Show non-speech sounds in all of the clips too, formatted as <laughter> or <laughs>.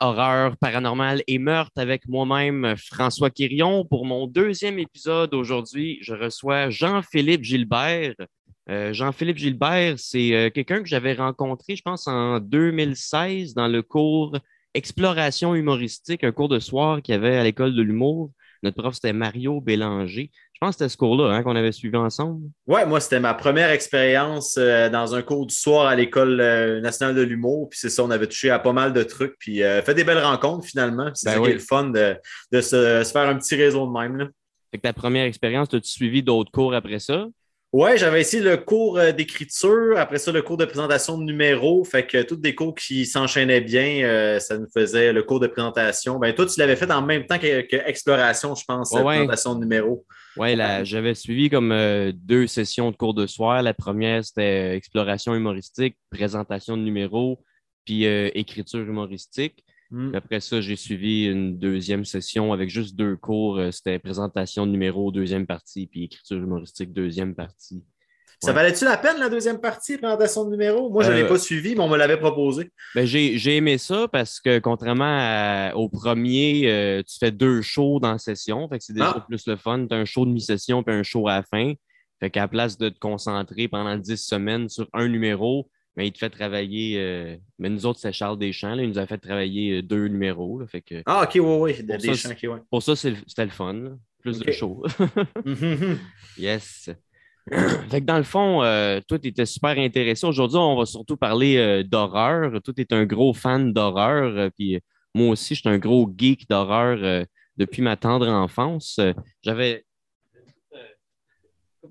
horreur, paranormale et meurtre avec moi-même, François Quirion. Pour mon deuxième épisode aujourd'hui, je reçois Jean-Philippe Gilbert. Euh, Jean-Philippe Gilbert, c'est euh, quelqu'un que j'avais rencontré, je pense, en 2016 dans le cours Exploration humoristique, un cours de soir qu'il y avait à l'école de l'humour. Notre prof, c'était Mario Bélanger. Je pense que c'était ce cours-là hein, qu'on avait suivi ensemble. Ouais, moi, c'était ma première expérience euh, dans un cours du soir à l'École euh, nationale de l'humour. Puis c'est ça, on avait touché à pas mal de trucs. Puis euh, fait des belles rencontres finalement. C'est ben le fun de, se, faire un petit réseau de même. Là. Fait que ta première expérience, as-tu suivi d'autres cours après ça? Oui, j'avais ici le cours euh, d'écriture, après ça, le cours de présentation de numéros. Fait que tous des cours qui s'enchaînaient bien, euh, ça nous faisait le cours de présentation. Ben, toi, tu l'avais fait en même temps que, Exploration, je pense, la présentation de numéros. Oui, j'avais suivi comme euh, deux sessions de cours de soir. La première, c'était exploration humoristique, présentation de numéros, puis écriture humoristique. Hmm. Après ça, j'ai suivi une deuxième session avec juste deux cours. Euh, c'était présentation de numéro, deuxième partie, puis écriture humoristique, deuxième partie. Ça valait-tu la peine, la deuxième partie, présentation de numéro? Moi, je ne l'ai euh, pas suivi, mais on me l'avait proposé. Ben, j'ai aimé ça parce que, contrairement au premier, euh, tu fais deux shows dans la session. Fait que c'est déjà ah. plus le fun. Tu as un show de mi-session puis un show à la fin. Fait qu'à la place de te concentrer pendant dix semaines sur un numéro, mais il te fait travailler. Euh, mais nous autres, c'est Charles Deschamps. Là, il nous a fait travailler deux numéros. fait que, ah, ok, oui, oui. Deschamps, ça, Pour ça, c'était le fun. Plus de show. <laughs> yes. <clears throat> fait que dans le fond, euh, toi, tu étais super intéressé. Aujourd'hui, on va surtout parler d'horreur. Toi, tu es un gros fan d'horreur. puis moi aussi, je suis un gros geek d'horreur depuis ma tendre enfance. J'avais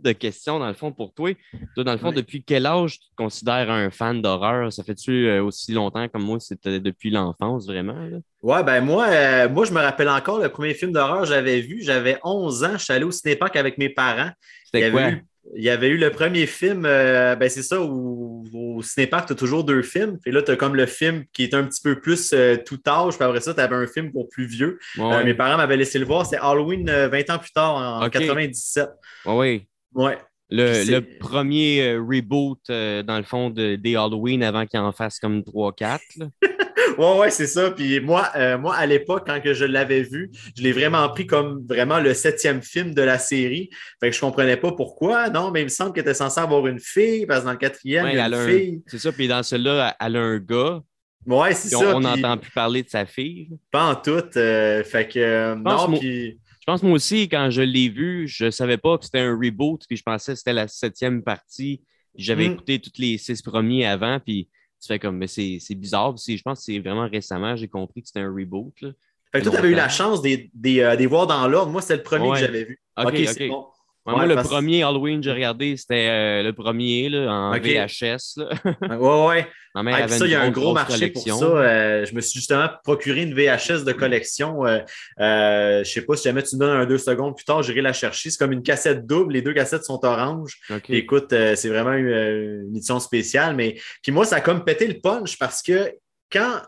de questions, dans le fond, pour toi. Toi, dans le fond, depuis quel âge tu te considères un fan d'horreur? Ça fait-tu euh, aussi longtemps comme moi? C'était depuis l'enfance, vraiment? Ouais, ben moi, euh, moi, je me rappelle encore le premier film d'horreur que j'avais vu. J'avais 11 ans. Je suis allé au cinépark avec mes parents. C'était quoi? Il y avait eu le premier film, euh, ben c'est ça, où, au cinépark, tu as toujours deux films. Et là, tu as comme le film qui est un petit peu plus tout âge. Puis après ça, tu avais un film pour plus vieux. mes parents m'avaient laissé le voir. C'est Halloween 20 ans plus tard, en, 1997. 97. oui. Ouais. Le, premier euh, reboot, euh, dans le fond, de, des Halloween avant qu'il en fasse comme 3-4. <laughs> ouais, ouais, c'est ça. Puis moi, euh, moi à l'époque, quand que je l'avais vu, je l'ai vraiment pris comme vraiment le septième film de la série. Fait que je comprenais pas pourquoi. Non, mais il me semble qu'elle était censée avoir une fille, parce que dans le quatrième, il y a une fille. C'est ça. Puis dans celui-là, elle a un gars. Ouais, c'est ça. On n'entend plus parler de sa fille. Pas en tout. fait que, non, puis pense moi aussi, quand je l'ai vu, je ne savais pas que c'était un reboot, puis je pensais que c'était la septième partie. J'avais mm. écouté toutes les six premiers avant, puis tu fais comme, mais c'est bizarre. Je pense que c'est vraiment récemment, j'ai compris que c'était un reboot. Fait que toi, tu avais eu la chance de euh, des, voir dans l'ordre. Moi, c'était le premier que j'avais vu. OK, c'est bon moi, le premier Halloween que j'ai regardé, c'était euh, le premier là, en VHS. Là. ouais, ouais. <laughs> Ça, il y a un gros marché pour ça. Euh, je me suis justement procuré une VHS de collection. Euh, je ne sais pas si jamais tu me donnes un deux secondes plus tard, j'irai la chercher. C'est comme une cassette double. Les deux cassettes sont oranges. Écoute, c'est vraiment une, une, édition spéciale. Mais puis moi, ça a comme pété le punch parce que quand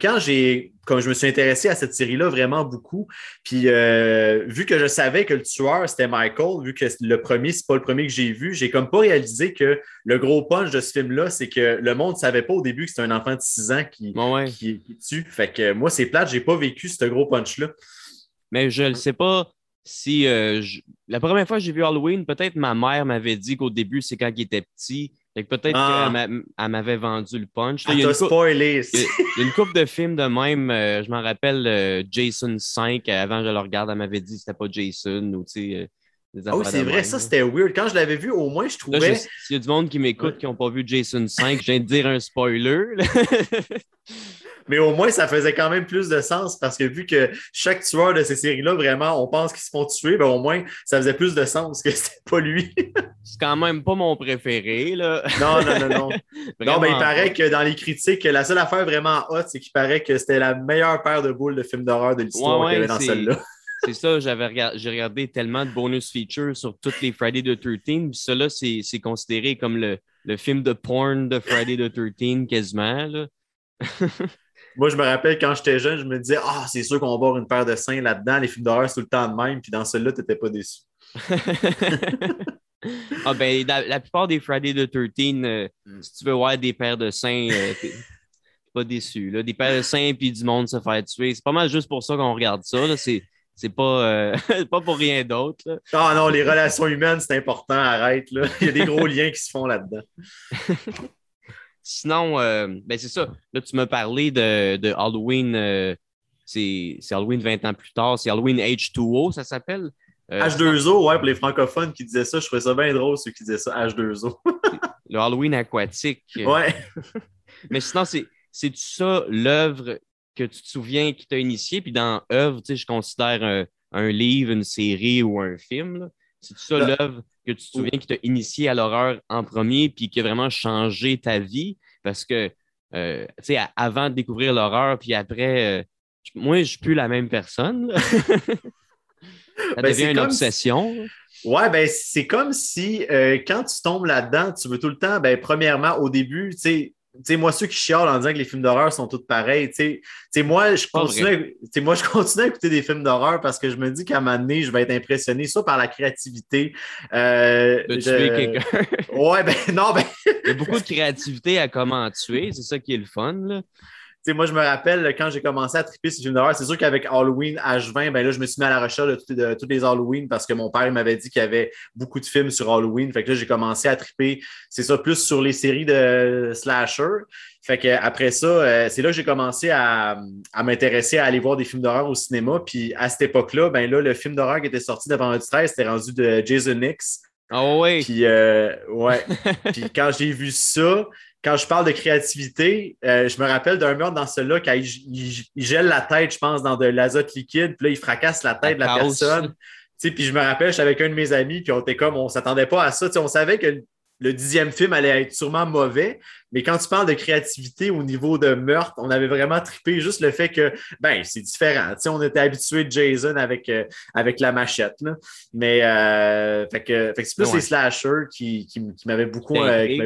quand j'ai, comme je me suis intéressé à cette série-là vraiment beaucoup, puis euh, vu que je savais que le tueur c'était Michael, vu que le premier c'est pas le premier que j'ai vu, j'ai comme pas réalisé que le gros punch de ce film-là, c'est que le monde savait pas au début que c'était un enfant de 6 ans qui, qui, tue. Fait que moi c'est plate, j'ai pas vécu ce gros punch-là. Mais je ne sais pas si euh, la première fois que j'ai vu Halloween, peut-être ma mère m'avait dit qu'au début c'est quand il était petit peut-être ah. qu'elle m'avait vendu le punch. il, y a spoilé. il, y a une couple de films de même. Euh, je m'en rappelle euh, Jason 5. Avant, je le regarde, elle m'avait dit que c'était pas Jason ou tu sais. Ah oui, c'est vrai, ça c'était weird. Quand je l'avais vu, au moins, je trouvais. S'il y a du monde qui m'écoute qui n'ont pas vu Jason 5, je viens de dire un spoiler. <laughs> mais au moins, ça faisait quand même plus de sens parce que vu que chaque tueur de ces séries-là, vraiment, on pense qu'ils se font tuer, ben au moins, ça faisait plus de sens que <laughs> c'était pas lui. c'est quand même pas mon préféré, là. non, non, non, non. <laughs> non, ben, il paraît que dans les critiques, la seule affaire vraiment hot, c'est qu'il paraît que c'était la meilleure paire de boules de films d'horreur de l'histoire qu'il y avait dans celle-là. <laughs> c'est ça, j'avais j'ai regardé tellement de bonus features sur toutes les Friday the 13 puis là, c'est considéré comme le, le, film de porn de Friday the 13 quasiment. Là. Moi, je me rappelle quand j'étais jeune, je me disais Ah, c'est sûr qu'on va avoir une paire de seins là-dedans. Les films d'horreur, c'est tout le temps de même. Puis dans celui-là, tu n'étais pas déçu. <laughs> ah, ben, la, plupart des Friday the 13, euh, mm. si tu veux voir des paires de seins, euh, <laughs> pas déçu. Là. Des pèlerins puis du monde se faire tuer. C'est pas mal juste pour ça qu'on regarde ça. C'est, c'est pas, euh, <laughs> pas pour rien d'autre. Ah non, les relations humaines, c'est important, arrête. Là. Il y a des gros liens qui se font là-dedans. Sinon, euh, ben c'est ça. Là, tu m'as parlé de, de Halloween. Euh, c'est, Halloween 20 ans plus tard. C'est Halloween H2O, ça s'appelle? H2O, ouais, pour les francophones qui disaient ça, je trouvais ça bien drôle, ceux qui disaient ça, H2O. <laughs> le Halloween aquatique. Ouais. <laughs> Mais sinon, c'est, ça l'œuvre que tu te souviens qui t'a initié? Puis dans œuvre, tu sais, je considère un, livre, une série ou un film. C'est ça l'œuvre que tu te souviens qui t'a initié à l'horreur en premier puis qui a vraiment changé ta vie? Parce que, euh, tu sais, avant de découvrir l'horreur, puis après, euh, moi, je suis plus la même personne. <laughs> ça ben, devient une obsession. Ouais, ben c'est comme si euh, quand tu tombes là-dedans, tu veux tout le temps, ben premièrement, au début, tu sais, sais, moi, ceux qui chialent en disant que les films d'horreur sont tous pareils, tu sais, moi, je continue, à, moi, je <laughs> continue à écouter des films d'horreur parce que je me dis qu'à un moment donné, je vais être impressionné, soit par la créativité. Euh, de tuer quelqu'un. ouais, ben non, ben. Il y a beaucoup de créativité à comment tuer, c'est ça qui est le fun, là moi, je me rappelle quand j'ai commencé à triper ces films d'horreur, c'est sûr qu'avec Halloween H20, ben là, je me suis mis à la recherche de, tous les Halloween parce que mon père m'avait dit qu'il y avait beaucoup de films sur Halloween. Fait que là, j'ai commencé à triper, c'est ça, plus sur les séries de slasher. Fait que après ça, euh, c'est là que j'ai commencé à, m'intéresser à aller voir des films d'horreur au cinéma. Puis à cette époque-là, ben là, le film d'horreur qui était sorti devant le 13, c'était rendu de Jason X. Ah oh oui. Puis, euh, ouais. <laughs> Puis quand j'ai vu ça, quand je parle de créativité, euh, je me rappelle d'un meurtre dans celui-là quand il, gèle la tête, je pense, dans de l'azote liquide, puis là, il fracasse la tête de la personne. Puis je me rappelle, j'étais avec un de mes amis, puis on était comme, on s'attendait pas à ça. on savait que le dixième film allait être sûrement mauvais, mais quand tu parles de créativité au niveau de meurtre, on avait vraiment trippé juste le fait que, ben, c'est différent. on était habitué de Jason avec, euh, avec la machette. Mais euh, fait que, c'est plus les slashers qui, qui, m'avaient beaucoup,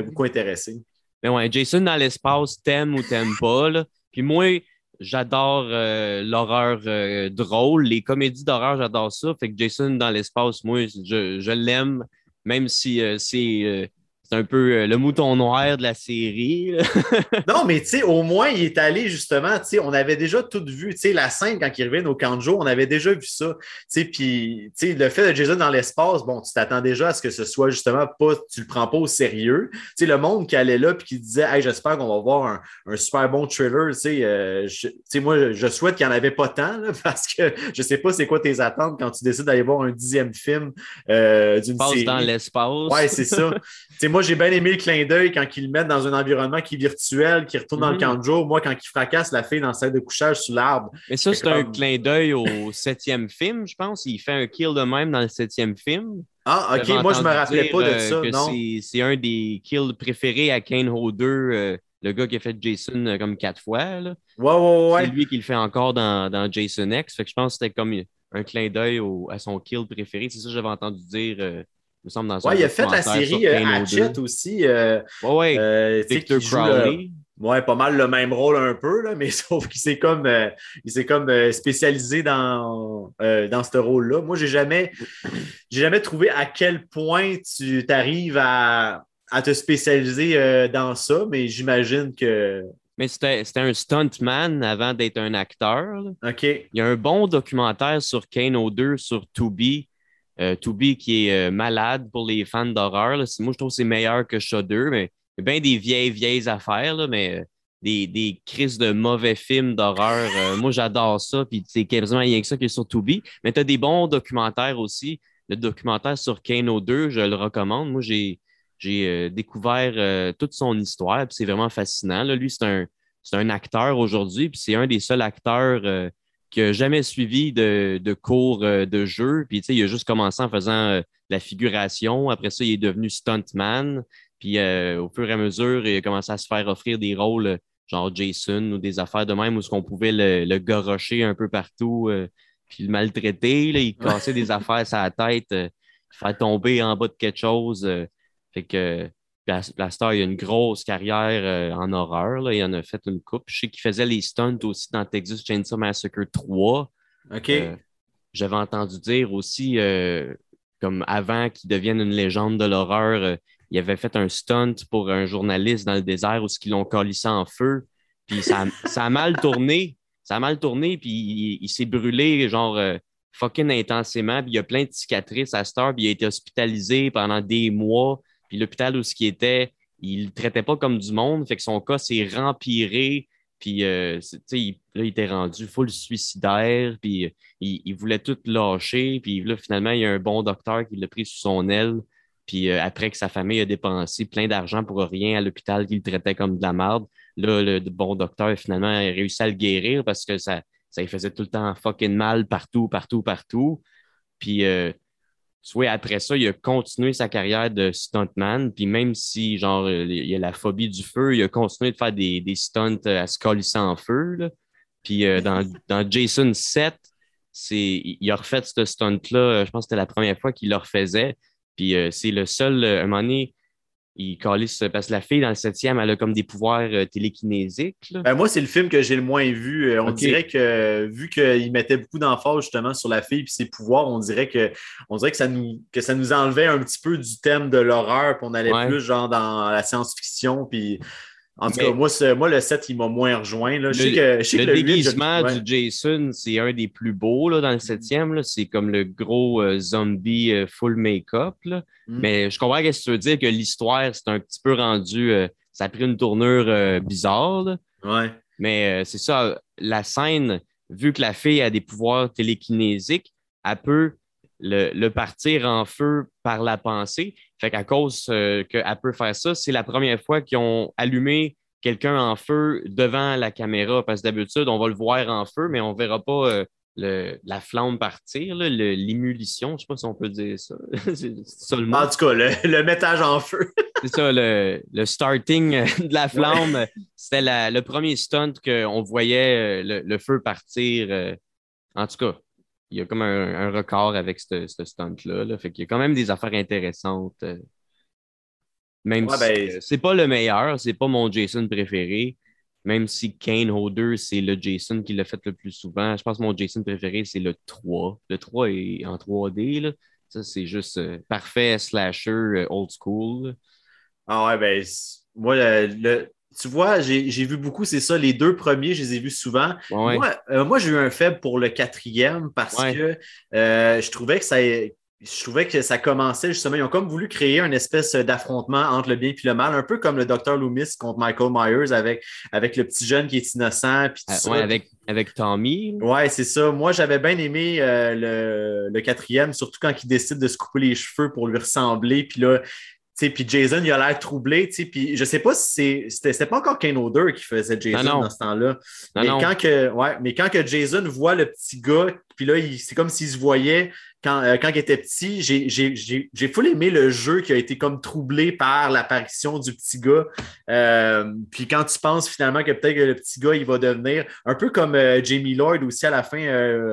beaucoup intéressé. Mais ouais, Jason dans l'espace, t'aimes ou t'aimes pas. Là. Puis moi, j'adore euh, l'horreur euh, drôle. Les comédies d'horreur, j'adore ça. Fait que Jason dans l'espace, moi, je, je l'aime, même si euh, c'est c'est un peu euh, le mouton noir de la série. <laughs> non, mais tu sais, au moins, il est allé justement, tu sais, on avait déjà tout vu, tu sais, la scène quand il revient au jour, on avait déjà vu ça. Tu sais, puis, tu sais, le fait de Jason dans l'espace, bon, tu t'attends déjà à ce que ce soit justement pas, tu le prends pas au sérieux. Tu sais, le monde qui allait là puis qui disait, hey, j'espère qu'on va voir un, super bon thriller, tu sais, euh, tu sais, moi, je souhaite qu'il n'y en avait pas tant, <laughs> parce que je sais pas c'est quoi tes attentes quand tu décides d'aller voir un dixième film euh, d'une série. dans l'espace. Ouais, c'est ça. <laughs> tu sais, moi, j'ai bien aimé le clin d'œil quand ils le mettent dans un environnement qui est virtuel, qui retourne dans le mhm. camp de jour. Moi, quand il fracasse la fille dans la salle de couchage sous l'arbre. Mais ça, c'est un clin d'œil au septième film, je pense. Il fait un kill de même dans le septième film. Ah, ok, moi, je me rappelais pas de euh, ça. non. C'est un des kills préférés à Kane Ho 2, le gars qui a fait Jason euh, comme quatre fois. Là. Ouais, ouais, ouais. C'est lui qui le fait encore dans, dans Jason X. Fait que je pense que c'était comme un clin d'œil à son kill préféré. C'est ça que j'avais entendu dire. Euh, me semble, dans ouais, il a fait la série euh, Hatchet aussi. Euh, ouais, euh, Victor Crowley. ouais, pas mal le même rôle un peu, là, mais <laughs> sauf qu'il s'est comme, il comme spécialisé dans, dans ce rôle-là. Moi, j'ai jamais, jamais trouvé à quel point tu arrives à, à, te spécialiser dans ça, mais j'imagine que. Mais c'était un stuntman avant d'être un acteur. OK. Il y a un bon documentaire sur Kane 2 sur Tubi euh, to Be qui est euh, malade pour les fans d'horreur. Moi, je trouve que c'est meilleur que Shudder, mais il y a bien des vieilles, vieilles affaires, là, mais euh, des, des crises de mauvais films d'horreur. <laughs> moi, j'adore ça, puis c'est quasiment rien que ça qui est sur To Mais tu as des bons documentaires aussi. Le documentaire sur Kano 2, je le recommande. Moi, j'ai découvert toute son histoire, puis c'est vraiment fascinant. Lui, c'est un, un acteur aujourd'hui, puis c'est un des seuls acteurs qui n'a jamais suivi de, cours euh, de jeu. Puis, il a juste commencé en faisant euh, la figuration. Après ça, il est devenu stuntman. Puis, euh, au fur et à mesure, il a commencé à se faire offrir des rôles genre Jason ou des affaires de même où on pouvait le, le gorocher un peu partout puis le maltraiter. il cassait des <laughs> affaires à sa tête, le faire tomber en bas de quelque chose. fait que Blaster, il a une grosse carrière euh, en horreur. Là. Il en a fait une coupe. Je sais qu'il faisait les stunts aussi dans Texas Chainsaw Massacre 3. OK. Euh, j'avais entendu dire aussi, euh, comme avant qu'il devienne une légende de l'horreur, il avait fait un stunt pour un journaliste dans le désert où ils l'ont collissé en feu. Puis ça, a mal tourné. Ça a mal tourné, puis il, s'est brûlé, genre, fucking intensément. Puis il y a plein de cicatrices à Star, puis il a été hospitalisé pendant des mois. Puis l'hôpital où ce qui était, il ne traitait pas comme du monde, fait que son cas s'est rempiré. Puis, euh, il, là, il était rendu full suicidaire, puis euh, il, voulait tout lâcher. Puis là, finalement, il y a un bon docteur qui l'a pris sous son aile. Puis euh, après que sa famille a dépensé plein d'argent pour rien à l'hôpital qu'il traitait comme de la merde, là, le bon docteur, finalement, a réussi à le guérir parce que ça, ça lui faisait tout le temps fucking mal partout, partout, partout. Puis, euh, après ça, il a continué sa carrière de stuntman. Puis même si, genre, il a la phobie du feu, il a continué de faire des, des stunts à se colisser en feu. Puis euh, dans, <laughs> dans, Jason 7, il a refait ce stunt-là. Je pense que c'était la première fois qu'il le refaisait. Puis euh, c'est le seul, à un moment donné, il calisse parce que la fille dans le septième, elle a comme des pouvoirs euh, télékinésiques. Ben, moi, c'est le film que j'ai le moins vu. Euh, on dirait que vu qu'il mettait beaucoup d'emphase justement sur la fille et ses pouvoirs, on dirait que on dirait que ça nous que ça nous enlevait un petit peu du thème de l'horreur, puis on allait plus genre dans la science-fiction. Puis en tout cas, moi, moi, le 7, il m'a moins rejoint. Là. Je le, sais que, le, déguisement du Jason, c'est un des plus beaux là, dans le 7e. C'est comme le gros euh, zombie euh, full make-up. Mm. Mais je comprends ce que tu veux dire, que l'histoire, c'est un petit peu rendu. Euh, ça a pris une tournure bizarre. Ouais. Mais c'est ça, la scène, vu que la fille a des pouvoirs télékinésiques, elle peut le, partir en feu par la pensée. Fait qu'à cause euh, qu'elle peut faire ça, c'est la première fois qu'ils ont allumé quelqu'un en feu devant la caméra. Parce que d'habitude, on va le voir en feu, mais on ne verra pas euh, la flamme partir, l'émulsion, je ne sais pas si on peut dire ça. <laughs> le en tout cas, le, mettage en feu. <laughs> c'est ça, le, starting de la flamme. C'était le premier stunt qu'on voyait euh, le, feu partir. en tout cas, il y a comme un, record avec ce, stunt-là. Là. Fait qu'il y a quand même des affaires intéressantes. Euh, même si ben, c'est pas le meilleur, c'est pas mon Jason préféré. Même si Kane Holder, c'est le Jason qui l'a fait le plus souvent. Je pense que mon Jason préféré, c'est le 3. Le 3 est en 3D. Là. Ça, c'est juste euh, parfait slasher euh, old school. Ah ouais, ben, moi, le, tu vois, j'ai vu beaucoup, c'est ça, les deux premiers, je les ai vus souvent. Euh, moi, j'ai eu un faible pour le quatrième parce que euh, je trouvais que ça je trouvais que ça commençait justement. Ils ont comme voulu créer une espèce d'affrontement entre le bien et le mal, un peu comme le Dr. Loomis contre Michael Myers avec, avec le petit jeune qui est innocent. Puis euh, avec, avec Tommy. Ouais, c'est ça. Moi, j'avais bien aimé le, le, quatrième, surtout quand il décide de se couper les cheveux pour lui ressembler. Puis là, puis Jason, il a l'air troublé. Puis je sais pas si c'était pas encore Kane Oder qui faisait Jason dans ce temps-là. Mais, Quand que, ouais, mais quand que Jason voit le petit gars, puis là, c'est comme s'il se voyait quand, euh, quand il était petit. J'ai full aimé le jeu qui a été comme troublé par l'apparition du petit gars. Euh, puis quand tu penses finalement que peut-être que le petit gars, il va devenir un peu comme euh, Jamie Lloyd aussi à la fin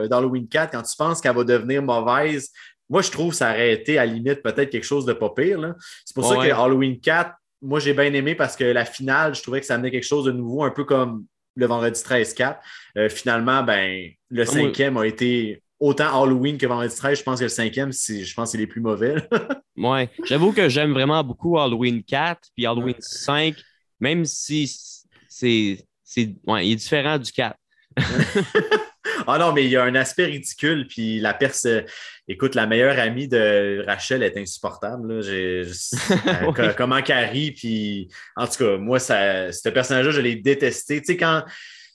d'Halloween 4, quand tu penses qu'elle va devenir mauvaise, moi, je trouve que ça aurait été à la limite peut-être quelque chose de pas pire. C'est pour ça que Halloween 4, moi, j'ai bien aimé parce que la finale, je trouvais que ça amenait quelque chose de nouveau, un peu comme le vendredi 13-4. Euh, finalement, ben, le cinquième a été autant Halloween que vendredi 13. Je pense que le cinquième, je pense c'est les plus mauvais. <laughs> ouais, j'avoue que j'aime vraiment beaucoup Halloween 4 puis Halloween 5, même si c'est, ouais, il est différent du 4. <laughs> Ah non, mais il y a un aspect ridicule, puis la perce. Écoute, la meilleure amie de Rachel est insupportable. J'ai, <laughs> euh, Comment Carrie, puis en tout cas, moi, ça, ce personnage-là, je l'ai détesté. Tu sais, quand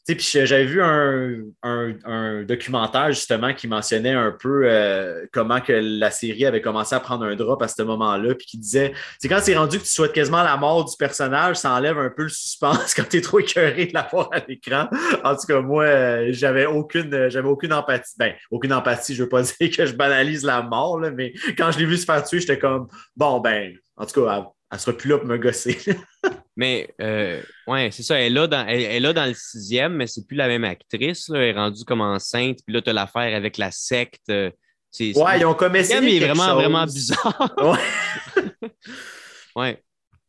puis j'avais vu un, documentaire justement qui mentionnait un peu euh, comment que la série avait commencé à prendre un drop à ce moment-là, puis qui disait, c'est quand c'est rendu que tu souhaites quasiment la mort du personnage, ça enlève un peu le suspense <laughs> quand tu es trop écœuré de la voir à l'écran. En tout cas, moi, euh, j'avais aucune, j'avais aucune empathie. Ben, aucune empathie, je veux pas <laughs> dire que je banalise la mort, mais quand je l'ai vu se faire tuer, j'étais comme, bon, ben, en tout cas, elle sera plus là pour me gosser. <laughs> mais euh, ouais, c'est ça. Elle est, là dans, elle, là dans le sixième, mais c'est plus la même actrice. Là. Elle est rendue comme enceinte. Puis là, tu as l'affaire avec la secte. Euh, c'est, ouais, ils ont comme essayé. est vraiment, vraiment bizarre. Ouais. <laughs> ouais.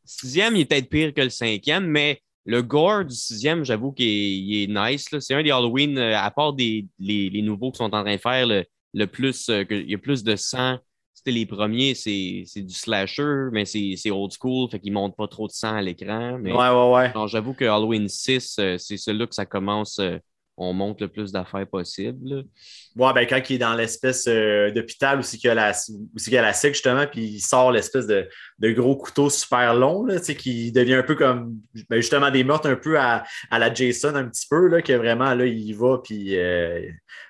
Sixième, il est peut-être pire que le cinquième, mais le gore du sixième, j'avoue qu'il est, nice. C'est un des Halloween, euh, à part des, les, les, nouveaux qui sont en train de faire le, le plus, il y a plus de sang les premiers, c'est du slasher, mais c'est old school, fait qu'ils ne montrent pas trop de sang à l'écran. Ouais, ouais, ouais. J'avoue que Halloween 6, euh, c'est celui-là que ça commence. Euh, on monte le plus d'affaires possible. Ouais, ben quand il est dans l'espèce euh, d'hôpital où c'est qu'il y a la, qu'il y a la justement, puis il sort l'espèce de, gros couteau super long, là, qui devient un peu comme ben, justement des meurtres un peu à, la Jason, un petit peu, là, que vraiment là, il y va, puis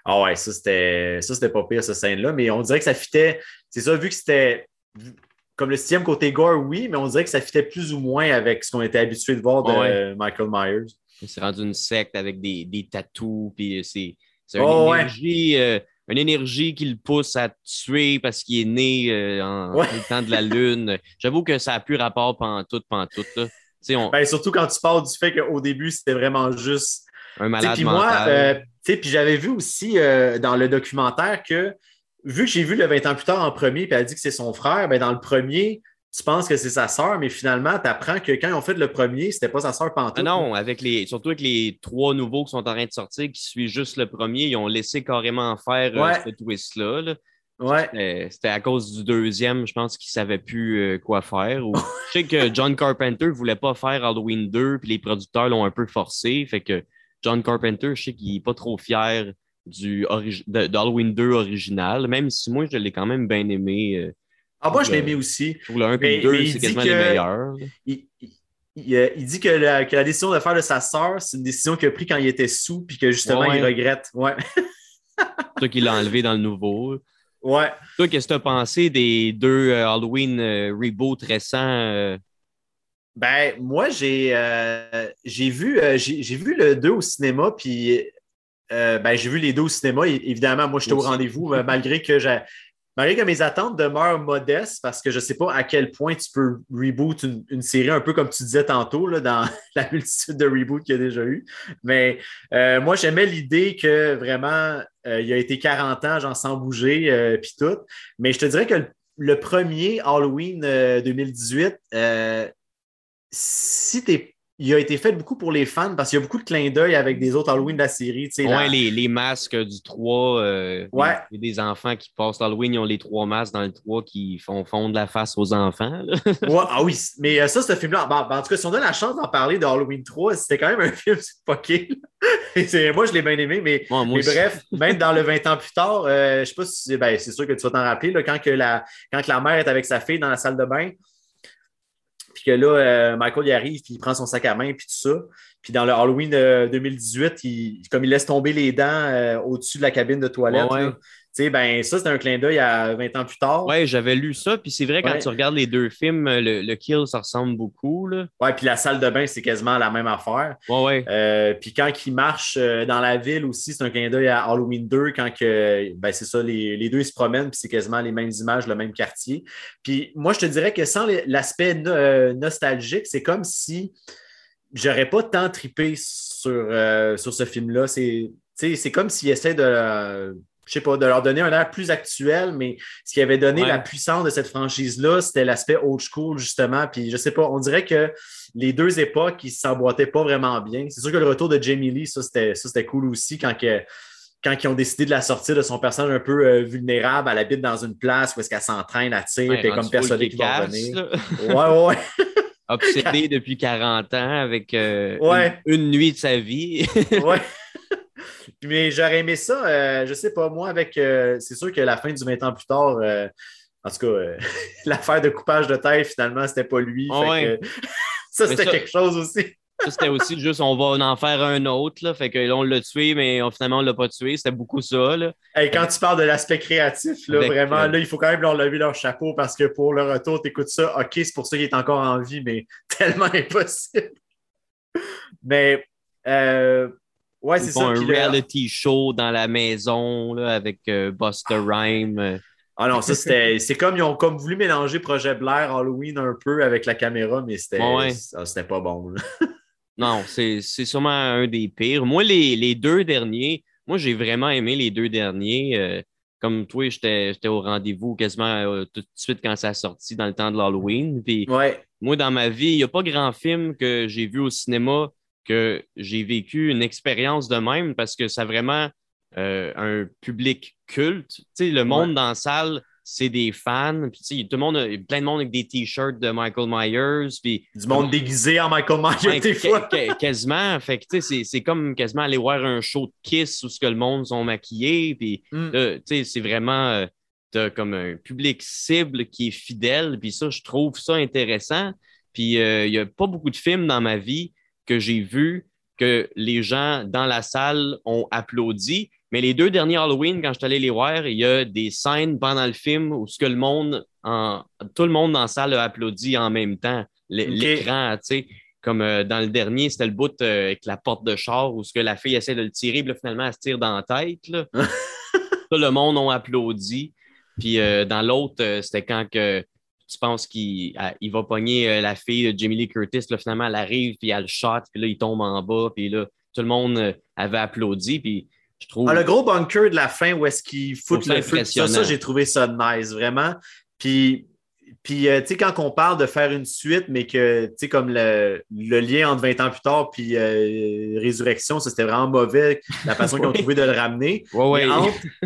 ah ouais, ça c'était ça, c'était pas pire, cette scène-là, mais on dirait que ça fitait c'est ça, vu que c'était comme le sixième côté gore, oui, mais on dirait que ça fitait plus ou moins avec ce qu'on était habitué de voir de Michael Myers. C'est rendu une secte avec des, des tatous, puis c'est une, énergie, euh, une énergie qui le pousse à tuer parce qu'il est né euh, en, le temps de la lune. J'avoue que ça n'a plus rapport pantoute, pantoute. Là. On... Ben, surtout quand tu parles du fait qu'au début, c'était vraiment juste. Un malade mental. Moi, euh, puis j'avais vu aussi dans le documentaire que vu que j'ai vu le 20 ans plus tard en premier, puis elle dit que c'est son frère, ben dans le premier, tu penses que c'est sa sœur, mais finalement, tu apprends que quand ils ont fait le premier, c'était pas sa sœur pantoute. Ah non, avec les, surtout avec les trois nouveaux qui sont en train de sortir, qui suivent juste le premier, ils ont laissé carrément faire euh, ce twist-là. Ouais. C'était à cause du deuxième, je pense qu'ils ne savaient plus euh, quoi faire. je sais que John Carpenter ne voulait pas faire Halloween 2, puis les producteurs l'ont un peu forcé. Fait que John Carpenter, je sais qu'il n'est pas trop fier du d'Halloween 2 original, même si moi, je l'ai quand même bien aimé. Euh, ah, moi, je l'ai aimé aussi. Pour le 1 et le 2, c'est quasiment les meilleurs. Il, euh, il, dit que la, que la, décision de faire de sa sœur, c'est une décision qu'il a prise quand il était sous, puis que justement, il regrette. Ouais. <laughs> Toi qui l'a enlevé dans le nouveau. Ouais. Toi, qu'est-ce que tu as pensé des deux euh, Halloween reboot récents? Ben, moi, j'ai j'ai vu, j'ai vu le 2 au cinéma, puis euh, ben, j'ai vu les deux au cinéma. évidemment, moi, j'étais au rendez-vous, euh, malgré que j'ai. Malgré que mes attentes demeurent modestes, parce que je ne sais pas à quel point tu peux reboot une, série, un peu comme tu disais tantôt, là, dans <laughs> la multitude de reboots qu'il y a déjà eu. Mais euh, moi, j'aimais l'idée que vraiment, il a été 40 ans, j'en sens bouger, puis tout. Mais je te dirais que le, premier Halloween 2018, si tu es il a été fait beaucoup pour les fans parce qu'il y a beaucoup de clins d'œil avec des autres Halloween de la série. Oui, les, les, masques du 3. Euh, ouais. A des enfants qui passent Halloween, ils ont les trois masques dans le 3 qui font fondre la face aux enfants. <laughs> ouais, ah oui, mais euh, ça, ce film-là, en tout cas, si on a la chance d'en parler de Halloween 3, c'était quand même un <laughs> film fucké. moi, je l'ai bien aimé, mais, bref, <laughs> même dans le 20 ans plus tard, euh, je sais pas si ben, c'est sûr que tu vas t'en rappeler, là, quand, que la, quand que la mère est avec sa fille dans la salle de bain que là, euh, Michael y arrive, puis il prend son sac à main, puis tout ça. Puis dans le Halloween 2018, il, comme il laisse tomber les dents euh, au-dessus de la cabine de toilette, ben, ça, c'est un clin d'œil à 20 ans plus tard. Oui, j'avais lu ça. Puis c'est vrai, quand tu regardes les deux films, le, kill, ça ressemble beaucoup. Oui, puis la salle de bain, c'est quasiment la même affaire. Oui, oui. Euh, puis quand il marche euh, dans la ville aussi, c'est un clin d'œil à Halloween 2, quand que, ben, c'est ça, les, deux se promènent, puis c'est quasiment les mêmes images, le même quartier. Puis moi, je te dirais que sans l'aspect euh, nostalgique, c'est comme si j'aurais pas tant tripé sur, sur ce film-là. C'est comme s'il essaie de je sais pas, de leur donner un air plus actuel, mais ce qui avait donné la puissance de cette franchise-là, c'était l'aspect old school, justement. Puis je sais pas, on dirait que les deux époques, ils s'emboîtaient pas vraiment bien. C'est sûr que le retour de Jamie Lee, ça, c'était cool aussi quand que, quand ils ont décidé de la sortir de son personnage un peu euh, vulnérable, elle habite dans une place où est-ce qu'elle s'entraîne, à tirer, puis comme persuadée qu'il va revenir. Ouais, ouais, <laughs> Obsédée <laughs> depuis 40 ans avec euh, une, nuit de sa vie. <laughs> ouais. Mais j'aurais aimé ça, euh, je sais pas, moi, avec. Euh, c'est sûr que la fin du 20 ans plus tard, euh, en tout cas, <laughs> l'affaire de coupage de tête, finalement, c'était pas lui. Ah ça, c'était quelque chose aussi. C'était aussi juste on va en faire un autre. Là, fait que là, on l'a tué, mais finalement, on l'a pas tué. C'était beaucoup ça. Là. quand tu parles de l'aspect créatif, là, vraiment, là, il faut quand même leur lever leur chapeau parce que pour le retour, tu écoutes ça. OK, c'est pour ça qu'il est encore en vie, mais <laughs> tellement impossible. Mais Ouais, c'est ça. Un reality show dans la maison là, avec euh, Buster Rhyme. Euh. Ah non, ça c'était. c'est comme ils ont comme voulu mélanger Projet Blair Halloween un peu avec la caméra, mais c'était c'était pas bon. <laughs> non, c'est sûrement un des pires. Moi, les, deux derniers, moi j'ai vraiment aimé les deux derniers. Euh, comme toi, j'étais au rendez-vous quasiment tout de suite quand ça a sorti dans le temps de l'Halloween. Ouais. Moi, dans ma vie, il n'y a pas grand film que j'ai vu au cinéma que j'ai vécu une expérience de même parce que c'est vraiment euh, un public culte. Tu sais, le monde dans la salle c'est des fans. Puis, tout le monde, plein de monde avec des t-shirts de Michael Myers. Puis, du monde déguisé en Michael Myers, des fois. quasiment. Fait que, c'est comme quasiment aller voir un show de Kiss où ce que le monde sont maquillés. Puis, mm. c'est vraiment euh, comme un public cible qui est fidèle. Puis, ça, je trouve ça intéressant. Puis, euh, il n'y a pas beaucoup de films dans ma vie que j'ai vus que les gens dans la salle ont applaudi. Mais les deux derniers Halloween, quand je suis allé les voir, il y a des scènes pendant le film où ce que le monde, en, tout le monde dans la salle a applaudi en même temps. L'écran, tu sais. Comme euh, dans le dernier, c'était le bout euh, avec la porte de char où ce que la fille essaie de le tirer, puis finalement, elle se tire dans la tête. Tout <laughs> le monde a applaudi. Puis euh, dans l'autre, c'était quand que tu penses qu'il il va pogner la fille de Jamie Lee Curtis. Là, finalement, elle arrive, puis elle le shot, puis là, il tombe en bas, puis là, tout le monde avait applaudi. Puis ah, le gros bunker de la fin où est-ce qu'il fout le feu, ça, ça j'ai trouvé ça nice, vraiment. Puis, puis euh, tu sais, quand on parle de faire une suite, mais que, tu sais, comme le, lien entre 20 ans plus tard puis euh, Résurrection, ça, c'était vraiment mauvais, la <laughs> façon qu'ils ont trouvé de le ramener.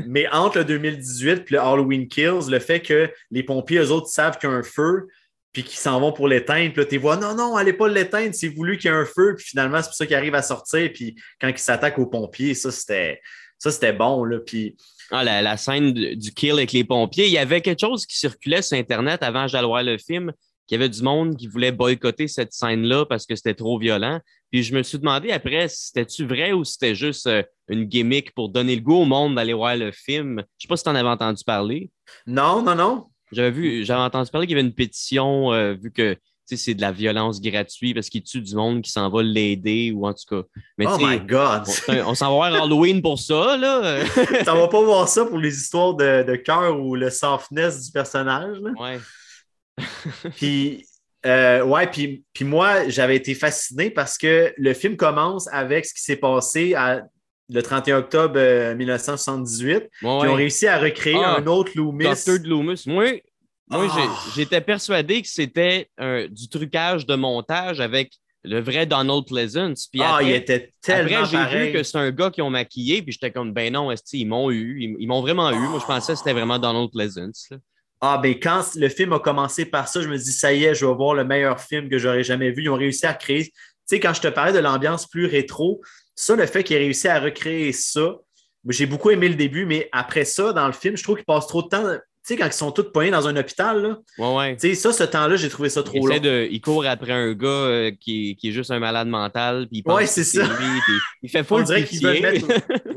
mais, entre, le 2018 puis le Halloween Kills, le fait que les pompiers, eux autres, savent qu'il y a un feu, puis qui s'en vont pour l'éteindre. Puis là, tu vois, non, non, allez pas l'éteindre, c'est voulu qu'il y ait un feu. Puis finalement, c'est pour ça qu'il arrive à sortir. Puis quand il s'attaque aux pompiers, ça, c'était, ça, c'était bon. Là. Puis. Ah, la, scène du kill avec les pompiers, il y avait quelque chose qui circulait sur Internet avant que voir le film, qu'il y avait du monde qui voulait boycotter cette scène-là parce que c'était trop violent. Puis je me suis demandé après, c'était-tu vrai ou c'était juste euh, une gimmick pour donner le goût au monde d'aller voir le film? Je sais pas si tu en avais entendu parler. Non, non, non. J'avais vu, j'avais entendu parler qu'il y avait une pétition, euh, vu que c'est de la violence gratuite parce qu'il tue du monde qui s'en va l'aider ou en tout cas. oh my God! On, s'en va voir Halloween pour ça, là. <laughs> T'en vas pas voir ça pour les histoires de, de cœur ou le softness du personnage, là. Ouais. <laughs> puis, euh, ouais, puis, puis moi, j'avais été fasciné parce que le film commence avec ce qui s'est passé à le 31 octobre 1978. Euh, ils ont réussi à recréer ah, un autre Loomis. Docteur de Loomis. Moi, moi ah. j'étais persuadé que c'était du trucage de montage avec le vrai Donald Pleasance. Puis ah, il était tellement Après, j'ai vu que c'est un gars qui ont maquillé, puis j'étais comme, ben non, ils m'ont eu? Ils, m'ont vraiment eu. Moi, je pensais que c'était vraiment Donald Pleasance. Ah, ben quand le film a commencé par ça, je me dis, ça y est, je vais voir le meilleur film que j'aurais jamais vu. Ils ont réussi à créer. Tu sais, quand je te parlais de l'ambiance plus rétro, ça, le fait qu'il ait réussi à recréer ça, j'ai beaucoup aimé le début, mais après ça, dans le film, je trouve qu'il passe trop de temps. Tu sais, quand ils sont tous poignés dans un hôpital, là, ouais, ouais. Tu sais, ça, ce temps-là, j'ai trouvé ça trop long. De, il court après un gars euh, qui, est, juste un malade mental, puis il c'est ça. il fait full qu'ils veulent mettre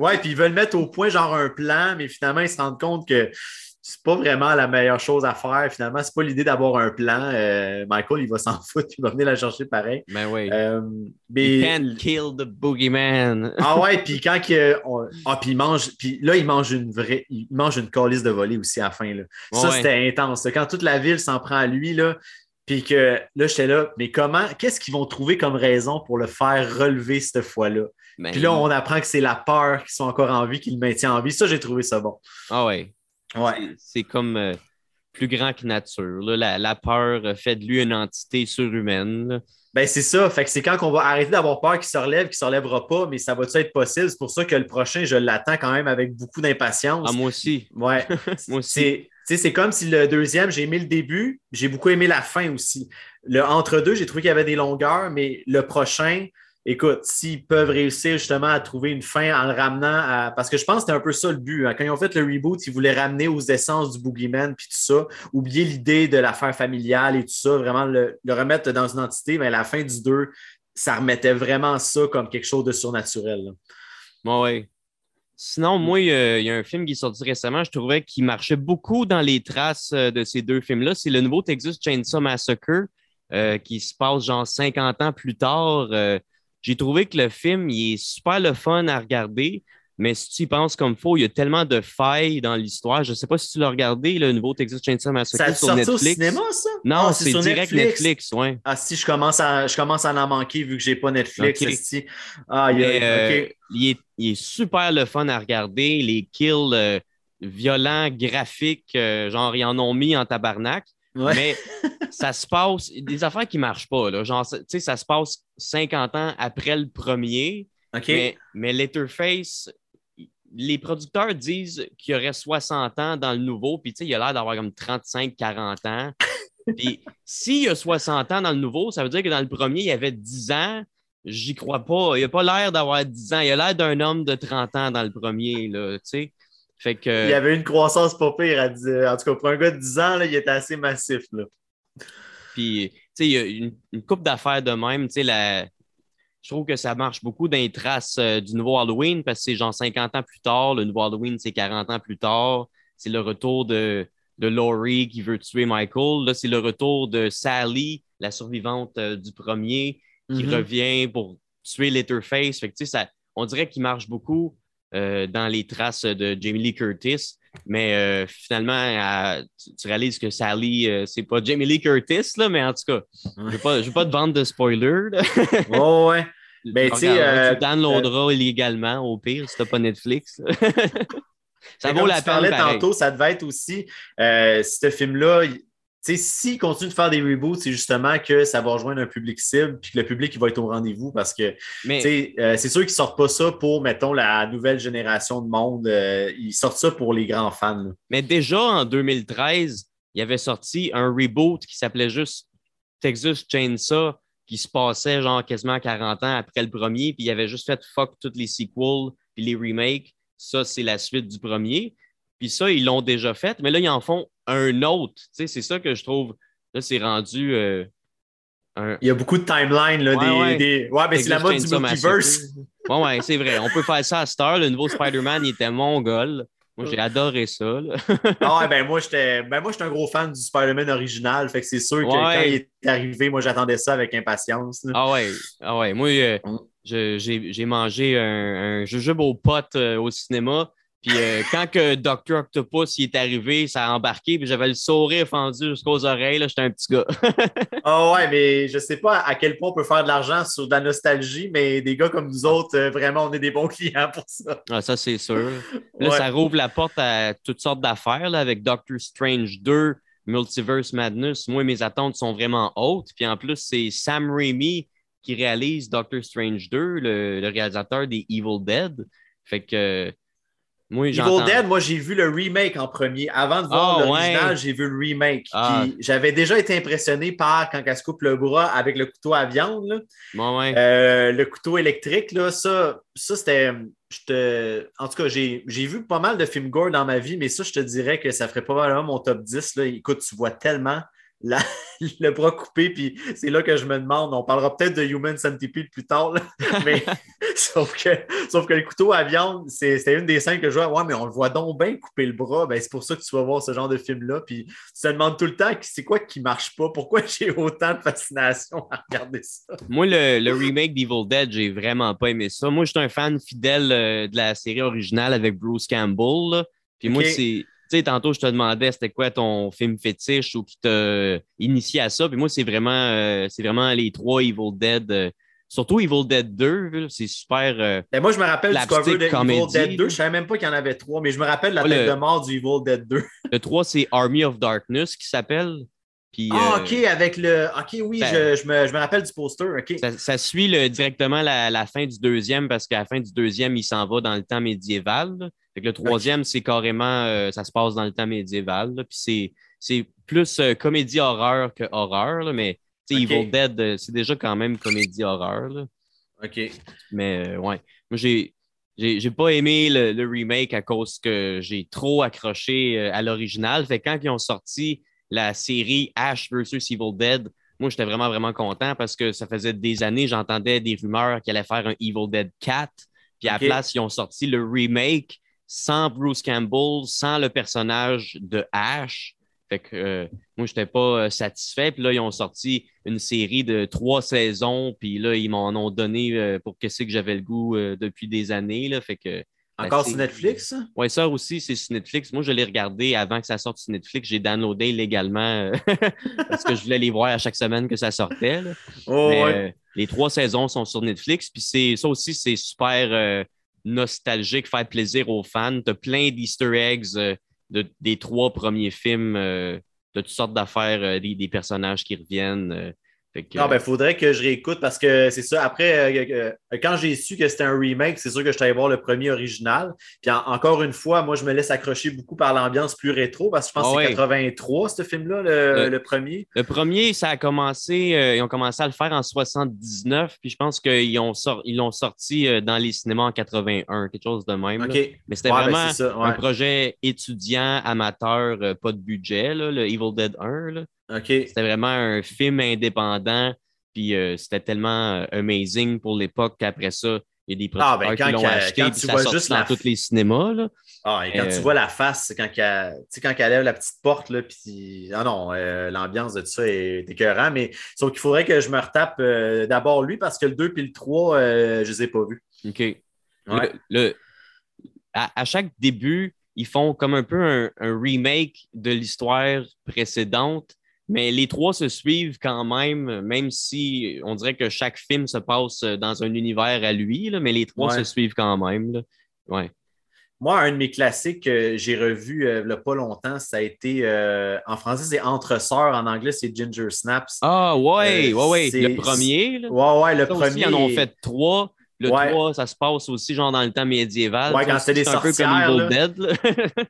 Ouais, puis ils veulent mettre au point genre un plan, mais finalement, ils se rendent compte que c'est pas vraiment la meilleure chose à faire. Finalement, c'est pas l'idée d'avoir un plan. Euh, Michael, il va s'en <laughs> foutre, il va venir la chercher pareil. Ben oui. Euh, mais... You can't kill the boogeyman. <laughs> ah ouais, puis quand il, ah, puis il mange, puis là, il mange une vraie, il mange une calice de volée aussi à la fin. Là. Ça, c'était intense. Quand toute la ville s'en prend à lui, là, puis que là, j'étais là, mais comment, qu'est-ce qu'ils vont trouver comme raison pour le faire relever cette fois-là? Ben puis là, on apprend que c'est la peur qu'ils sont encore en vie qui le maintient en vie. Ça, j'ai trouvé ça bon. Ah ouais. Ouais. C'est comme euh, plus grand que nature. La, peur fait de lui une entité surhumaine. Ben, c'est ça. Fait que c'est quand on va arrêter d'avoir peur qu'il se relève, qu'il ne se relèvera pas, mais ça va-tu être possible? C'est pour ça que le prochain, je l'attends quand même avec beaucoup d'impatience. Ah, moi aussi. Ouais. <laughs> moi aussi. C'est comme si le deuxième, j'ai aimé le début, j'ai beaucoup aimé la fin aussi. Le entre-deux, j'ai trouvé qu'il y avait des longueurs, mais le prochain, écoute, s'ils peuvent réussir justement à trouver une fin en le ramenant à. Parce que je pense que c'était un peu ça le but. Hein. Quand ils ont fait le reboot, ils voulaient ramener aux essences du Boogeyman puis tout ça, oublier l'idée de l'affaire familiale et tout ça, vraiment le, remettre dans une entité, mais la fin du 2, ça remettait vraiment ça comme quelque chose de surnaturel. oui. Sinon, moi, il y, a un film qui est sorti récemment, je trouvais qu'il marchait beaucoup dans les traces euh, de ces deux films-là. C'est le nouveau Texas Chainsaw Massacre. Euh, qui se passe genre 50 ans plus tard. Euh, j'ai trouvé que le film, il est super le fun à regarder, mais si tu y penses comme faux, il y a tellement de failles dans l'histoire. Je ne sais pas si tu l'as regardé, le nouveau Texas Chainsaw Massacre ça sur Netflix. au cinéma, ça? Non, ah, c'est direct Netflix, ouais. Ah si, je commence à, je commence à en manquer vu que j'ai pas Netflix. Ah, il, euh, il, est, super le fun à regarder. Les kills euh, violents, graphiques, euh, genre ils en ont mis en tabarnak. Mais ça se passe, des affaires qui ne marchent pas. Là. Genre, tu sais, ça se passe 50 ans après le premier. Mais, mais Letterface, les producteurs disent qu'il y aurait 60 ans dans le nouveau, puis il a l'air d'avoir comme 35-40 ans. <laughs> puis s'il y a 60 ans dans le nouveau, ça veut dire que dans le premier, il y avait 10 ans. J'y crois pas. Il n'a pas l'air d'avoir 10 ans. Il a l'air d'un homme de 30 ans dans le premier, là, Fait que... Il y avait une croissance pas pire. À En tout cas, pour un gars de 10 ans, là, il était assez massif. Là. Puis, tu sais, il y a une, une coupe d'affaires de même. Tu sais, la, je trouve que ça marche beaucoup dans les traces euh, du nouveau Halloween parce que c'est genre 50 ans plus tard. Le nouveau Halloween, c'est 40 ans plus tard. C'est le retour de, de Laurie qui veut tuer Michael. Là, c'est le retour de Sally, la survivante euh, du premier, qui mm-hmm. revient pour tuer Letterface. Fait que, ça, on dirait qu'il marche beaucoup euh, dans les traces de Jamie Lee Curtis. Mais finalement, tu, réalises que Sally, c'est pas Jamie Lee Curtis, là, mais en tout cas, je ne vais, pas te vendre de spoiler. <laughs> oh, ouais. Ben, tu euh, downloaderas euh, illégalement, au pire, si tu n'as pas Netflix. <laughs> ça vaut la peine. Tantôt, ça devait être aussi, euh, ce film-là, s'il continue de faire des reboots, c'est justement que ça va rejoindre un public cible, puis que le public il va être au rendez-vous parce que c'est sûr qu'ils ne sortent pas ça pour, mettons, la nouvelle génération de monde. ils sortent ça pour les grands fans. Mais déjà en 2013, il y avait sorti un reboot qui s'appelait juste Texas Chainsaw qui se passait genre quasiment 40 ans après le premier, puis il avait juste fait fuck toutes les sequels puis les remakes. Ça, c'est la suite du premier. Puis ça, ils l'ont déjà fait, mais là, ils en font un autre. Tu sais, c'est ça que je trouve. Là, c'est rendu. Euh, il y a beaucoup de timelines. Là, des, Ouais, mais c'est la mode du multiverse. Ouais, ouais, c'est vrai. On peut faire ça à Star. Le nouveau Spider-Man, il était mongol. Moi, j'ai adoré ça. ah ouais, ben moi, j'étais ben moi, un gros fan du Spider-Man original. Fait que c'est sûr que quand il est arrivé, moi, j'attendais ça avec impatience. Ah ouais, ah ouais. Moi, euh, mm. j'ai mangé un, un jujube aux potes euh, au cinéma. Puis euh, quand que Dr. Octopus il est arrivé, ça a embarqué, puis j'avais le sourire fendu jusqu'aux oreilles. J'étais un petit gars. <laughs> Ah ouais, mais je sais pas à quel point on peut faire de l'argent sur de la nostalgie, mais des gars comme nous autres, euh, vraiment, on est des bons clients pour ça. Ah, ça, c'est sûr. Là, ça rouvre la porte à toutes sortes d'affaires avec Doctor Strange 2, Multiverse Madness. Moi, mes attentes sont vraiment hautes. Puis en plus, c'est Sam Raimi qui réalise Doctor Strange 2, le, le réalisateur des Evil Dead. Fait que Evil Dead, moi, j'ai vu le remake en premier. Avant de voir ah, l'original, j'ai vu le remake. Ah. J'avais déjà été impressionné par quand elle se coupe le bras avec le couteau à viande. Euh, le couteau électrique, là, ça, ça c'était. En tout cas, j'ai vu pas mal de films gore dans ma vie, mais ça, je te dirais que ça ferait probablement mon top 10. Là. Écoute, tu vois tellement <laughs> le bras coupé, puis c'est là que je me demande, on parlera peut-être de Human Centipede plus tard, <laughs> mais <laughs> sauf, que, sauf que le couteau à viande, c'était une des scènes que je vois, ouais, mais on le voit donc bien couper le bras, ben, c'est pour ça que tu vas voir ce genre de film-là, puis tu te demandes tout le temps, c'est quoi qui marche pas, pourquoi j'ai autant de fascination à regarder ça? Moi, le, remake d'Evil Dead, j'ai vraiment pas aimé ça. Moi, je suis un fan fidèle euh, de la série originale avec Bruce Campbell, puis moi, c'est tantôt, je te demandais c'était quoi ton film fétiche ou qui t'a initié à ça. Puis moi, c'est vraiment, euh, c'est vraiment les trois Evil Dead. Euh, surtout Evil Dead 2, c'est super. Euh, ben, moi, je me rappelle du cover de Evil Dead 2. Je ne savais même pas qu'il y en avait trois, mais je me rappelle la tête de mort du Evil Dead 2. le 3, c'est Army of Darkness qui s'appelle. Ah, OK, avec le. OK, oui, ben, je, me, rappelle du poster. OK. Ça, suit le, directement la, fin du deuxième parce qu'à la fin du deuxième, il s'en va dans le temps médiéval le troisième, c'est carrément, euh, ça se passe dans le temps médiéval. puis c'est plus euh, comédie horreur que horreur, mais Evil Dead, euh, c'est déjà quand même comédie horreur. OK. Mais ouais. Moi, j'ai. J'ai pas aimé le, remake à cause que j'ai trop accroché à l'original. Fait quand ils ont sorti la série Ash vs Evil Dead, moi, j'étais vraiment, vraiment content parce que ça faisait des années, j'entendais des rumeurs qu'ils allaient faire un Evil Dead 4. Puis à la place, ils ont sorti le remake sans Bruce Campbell, sans le personnage de Ash. Fait que euh, moi, je n'étais pas euh, satisfait. Puis là, ils ont sorti une série de trois saisons. Puis là, ils m'en ont donné euh, pour qu'est-ce que j'avais le goût depuis des années. Là. Fait que, Encore sur Netflix? Oui, ça aussi, c'est sur Netflix. Moi, je l'ai regardé avant que ça sorte sur Netflix. J'ai downloadé légalement <laughs> parce que je voulais les voir à chaque semaine que ça sortait. Oh, les trois saisons sont sur Netflix. Puis ça aussi, c'est super nostalgique, faire plaisir aux fans. Tu as plein d'Easter eggs euh, de, des trois premiers films, euh, de toutes sortes d'affaires, euh, des, personnages qui reviennent. Il ben, faudrait que je réécoute parce que c'est ça. Après, euh, euh, quand j'ai su que c'était un remake, c'est sûr que je suis allé voir le premier original. Puis encore une fois, moi, je me laisse accrocher beaucoup par l'ambiance plus rétro parce que je pense que c'est 83, ce film-là, le, premier. Le premier, ça a commencé, euh, ils ont commencé à le faire en 79, puis je pense qu'ils ont ils l'ont sorti dans les cinémas en 81, quelque chose de même. Mais c'était ben, vraiment un projet étudiant, amateur, pas de budget, le Evil Dead 1. C'était vraiment un film indépendant. Puis euh, c'était tellement euh, amazing pour l'époque qu'après ça, il y a des ah, ben, producteurs qui l'ont acheté puis ça juste dans tous les cinémas. Là. Ah, et quand tu euh, vois la face, quand, elle, quand elle lève la petite porte, là, puis ah non, l'ambiance de tout ça est écœurant. Mais sauf qu'il faudrait que je me retape d'abord lui parce que le 2 puis le 3, je ne les ai pas vus. OK. Le, à, chaque début, ils font comme un peu un remake de l'histoire précédente mais les trois se suivent quand même, même si on dirait que chaque film se passe dans un univers à lui, mais les trois se suivent quand même. Ouais. Moi, un de mes classiques que j'ai revu euh, il n'y a pas longtemps, ça a été euh, en français, c'est Entre Sœurs, en anglais, c'est Ginger Snaps. Ah, ouais, euh, ouais, ouais. Le premier. Là. Ouais, ouais, le premier. ils en ont fait trois. Le 3, ça se passe aussi genre dans le temps médiéval. Ouais, quand c'était des sorcières. Un peu comme Dead,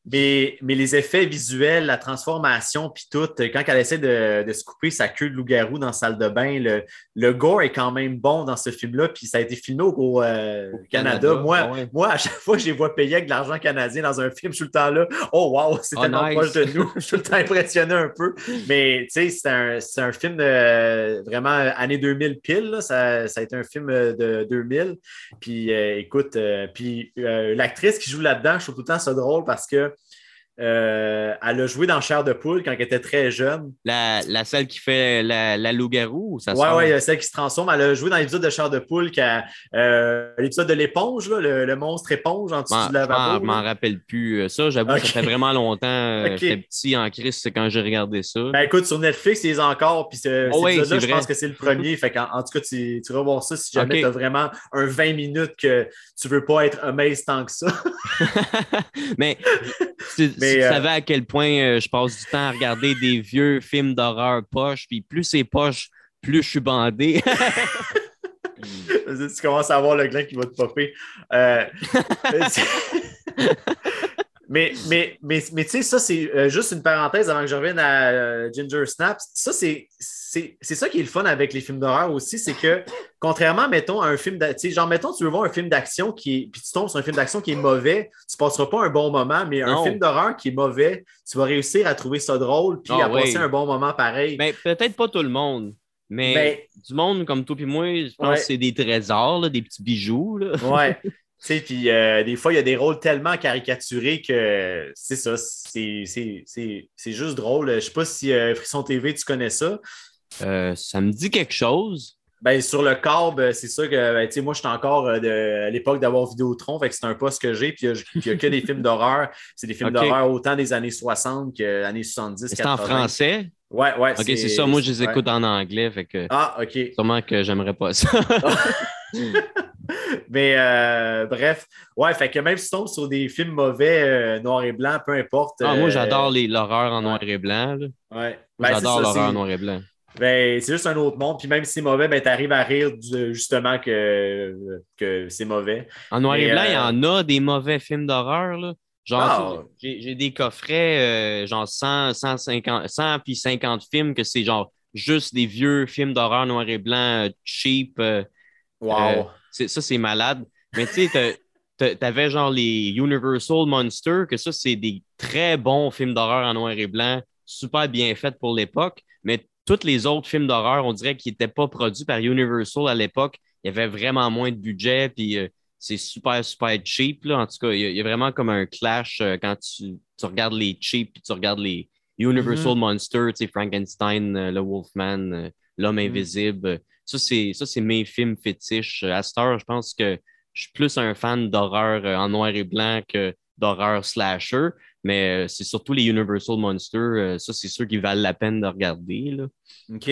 <laughs> mais, mais les effets visuels, la transformation, puis tout, quand elle essaie de, de, se couper sa queue de loup-garou dans la salle de bain, le, le gore est quand même bon dans ce film-là, puis ça a été filmé au, euh, Canada. Moi, ah moi, à chaque fois que je les vois payer avec de l'argent canadien dans un film, je suis tout le temps là, oh wow, c'est oh, tellement proche de nous. je suis tout le temps impressionné un peu. Mais tu sais, c'est un, un, film de, vraiment année 2000 pile, ça, ça a été un film de 2000. Puis euh, écoute, euh, puis euh, l'actrice qui joue là-dedans, je trouve tout le temps ça drôle parce que euh, elle a joué dans Chair de poule quand elle était très jeune. La, la celle qui fait la, la loup-garou, ça Oui, oui, celle qui se transforme. Elle a joué dans l'épisode de Chair de poule, euh, l'épisode de l'éponge, le, monstre éponge en dessous du lavabo. Je m'en rappelle plus. Ça, j'avoue, ça fait vraiment longtemps. <laughs> J'étais petit en crise quand j'ai regardé ça. Ben écoute, sur Netflix, ils encore. Puis ce, oh, là je pense que c'est le premier. <laughs> fait en, en, tout cas, tu, tu vas voir ça si jamais tu as vraiment un 20 minutes que tu veux pas être amazed tant que ça. <laughs> Mais mais, tu euh, savais à quel point euh, je passe du temps à regarder des vieux films d'horreur poche, puis plus c'est poche, plus je suis bandé. <laughs> tu commences à avoir le gland qui va te popper. Euh, <laughs> mais, mais, mais, mais tu sais, ça, c'est juste une parenthèse avant que je revienne à Ginger Snaps. Ça, c'est c'est ça qui est le fun avec les films d'horreur aussi, c'est que contrairement, mettons, à un film d'action, genre, mettons, tu veux voir un film d'action qui est, puis tu tombes sur un film d'action qui est mauvais, tu passeras pas un bon moment, mais un film d'horreur qui est mauvais, tu vas réussir à trouver ça drôle, puis ah à passer un bon moment pareil. Mais peut-être pas tout le monde. Mais ben, du monde comme toi et moi, je pense que c'est des trésors, des petits bijoux. Là. Ouais. <laughs> puis euh, des fois, il y a des rôles tellement caricaturés que c'est ça, c'est juste drôle. Je ne sais pas si euh, Frisson TV, tu connais ça. Euh, ça me dit quelque chose. Ben, sur le corps, c'est sûr que ben, moi, je suis encore à l'époque d'avoir Vidéotron, fait que c'est un poste que j'ai, puis il n'y a, que des <laughs> films d'horreur. C'est des films d'horreur autant des années 60 que années 70. C'est en français? Ouais, ouais. Ok, c'est ça. Moi, je les écoute en anglais, fait que. Ah, ok. Sûrement que j'aimerais pas ça. <laughs> Mais euh, bref, ouais, fait que même si tu tombes sur des films mauvais, euh, noir et blanc, peu importe. Ah, moi, j'adore l'horreur en noir et blanc. Ouais. Ben, j'adore l'horreur en noir et blanc. Ben, c'est juste un autre monde. Puis même si c'est mauvais, ben, tu arrives à rire justement que, que c'est mauvais. En noir et, blanc, il y euh, en a des mauvais films d'horreur. Genre, ah. j'ai des coffrets, genre 100, 150, 100 puis 50 films que c'est genre juste des vieux films d'horreur noir et blanc cheap. wow. ça, c'est malade. Mais tu sais, t'avais genre les Universal Monsters, que ça, c'est des très bons films d'horreur en noir et blanc, super bien faits pour l'époque. Mais tous les autres films d'horreur, on dirait qu'ils n'étaient pas produits par Universal à l'époque. Il y avait vraiment moins de budget, puis euh, c'est super, super cheap. Là. En tout cas, il y, a, vraiment comme un clash euh, quand tu, regardes les cheap, puis tu regardes les Universal mm-hmm. Monsters, Frankenstein, euh, le Wolfman, L'Homme mm-hmm. Invisible. Ça, c'est mes films fétiches. À cette heure, je pense que je suis plus un fan d'horreur en noir et blanc que d'horreur slasher. Mais euh, c'est surtout les Universal Monsters. Euh, ça, c'est sûr qu'ils valent la peine de regarder. Là. OK.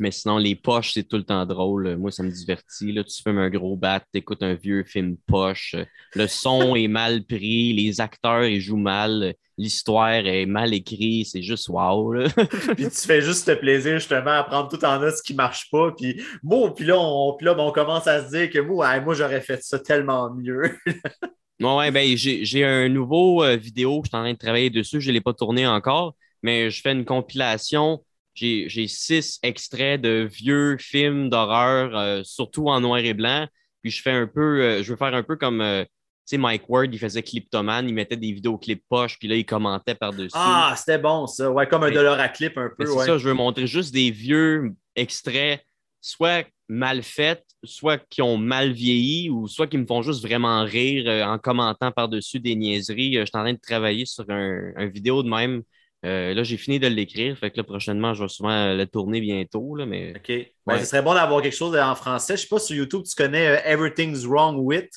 Mais sinon, les poches, c'est tout le temps drôle. Moi, ça me divertit. Là, tu fumes un gros bat, tu écoutes un vieux film poche. Le son <laughs> est mal pris, les acteurs ils jouent mal, l'histoire est mal écrite. C'est juste wow. <laughs> puis tu fais juste te plaisir justement à prendre tout en note ce qui marche pas. Puis, bon, puis là, on, puis là ben, on commence à se dire que moi, moi j'aurais fait ça tellement mieux. <laughs> ouais, ben, j'ai un nouveau euh, vidéo, je suis en train de travailler dessus. Je ne l'ai pas tourné encore, mais je fais une compilation j'ai six extraits de vieux films d'horreur, euh, surtout en noir et blanc. Puis je fais un peu, euh, je veux faire un peu comme, tu sais, Mike Ward, il faisait Cliptoman, il mettait des vidéos clips poche, puis là, il commentait par-dessus. Ah, c'était bon ça. Ouais, comme un dollar à clip un peu. C'est ça, je veux montrer juste des vieux extraits, soit mal faits, soit qui ont mal vieilli, ou soit qui me font juste vraiment rire en commentant par-dessus des niaiseries. je suis en train de travailler sur un, un vidéo de même euh, là, j'ai fini de l'écrire. Fait que là, prochainement, je vais souvent le tourner bientôt. Là, mais... OK. Ben, ce serait bon d'avoir quelque chose en français. Je ne sais pas sur YouTube, tu connais euh, Everything's Wrong With?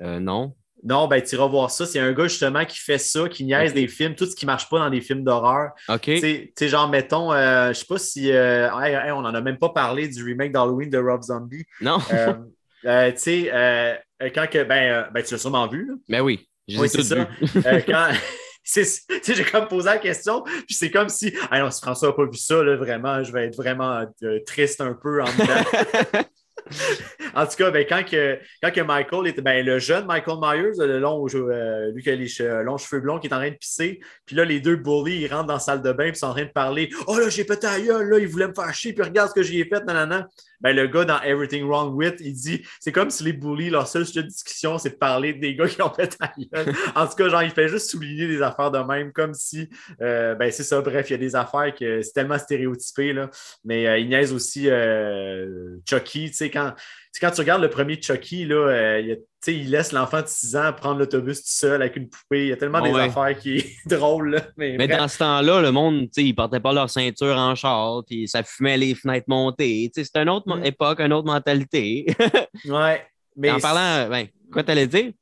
Euh, non. Non, ben tu iras voir ça. C'est un gars justement qui fait ça, qui niaise des films, tout ce qui ne marche pas dans des films d'horreur. OK. Tu sais, genre, mettons, je ne sais pas si. on n'en a même pas parlé du remake d'Halloween de Rob Zombie. Non. tu sais, quand que. Ben, ben, tu l'as sûrement vu. Là. Ben oui. Oui, c'est ça. quand, <laughs> j'ai comme posé la question, puis c'est comme si, ah non, si François n'a pas vu ça, là, vraiment, je vais être vraiment euh, triste un peu en dedans. <laughs> en tout cas, ben, quand, que, quand que Michael était ben, le jeune Michael Myers, le long, euh, lui qui a les longs cheveux blonds, qui est en train de pisser, puis là, les deux bullies, ils rentrent dans la salle de bain, puis sont en train de parler Oh là, j'ai pété gueule, là, il voulait me faire chier, puis regarde ce que j'ai fait, nanana. Ben, le gars dans Everything Wrong With, il dit c'est comme si les bullies, leur seule sujet de discussion, c'est de parler des gars qui ont à gueule. en tout cas, genre, il fait juste souligner des affaires de même, comme si, euh, ben, c'est ça, bref, il y a des affaires que c'est tellement stéréotypé, là. Mais euh, il niaise aussi Chucky, tu sais, quand, quand tu regardes le premier Chucky, là, euh, il, laisse l'enfant de 6 ans prendre l'autobus tout seul avec une poupée. Il y a tellement des affaires qui sont <laughs> drôles. Mais, dans ce temps-là, le monde, ils ne portaient pas leur ceinture en char, puis ça fumait les fenêtres montées. C'était une autre mm. époque, une autre mentalité. <laughs> ouais. Mais en parlant, ben, quoi t'allais dire?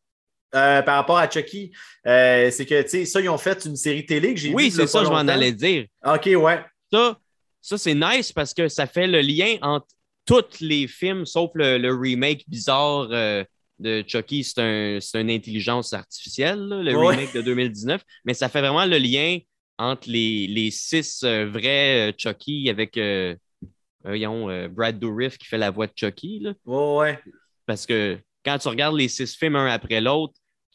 Euh, par rapport à Chucky, euh, c'est que, tu sais, ça, ils ont fait une série télé que j'ai Oui, c'est ça, je m'en allais dire. OK, ouais. Ça, ça c'est nice parce que ça fait le lien entre tous les films, sauf le, remake bizarre euh, de Chucky, c'est une intelligence artificielle, le remake de 2019. Mais ça fait vraiment le lien entre les, six euh, vrais euh, Chucky avec Brad Dourif qui fait la voix de Chucky. Là. ouais. Parce que quand tu regardes les six films un après l'autre,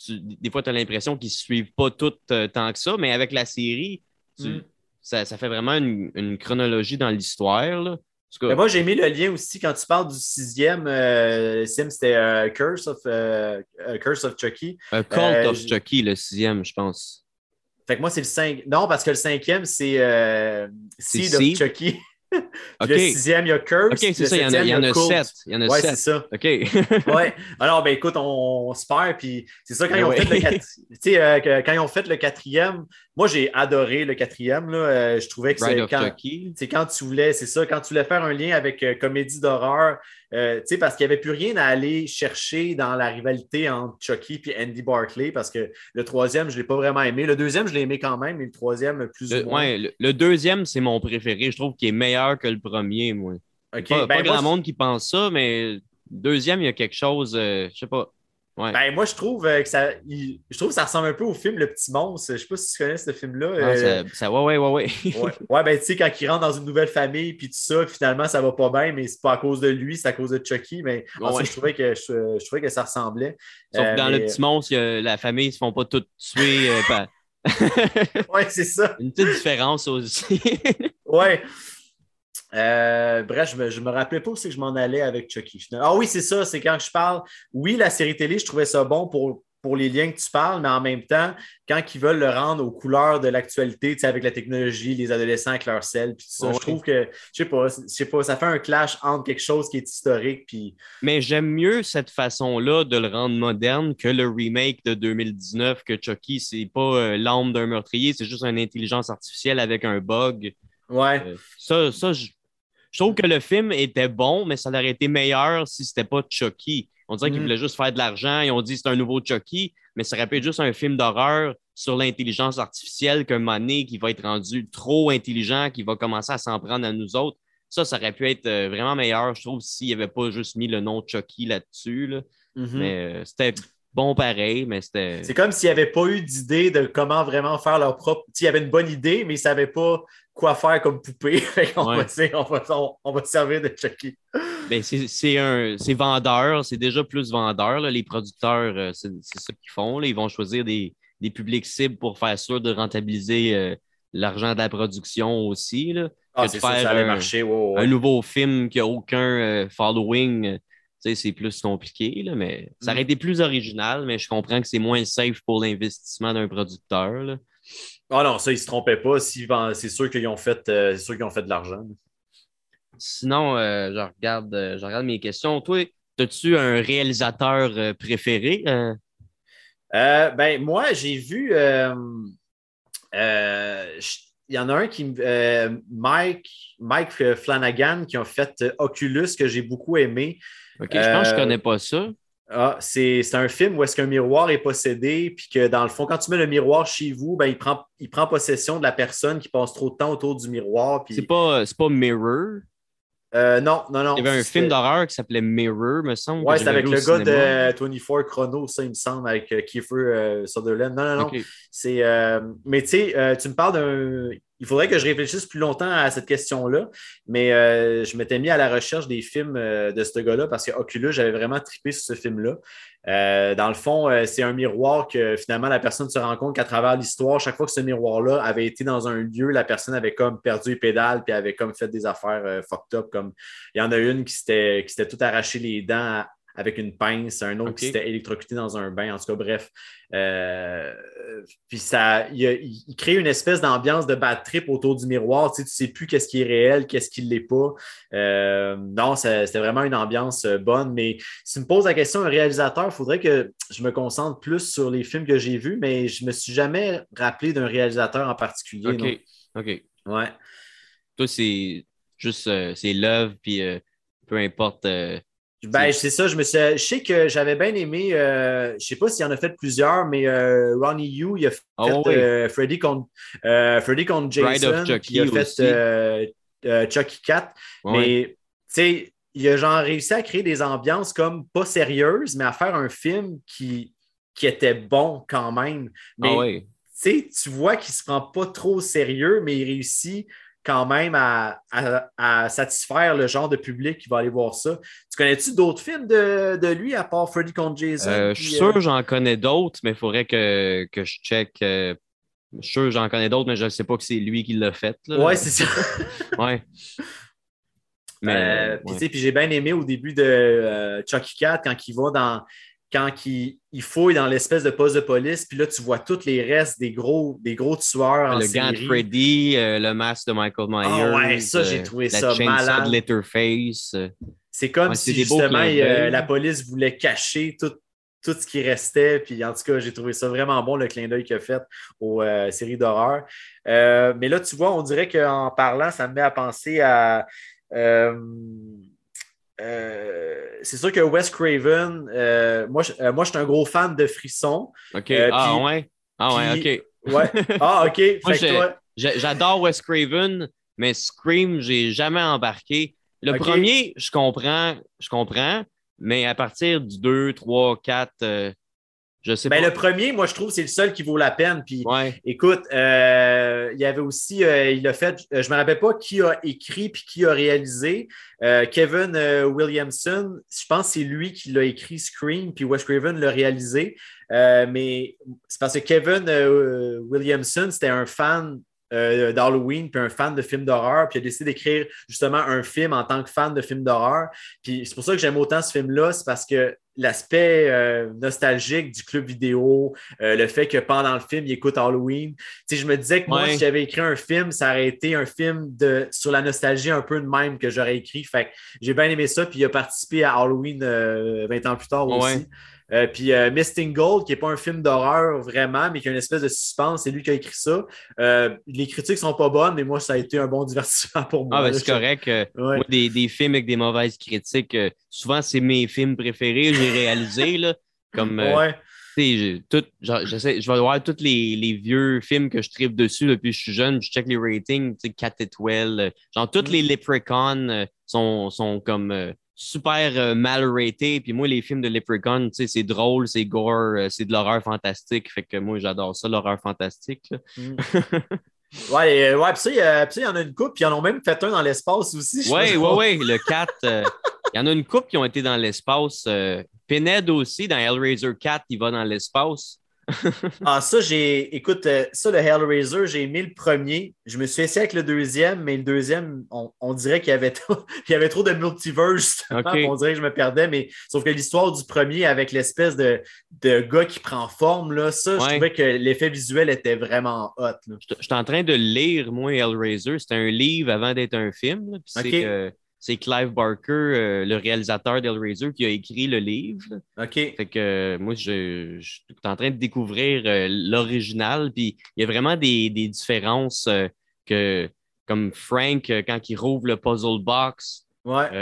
des fois, tu as l'impression qu'ils ne suivent pas tout tant que ça, mais avec la série, mm. ça, fait vraiment une, une chronologie dans l'histoire moi, j'ai mis le lien aussi quand tu parles du sixième. Euh, sim, c'était euh, Curse, of, euh, Curse of Chucky. Cult of Chucky, le sixième, je pense. Fait que moi, c'est le cinq. Non, parce que le cinquième, c'est Seed of Chucky. <laughs> Le sixième, il y a Curse. OK, c'est ça, il y, en a, il y en a sept. Il y en a ouais, c'est ça. OK. <laughs> ouais. Alors, ben écoute, on, se perd. Puis c'est ça, quand, ben ils ont fait le <laughs> euh, quand ils ont fait le quatrième, moi, j'ai adoré le quatrième. Là, euh, je trouvais que c'est quand, quand tu voulais, c'est ça, quand tu voulais faire un lien avec euh, comédie d'horreur, euh, parce qu'il n'y avait plus rien à aller chercher dans la rivalité entre Chucky et Andy Barclay, parce que le troisième, je ne l'ai pas vraiment aimé. Le deuxième, je l'ai aimé quand même, mais le troisième, plus ou moins. Ouais, le, deuxième, c'est mon préféré. Je trouve qu'il est meilleur que le premier, moi. Okay. Pas, ben, grand monde qui pense ça, mais deuxième, il y a quelque chose, euh, je sais pas. Ben, moi, je trouve euh, que ça, je trouve ça ressemble un peu au film Le Petit Monstre. Je sais pas si tu connais ce film-là. Ah, euh, ça, ouais, ouais, ouais, ouais. <laughs> ouais, ben, tu sais, quand il rentre dans une nouvelle famille, puis tout ça, finalement, ça va pas bien, mais c'est pas à cause de lui, c'est à cause de Chucky. Mais je, trouvais que, je, trouvais que ça ressemblait. Sauf que dans Le Petit Monstre, la famille, ils se font pas toutes tuer. <laughs> ouais, c'est ça. <laughs> Une petite différence aussi. ouais. Euh, bref, je me, me rappelais pas où c'est que je m'en allais avec Chucky. Ah oui, c'est ça, c'est quand je parle. Oui, la série télé, je trouvais ça bon pour, pour les liens que tu parles, mais en même temps, quand ils veulent le rendre aux couleurs de l'actualité, avec la technologie, les adolescents avec leur sel, puis tout ça, je trouve que, je sais pas, je sais pas, ça fait un clash entre quelque chose qui est historique, puis... Mais j'aime mieux cette façon-là de le rendre moderne que le remake de 2019, que Chucky, c'est pas euh, l'âme d'un meurtrier, c'est juste une intelligence artificielle avec un bug. Ouais. Euh, ça, ça je je trouve que le film était bon, mais ça aurait été meilleur si c'était pas Chucky. On dirait qu'ils mm. voulaient juste faire de l'argent. Ils ont dit c'est un nouveau Chucky, mais ça aurait pu être juste un film d'horreur sur l'intelligence artificielle qu'un moment qui va être rendu trop intelligent, qui va commencer à s'en prendre à nous autres. Ça, ça aurait pu être vraiment meilleur, je trouve, s'il avait pas juste mis le nom Chucky là-dessus. Là. Mm-hmm. Mais c'était bon pareil, mais c'était. C'est comme s'il n'y avait pas eu d'idée de comment vraiment faire leur propre. Il y avait une bonne idée, mais ils ne savaient pas quoi faire comme poupée. <laughs> on, va, on, va, servir de Chucky. Ben, c'est vendeur, c'est déjà plus vendeur. Les producteurs, euh, c'est ça qu'ils font. Ils vont choisir des, publics cibles pour faire sûr de rentabiliser euh, l'argent de la production aussi. Là. Ah, ça, ça allait marcher. un nouveau film qui n'a aucun euh, following c'est plus compliqué, là, mais ça aurait mm. été plus original, mais je comprends que c'est moins safe pour l'investissement d'un producteur. Ah non, ça, ils ne se trompaient pas. C'est sûr qu'ils ont, fait, euh, ont fait de l'argent. Sinon, euh, je, regarde, euh, je regarde mes questions. Toi, as-tu un réalisateur préféré? ben, moi, j'ai vu. il y en a un qui Mike, Mike Flanagan qui a fait Oculus que j'ai beaucoup aimé. OK, je pense que je ne connais pas ça. Ah, c'est un film où est-ce qu'un miroir est possédé, puis que dans le fond, quand tu mets le miroir chez vous, ben, il, prend, il prend possession de la personne qui passe trop de temps autour du miroir. Puis... C'est pas, pas Mirror? Euh, non, non, non. Il y avait un film d'horreur qui s'appelait Mirror, me semble. Ouais, c'est avec le gars de 24 Chrono, ça, il me semble, avec euh, Kiefer euh, Sutherland. Non, non, non. C'est, mais tu sais, tu me parles d'un il faudrait que je réfléchisse plus longtemps à cette question-là, mais euh, je m'étais mis à la recherche des films euh, de ce gars-là parce que Oculus, j'avais vraiment trippé sur ce film-là. Euh, dans le fond, c'est un miroir que finalement la personne se rend compte qu'à travers l'histoire, chaque fois que ce miroir-là avait été dans un lieu, la personne avait comme perdu les pédales puis avait comme fait des affaires fucked up. Comme il y en a une qui s'était tout arraché les dents avec une pince, un autre qui s'était électrocuté dans un bain. En tout cas, bref. Euh, puis ça, il, crée une espèce d'ambiance de bad trip autour du miroir. Tu sais, sais plus qu'est-ce qui est réel, qu'est-ce qui ne l'est pas. Euh, non, c'était vraiment une ambiance euh, bonne. Mais si tu me poses la question, un réalisateur, il faudrait que je me concentre plus sur les films que j'ai vus, mais je ne me suis jamais rappelé d'un réalisateur en particulier. OK. OK. Ouais. Toi, c'est juste c'est l'œuvre, puis peu importe ben, c'est ça, je me suis. Je sais que j'avais bien aimé, euh, je sais pas s'il en a fait plusieurs, mais euh, Ronnie Yu, il a fait oh, euh, Freddy, contre, Freddy contre Jason, il a fait Chucky Cat. Mais tu sais, il a genre réussi à créer des ambiances comme pas sérieuses, mais à faire un film qui, qui était bon quand même. Mais ah tu vois qu'il se prend pas trop au sérieux, mais il réussit quand même à, satisfaire le genre de public qui va aller voir ça. Tu connais-tu d'autres films de, lui à part Freddy contre Jason? Euh, je suis sûr que euh, j'en connais d'autres, mais il faudrait que, je check. Euh, je suis sûr que j'en connais d'autres, mais je ne sais pas que c'est lui qui l'a fait. Oui, c'est ça. <laughs> ouais. Mais, puis, j'ai bien aimé au début de Chucky Cat quand il va dans quand il, il fouille dans l'espèce de poste de police, puis là, tu vois tous les restes des gros, des gros tueurs Le gant de Freddy, euh, le masque de Michael ah Myers. Ah ouais, ça, j'ai euh, trouvé ça malade. de Letterface. C'est comme si, justement, la police voulait cacher tout, tout ce qui restait. Puis en tout cas, j'ai trouvé ça vraiment bon, le clin d'œil qu'il a fait aux euh, séries d'horreur. mais là, tu vois, on dirait qu'en parlant, ça me met à penser à. Euh, c'est sûr que Wes Craven, euh, moi, je, euh, moi, je suis un gros fan de Frisson. OK. ah, ouais? Ah, ouais, OK. Ouais. <laughs> Ah, OK. J'adore Wes Craven, mais Scream, j'ai jamais embarqué. Le premier, je comprends, je comprends, mais à partir du 2, 3, 4, je sais ben, pas. Le premier, moi, je trouve c'est le seul qui vaut la peine. Puis, écoute, euh, il y avait aussi, euh, il a fait, euh, je ne me rappelle pas qui a écrit puis qui a réalisé. Kevin Williamson, je pense que c'est lui qui l'a écrit Scream, puis Wes Craven l'a réalisé. mais c'est parce que Kevin Williamson, c'était un fan euh, d'Halloween, puis un fan de films d'horreur, puis il a décidé d'écrire justement un film en tant que fan de films d'horreur. Puis c'est pour ça que j'aime autant ce film-là, c'est parce que l'aspect euh, nostalgique du club vidéo, euh, le fait que pendant le film, il écoute Halloween. Tu je me disais que moi, si j'avais écrit un film, ça aurait été un film de, sur la nostalgie un peu de même que j'aurais écrit. Fait j'ai bien aimé ça, puis il a participé à Halloween 20 ans plus tard aussi. Euh, puis euh, Misting Gold, qui n'est pas un film d'horreur vraiment, mais qui a une espèce de suspense, c'est lui qui a écrit ça. Euh, les critiques sont pas bonnes, mais moi, ça a été un bon <laughs> divertissement pour moi. Ah, ben, c'est correct. Moi, des, des, films avec des mauvaises critiques, souvent, c'est mes films préférés, j'ai réalisé. <laughs> là, comme, tout, je vais voir tous les, vieux films que je tripe dessus depuis que je suis jeune, je check les ratings, tu sais, Cat Étoiles. Genre, tous les mm. Leprechauns euh, sont, sont comme super euh, mal ratés. Puis moi, les films de Leprechaun, tu sais, c'est drôle, c'est gore, c'est de l'horreur fantastique. Fait que moi, j'adore ça, l'horreur fantastique. Mm. <laughs> ouais, ouais, puis il y en a une coupe, puis ils en ont même fait un dans l'espace aussi. Oui, oui, oui, le 4. Il y en a une coupe qui ont été dans l'espace. Pinhead aussi, dans Hellraiser 4, il va dans l'espace. <laughs> ah, ça, j'ai. Écoute, euh, ça, le Hellraiser, j'ai aimé le premier. Je me suis essayé avec le deuxième, mais le deuxième, on, dirait qu'il y, avait <laughs> trop... y avait trop de multiverse. On dirait que je me perdais, mais sauf que l'histoire du premier avec l'espèce de, de, gars qui prend forme, là, ça, je trouvais que l'effet visuel était vraiment hot. Je suis en train de lire, moi, Hellraiser. C'était un livre avant d'être un film. C'est c'est Clive Barker, euh, le réalisateur d'Hellraiser, qui a écrit le livre. OK. Fait que euh, moi, je, suis en train de découvrir euh, l'original, puis il y a vraiment des, différences que, comme Frank, quand il rouvre le puzzle box,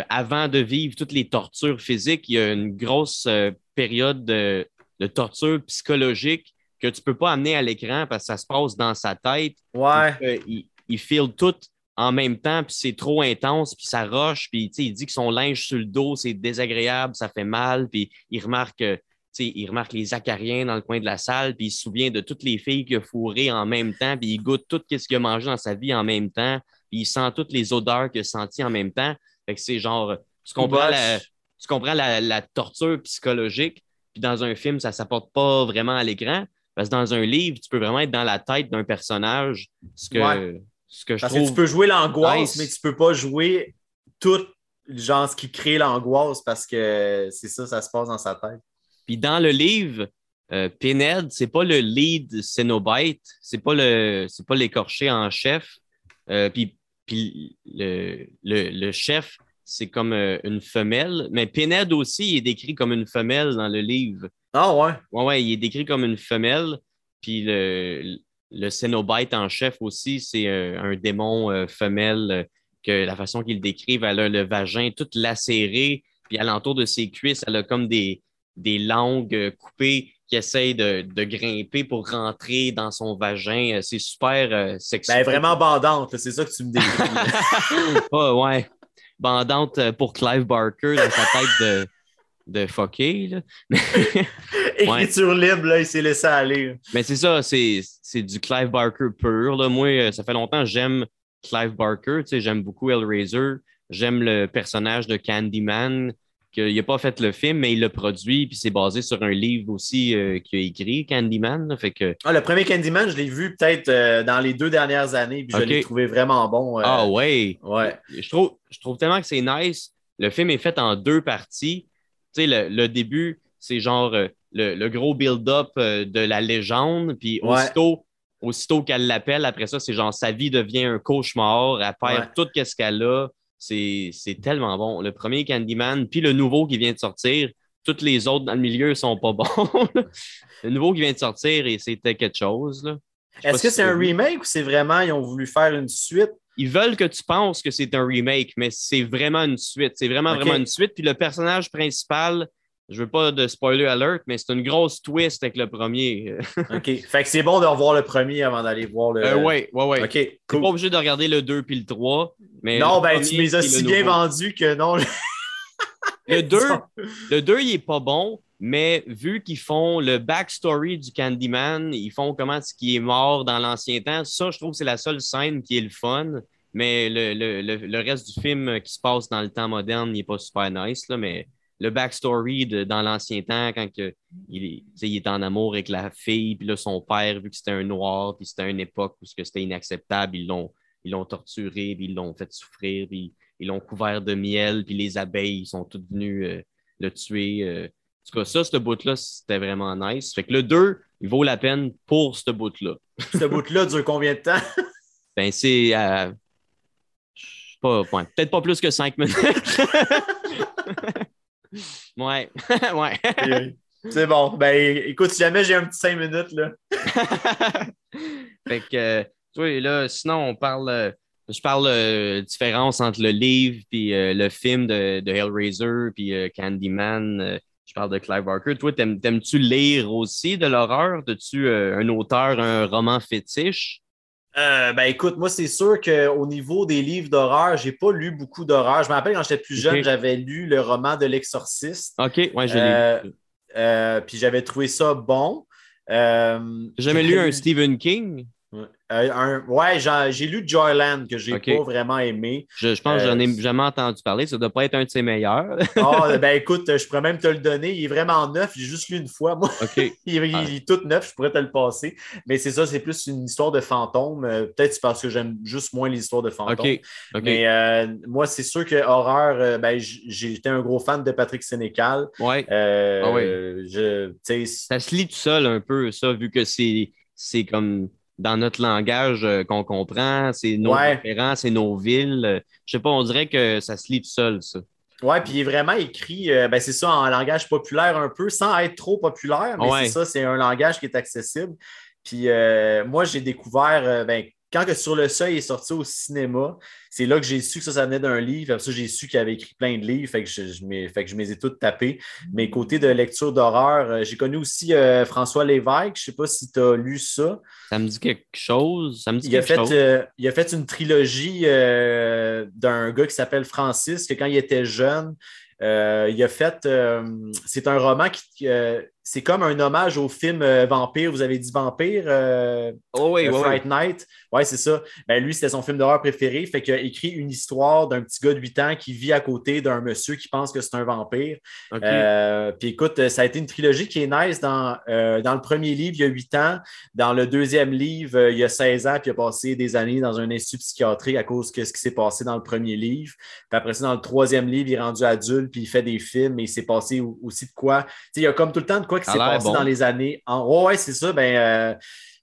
avant de vivre toutes les tortures physiques, il y a une grosse période de, torture psychologique que tu ne peux pas amener à l'écran parce que ça se passe dans sa tête. Ouais. Il, il file tout en même temps, puis c'est trop intense, puis ça roche, puis il dit que son linge sur le dos, c'est désagréable, ça fait mal, puis il remarque, il remarque les acariens dans le coin de la salle, puis il se souvient de toutes les filles qu'il a fourrées en même temps, puis il goûte tout ce qu'il a mangé dans sa vie en même temps, puis il sent toutes les odeurs qu'il a senties en même temps. Fait que c'est genre, tu comprends, la, tu comprends la, torture psychologique, puis dans un film, ça ne s'apporte pas vraiment à l'écran, parce que dans un livre, tu peux vraiment être dans la tête d'un personnage, ce que... Parce que tu peux jouer l'angoisse, mais tu peux pas jouer tout genre ce qui crée l'angoisse parce que c'est ça, ça se passe dans sa tête. Puis dans le livre, euh, Pinhead, c'est pas le lead Cenobite, c'est pas le c'est pas l'écorché en chef. Euh, puis, le, chef, c'est comme euh, une femelle. Mais Pinhead aussi il est décrit comme une femelle dans le livre. Ah ouais? Ouais, ouais, il est décrit comme une femelle. Puis le, le Cenobite en chef aussi, c'est euh, un démon euh, femelle euh, que la façon qu'il décrive, elle a le vagin tout lacéré, puis alentour de ses cuisses, elle a comme des, des langues coupées qui essayent de, grimper pour rentrer dans son vagin. C'est super sexuel. Ben, vraiment bandante, c'est ça que tu me dis. <laughs> ouais. Bandante pour Clive Barker dans sa tête de de fucker. <laughs> <laughs> Écriture libre, là, il s'est laissé aller. Mais c'est ça, c'est, du Clive Barker pur. Là. Moi, euh, ça fait longtemps que j'aime Clive Barker. J'aime beaucoup Hellraiser. J'aime le personnage de Candyman. qu'il n'a pas fait le film, mais il l'a produit, puis c'est basé sur un livre aussi euh, qu'il a écrit, Candyman. fait que... ah, le premier Candyman, je l'ai vu peut-être euh, dans les deux dernières années, puis je l'ai trouvé vraiment bon. Ah ouais. ouais. Je, trouve, je trouve tellement que c'est nice. Le film est fait en deux parties le, début, c'est genre euh, le, gros build-up euh, de la légende, puis aussitôt, aussitôt qu'elle l'appelle, après ça, c'est genre sa vie devient un cauchemar, elle perd tout ce qu'elle a. C'est tellement bon. Le premier Candyman, puis le nouveau qui vient de sortir, tous les autres dans le milieu sont pas bons. <laughs> le nouveau qui vient de sortir, et c'était quelque chose. Est-ce que c'est un remake ou c'est vraiment, ils ont voulu faire une suite? Ils veulent que tu penses que c'est un remake, mais c'est vraiment une suite. C'est vraiment, vraiment une suite. Puis le personnage principal, je veux pas de spoiler alert, mais c'est une grosse twist avec le premier. <laughs> OK. Fait que c'est bon de revoir le premier avant d'aller voir le. oui, oui, oui. OK. Cool. pas obligé de regarder le 2 puis le 3. Mais non, ben tu m'as si bien vendu que non. <laughs> le <laughs> 2, le 2, il est pas bon, mais vu qu'ils font le backstory du Candyman, ils font comment ce qui est mort dans l'ancien temps, ça, je trouve que c'est la seule scène qui est le fun. Mais le, reste du film qui se passe dans le temps moderne, il n'est pas super nice, là, mais le backstory de, dans l'ancien temps, quand il, est, en amour avec la fille, puis là, son père, vu que c'était un noir, puis c'était une époque où c'était inacceptable, ils l'ont, ils l'ont torturé, puis ils l'ont fait souffrir, puis ils l'ont couvert de miel, puis les abeilles sont toutes venues euh, le tuer. Euh, en tout cas, ça, ce bout-là, c'était vraiment nice. Fait que le 2, il vaut la peine pour ce bout-là. ce bout-là dure combien de temps? <laughs> ben, c'est. Euh, pas, peut-être pas plus que 5 minutes. <laughs> ouais. <laughs> ouais. C'est bon. Ben, écoute, si jamais j'ai un petit 5 minutes, là. fait que, tu vois, là, sinon, on parle. Euh, je parle de différence entre le livre et euh, le film de, de Hellraiser puis Candyman Je parle de Clive Barker. Toi, t'aimes-tu lire aussi de l'horreur? As-tu un auteur, un roman fétiche? Euh, ben écoute, moi, c'est sûr qu'au niveau des livres d'horreur, j'ai pas lu beaucoup d'horreur. Je me rappelle quand j'étais plus jeune, j'avais lu le roman de l'exorciste. OK, ouais, j'ai euh, lu. Euh, puis j'avais trouvé ça bon. J'ai jamais lu un Stephen King? Euh, ouais, j'ai lu Joyland que j'ai pas vraiment aimé. Je, pense que j'en ai euh, jamais entendu parler. Ça doit pas être un de ses meilleurs. Ah, <laughs> ben écoute, je pourrais même te le donner. Il est vraiment neuf. J'ai juste lu une fois. Moi, <laughs> il, est tout neuf. Je pourrais te le passer. Mais c'est ça, c'est plus une histoire de fantôme. Euh, peut-être parce que j'aime juste moins les histoires de fantômes. Mais moi, c'est sûr que horreur, ben, j'étais un gros fan de Patrick Sénécal. Ouais. Ah ça se lit tout seul un peu, ça, vu que c'est comme dans notre langage euh, qu'on comprend, c'est nos référents, c'est nos villes. Euh, je sais pas, on dirait que ça se lit tout seul, ça. Oui, puis il est vraiment écrit, euh, ben c'est ça, en langage populaire un peu, sans être trop populaire, mais c'est ça, c'est un langage qui est accessible. Puis moi, j'ai découvert, ben, quand que Sur le seuil est sorti au cinéma, c'est là que j'ai su que ça, ça venait d'un livre. Après ça, j'ai su qu'il avait écrit plein de livres. Fait que je, je fait que je les ai toutes tapés. Mais côté de lecture d'horreur, euh, j'ai connu aussi euh, François Lévesque. Je ne sais pas si tu as lu ça. Ça me dit quelque chose. Ça me dit il, a fait, euh, il a fait une trilogie d'un gars qui s'appelle Francis, que quand il était jeune, il a fait. c'est un roman qui c'est comme un hommage au film Vampire. Vous avez dit Vampire? Oh oui, Fright Night. Oui, c'est ça. Ben, lui, c'était son film d'horreur préféré. Fait qu'il a écrit une histoire d'un petit gars de 8 ans qui vit à côté d'un monsieur qui pense que c'est un vampire. puis écoute, ça a été une trilogie qui est nice. Dans, dans le premier livre, il y a 8 ans. Dans le deuxième livre, il y a 16 ans. Puis il a passé des années dans un institut psychiatrique à cause de ce qui s'est passé dans le premier livre. Puis après ça, dans le troisième livre, il est rendu adulte. Puis il fait des films. Et il s'est passé aussi de quoi. il y a comme tout le temps de quoi qui s'est passé dans les années. En... ouais, c'est ça. Ben, euh,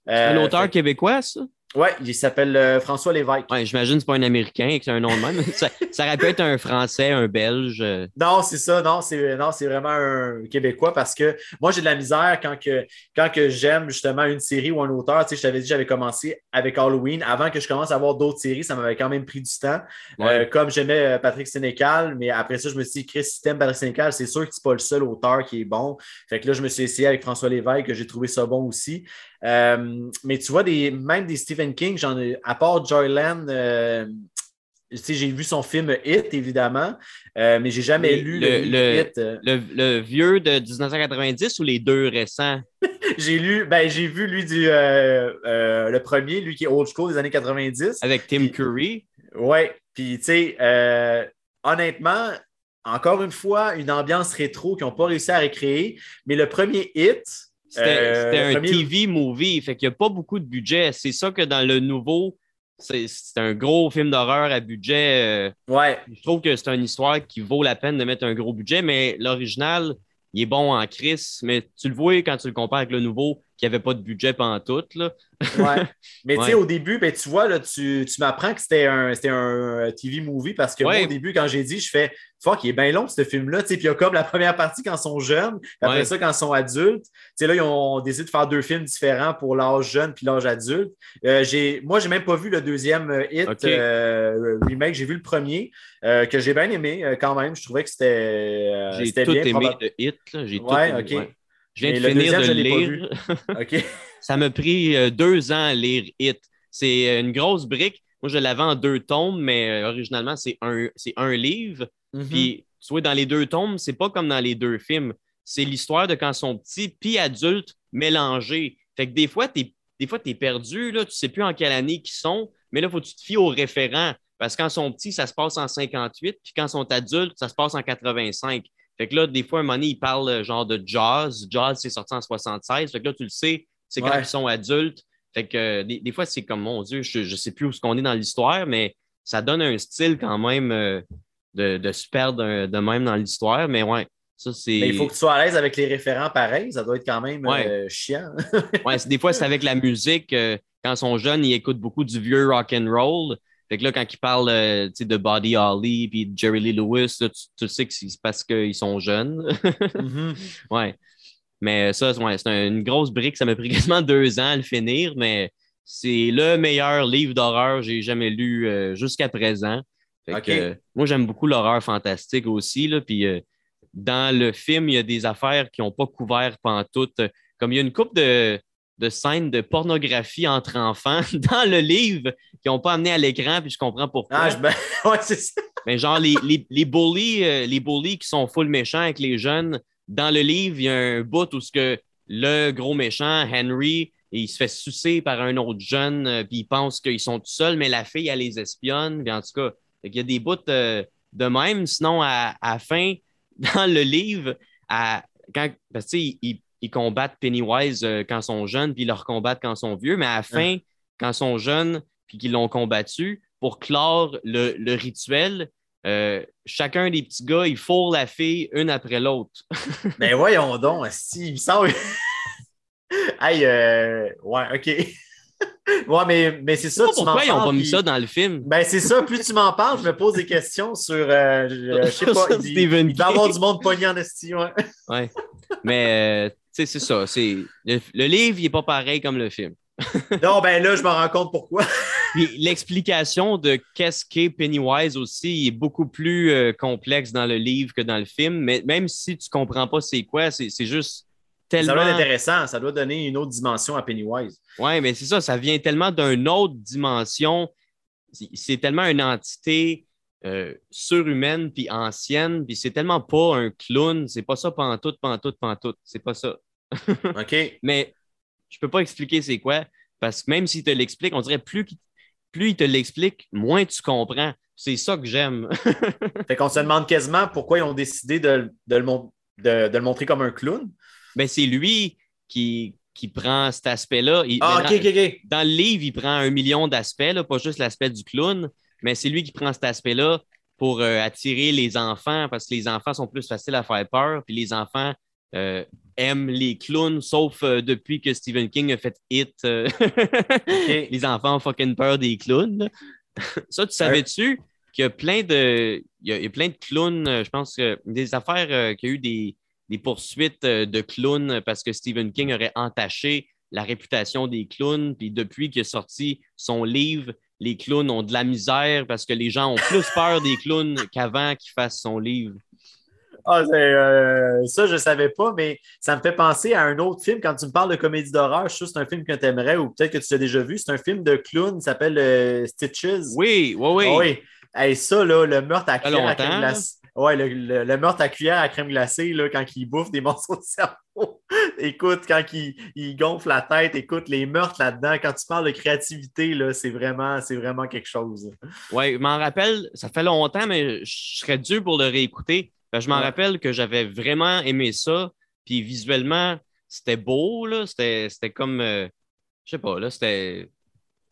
un auteur québécois, ça? Oui, il s'appelle euh, François Lévesque. Ouais, J'imagine que ce pas un Américain et que c'est un nom de même. ça, ça, aurait pu être un Français, un Belge. Euh. Non, c'est ça. Non, c'est non, vraiment un Québécois parce que moi, j'ai de la misère quand que, quand que j'aime justement une série ou un auteur. Tu sais, je t'avais dit, j'avais commencé avec Halloween. Avant que je commence à voir d'autres séries, ça m'avait quand même pris du temps. Euh, comme j'aimais Patrick Sénécal, mais après ça, je me suis dit, Chris, si t'aimes Patrick Sénécal, c'est sûr que c'est pas le seul auteur qui est bon. Fait que là, je me suis essayé avec François Lévesque, que j'ai trouvé ça bon aussi. Euh, mais tu vois, des, même des Stephen King, j'en ai, à part Joyland, euh, j'ai vu son film Hit, évidemment, euh, mais j'ai jamais lu le, le, Hit. Le, vieux de 1990 ou les deux récents? <laughs> j'ai lu, ben, j'ai vu lui du le premier, lui qui est old school des années 90. Avec Tim Curry. Oui, puis tu sais, honnêtement, encore une fois, une ambiance rétro qu'ils n'ont pas réussi à recréer, mais le premier Hit, c'était un TV movie, fait qu'il n'y a pas beaucoup de budget. C'est ça que dans le nouveau, c'est un gros film d'horreur à budget. Euh, ouais. Je trouve que c'est une histoire qui vaut la peine de mettre un gros budget, mais l'original, il est bon en crise, mais tu le vois quand tu le compares avec le nouveau, qu'il n'y avait pas de budget pendant tout. Là. ouais. <laughs> Mais tu sais, au début, ben, tu vois, là, tu, tu m'apprends que c'était un, un TV movie parce que moi, au début, quand j'ai dit, je fais fuck, il est bien long ce film-là. Puis il y a comme la première partie quand ils sont jeunes, après ça, quand ils sont adultes. sais là, ils ont décidé de faire deux films différents pour l'âge jeune puis l'âge adulte. Euh, j'ai, moi, j'ai même pas vu le deuxième euh, hit euh, remake. J'ai vu le premier, que j'ai bien aimé quand même. Je trouvais que c'était. j'ai tout bien, aimé le hit. J'ai tout aimé. Je viens de finir de lire. <laughs> ça m'a pris deux ans à lire Hit. C'est une grosse brique. Moi, je l'avais en deux tomes, mais originalement, c'est un, un livre. Mhm. Puis, soit dans les deux tomes, c'est pas comme dans les deux films. C'est l'histoire de quand ils sont petits puis adultes mélangés. Fait que des fois, tu des fois, es perdu, là, tu sais plus en quelle année ils sont, mais là, il faut que tu te fies aux référents. Parce que quand ils sont petits, ça se passe en 58, puis quand ils sont adultes, ça se passe en 85. Fait que là, des fois, un moment donné, ils parlent euh, genre de jazz. Jazz, c'est sorti en 76. Fait que là, tu le sais, c'est quand ils sont adultes. Fait que euh, des, fois, c'est comme, mon Dieu, je ne sais plus où ce qu'on est dans l'histoire, mais ça donne un style quand même euh, de, de, se perdre de même dans l'histoire. Mais ouais, ça, c'est. Mais il faut que tu sois à l'aise avec les référents pareils. Ça doit être quand même chiant. ouais, des fois, c'est avec la musique. quand ils sont jeunes, ils écoutent beaucoup du vieux rock and roll. Fait que là, quand ils parlent euh, de Buddy Holly puis de Jerry Lee Lewis, tu, sais que c'est parce qu'ils sont jeunes. mm-hmm. <laughs> Ouais. Mais ça, ouais, c'est une grosse brique. Ça m'a pris <laughs> quasiment deux ans à le finir, mais c'est le meilleur livre d'horreur que j'ai jamais lu euh, jusqu'à présent. Fait que, euh, moi, j'aime beaucoup l'horreur fantastique aussi. Là, puis, dans le film, il y a des affaires qui n'ont pas couvert pendant tout. Comme il y a une coupe de, de scènes de pornographie entre enfants <laughs> dans le livre qui n'ont pas amené à l'écran, puis je comprends pourquoi. Ah, je... Ben, <laughs> ouais, c'est ça. Mais genre, les, les, les bullies, euh, les bullies qui sont full méchants avec les jeunes, dans le livre, il y a un bout où ce que le gros méchant, Henry, il se fait sucer par un autre jeune, euh, puis il pense qu'ils sont tout seuls, mais la fille, elle les espionne. Puis en tout cas, il y a des bouts euh, de même. Sinon, à, à, la fin, <laughs> dans le livre, à, quand, parce que, ils, combattent Pennywise euh, quand ils sont jeunes, puis ils leur combattent quand ils sont vieux, mais à la fin, quand ils sont jeunes, puis qu'ils l'ont combattu, pour clore le, le rituel, chacun des petits gars, ils fourrent la fille une après l'autre. Mais <laughs> ben voyons donc, si, il me semble. <laughs> hey, euh, ouais, OK. <laughs> ouais, mais, mais c'est ça. Tu pourquoi ils n'ont pas mis ça dans le film? Ben, c'est ça. Plus tu m'en parles, je me pose des questions sur. Euh, je, sais pas. il, il, y avoir du monde pogné en esti. Ouais. ouais. Mais, c'est ça. Le, le livre, il n'est pas pareil comme le film. <laughs> non, ben là, je me rends compte pourquoi. L'explication de qu'est-ce qu'est Pennywise aussi est beaucoup plus euh, complexe dans le livre que dans le film. Mais même si tu ne comprends pas c'est quoi, c'est juste tellement. Ça doit être intéressant. Ça doit donner une autre dimension à Pennywise. Oui, mais c'est ça. Ça vient tellement d'une autre dimension. C'est tellement une entité euh, surhumaine puis ancienne. Puis c'est tellement pas un clown. C'est pas ça pantoute, pantoute, pantoute. C'est pas ça. <laughs> OK. mais je peux pas expliquer c'est quoi. Parce que même s'il te l'explique, on dirait plus plus il te l'explique, moins tu comprends. C'est ça que j'aime. <laughs> fait qu'on se demande quasiment pourquoi ils ont décidé de, le, montrer comme un clown. Ben, c'est lui qui, qui prend cet aspect-là. Ah, dans, Dans le livre, il prend un million d'aspects, pas juste l'aspect du clown, mais c'est lui qui prend cet aspect-là pour euh, attirer les enfants parce que les enfants sont plus faciles à faire peur, puis les enfants euh, aiment les clowns, sauf euh, depuis que Stephen King a fait Hit. Euh, <laughs> les enfants ont fucking peur des clowns. <laughs> Ça, tu savais-tu qu'il y a plein de. Il y a, plein de clowns, je pense que des affaires qu'il y a eu des, des poursuites de clowns parce que Stephen King aurait entaché la réputation des clowns. Puis depuis qu'il a sorti son livre, les clowns ont de la misère parce que les gens ont plus peur des clowns qu'avant qu'il fasse son livre. Ah, euh, ça, je ne savais pas, mais ça me fait penser à un autre film. Quand tu me parles de comédie d'horreur, je suis c'est un film que tu aimerais ou peut-être que tu l'as déjà vu. C'est un film de clown qui s'appelle euh, Stitches. Oui, oui, oui. Ah oui. ça, là, le meurtre à cuillère à crème glacée. Ouais, le, meurtre à cuillère à crème glacée, là, quand il bouffe des <laughs> morceaux de cerveau. écoute, quand il, gonfle la tête, écoute, les meurtres là-dedans, quand tu parles de créativité, là, c'est vraiment, c'est vraiment quelque chose. Oui, je m'en rappelle, ça fait longtemps, mais je serais dû pour le réécouter. Ben, je m'en rappelle que j'avais vraiment aimé ça. Puis visuellement, c'était beau, là. C'était comme. Euh, je sais pas, là, c'était.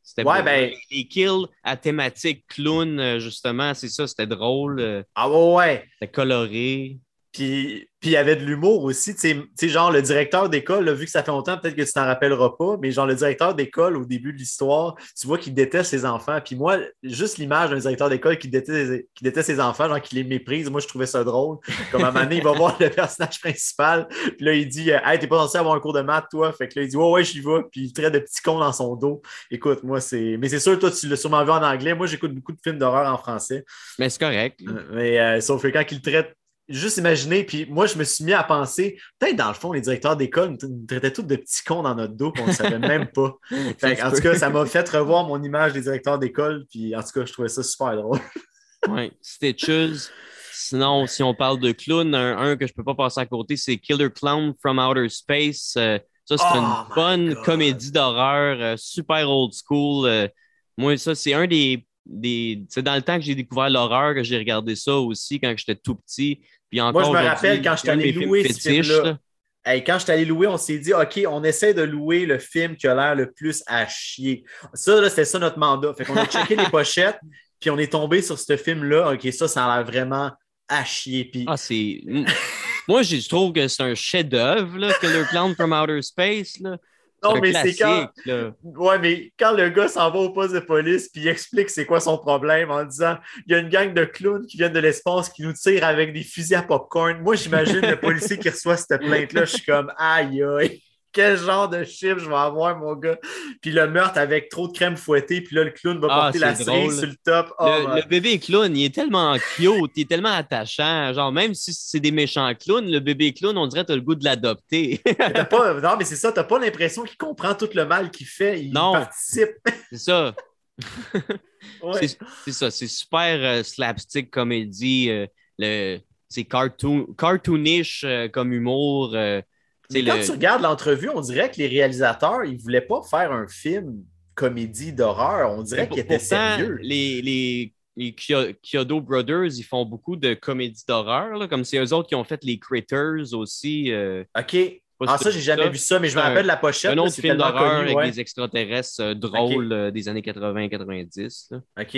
C'était ouais, ben... Les kills à thématique clown, euh, justement, c'est ça, c'était drôle. Euh, ah ouais, ouais. C'était coloré. Puis, puis il y avait de l'humour aussi. Tu sais, genre le directeur d'école, vu que ça fait longtemps, peut-être que tu t'en rappelleras pas, mais genre le directeur d'école au début de l'histoire, tu vois qu'il déteste ses enfants. Puis moi, juste l'image d'un directeur d'école qui déteste, qui déteste ses enfants, genre qui les méprise, moi je trouvais ça drôle. Comme à un moment donné, il va <laughs> voir le personnage principal, puis là il dit Hey, t'es pas censé avoir un cours de maths, toi. Fait que là, il dit Ouais, ouais, j'y vais, puis il traite de petits cons dans son dos. Écoute, moi, c'est. Mais c'est sûr, toi, tu l'as sûrement vu en anglais. Moi, j'écoute beaucoup de films d'horreur en français. Mais c'est correct. Euh, mais euh, sauf que quand il traite juste imaginer, puis moi, je me suis mis à penser, peut-être dans le fond, les directeurs d'école nous traitaient tous de petits cons dans notre dos, qu'on ne savait <laughs> même pas. <laughs> en tout cas, ça m'a fait revoir mon image des directeurs d'école, puis en tout cas, je trouvais ça super drôle. <laughs> oui, Stitches. Sinon, si on parle de clown, un, que je ne peux pas passer à côté, c'est Killer Clown from Outer Space. Euh, ça, c'est une oh bonne comédie d'horreur, euh, super old school. Euh, moi, ça, c'est un des c'est dans le temps que j'ai découvert l'horreur que j'ai regardé ça aussi quand j'étais tout petit. Puis encore Moi, je me rappelle quand je suis allé louer ce film-là. quand je suis allé louer, on s'est dit, OK, on essaie de louer le film qui a l'air le plus à chier. Ça, c'était ça notre mandat. Fait qu'on a checké les <laughs> pochettes, puis on est tombé sur ce film-là. OK, ça, ça a l'air vraiment à chier. Puis... Ah, c'est. Moi, je trouve que c'est un chef-d'œuvre, Killer Clown from Outer Space. Là. Non, mais c'est quand. Ouais, mais quand le gars s'en va au poste de police puis il explique c'est quoi son problème en disant il y a une gang de clowns qui viennent de l'espace qui nous tirent avec des fusils à popcorn. Moi, j'imagine le <laughs> policier qui reçoit cette plainte-là, je suis comme aïe aïe. Quel genre de chiffre je vais avoir, mon gars. Puis le meurtre avec trop de crème fouettée, puis là, le clown va ah, porter la cerise sur le top. Oh, le, bébé clown, il est tellement cute, il est tellement attachant. Genre, même si c'est des méchants clowns, le bébé clown, on dirait que tu as le goût de l'adopter. non, mais c'est ça, t'as pas l'impression qu'il comprend tout le mal qu'il fait. Il non, participe. <laughs> c'est ça. C'est ça, c'est super euh, slapstick comédie. Euh, c'est cartoon, cartoonish euh, comme humour. Quand tu regardes l'entrevue, on dirait que les réalisateurs, ils voulaient pas faire un film comédie d'horreur. On dirait qu'ils étaient sérieux. Les, les, les Kyoto Brothers, ils font beaucoup de comédie d'horreur, comme c'est eux autres qui ont fait les Critters aussi. OK. Ah, ça, j'ai jamais vu ça, mais je me rappelle la pochette. Un autre film d'horreur avec des extraterrestres euh, drôles euh, des années 80-90. OK.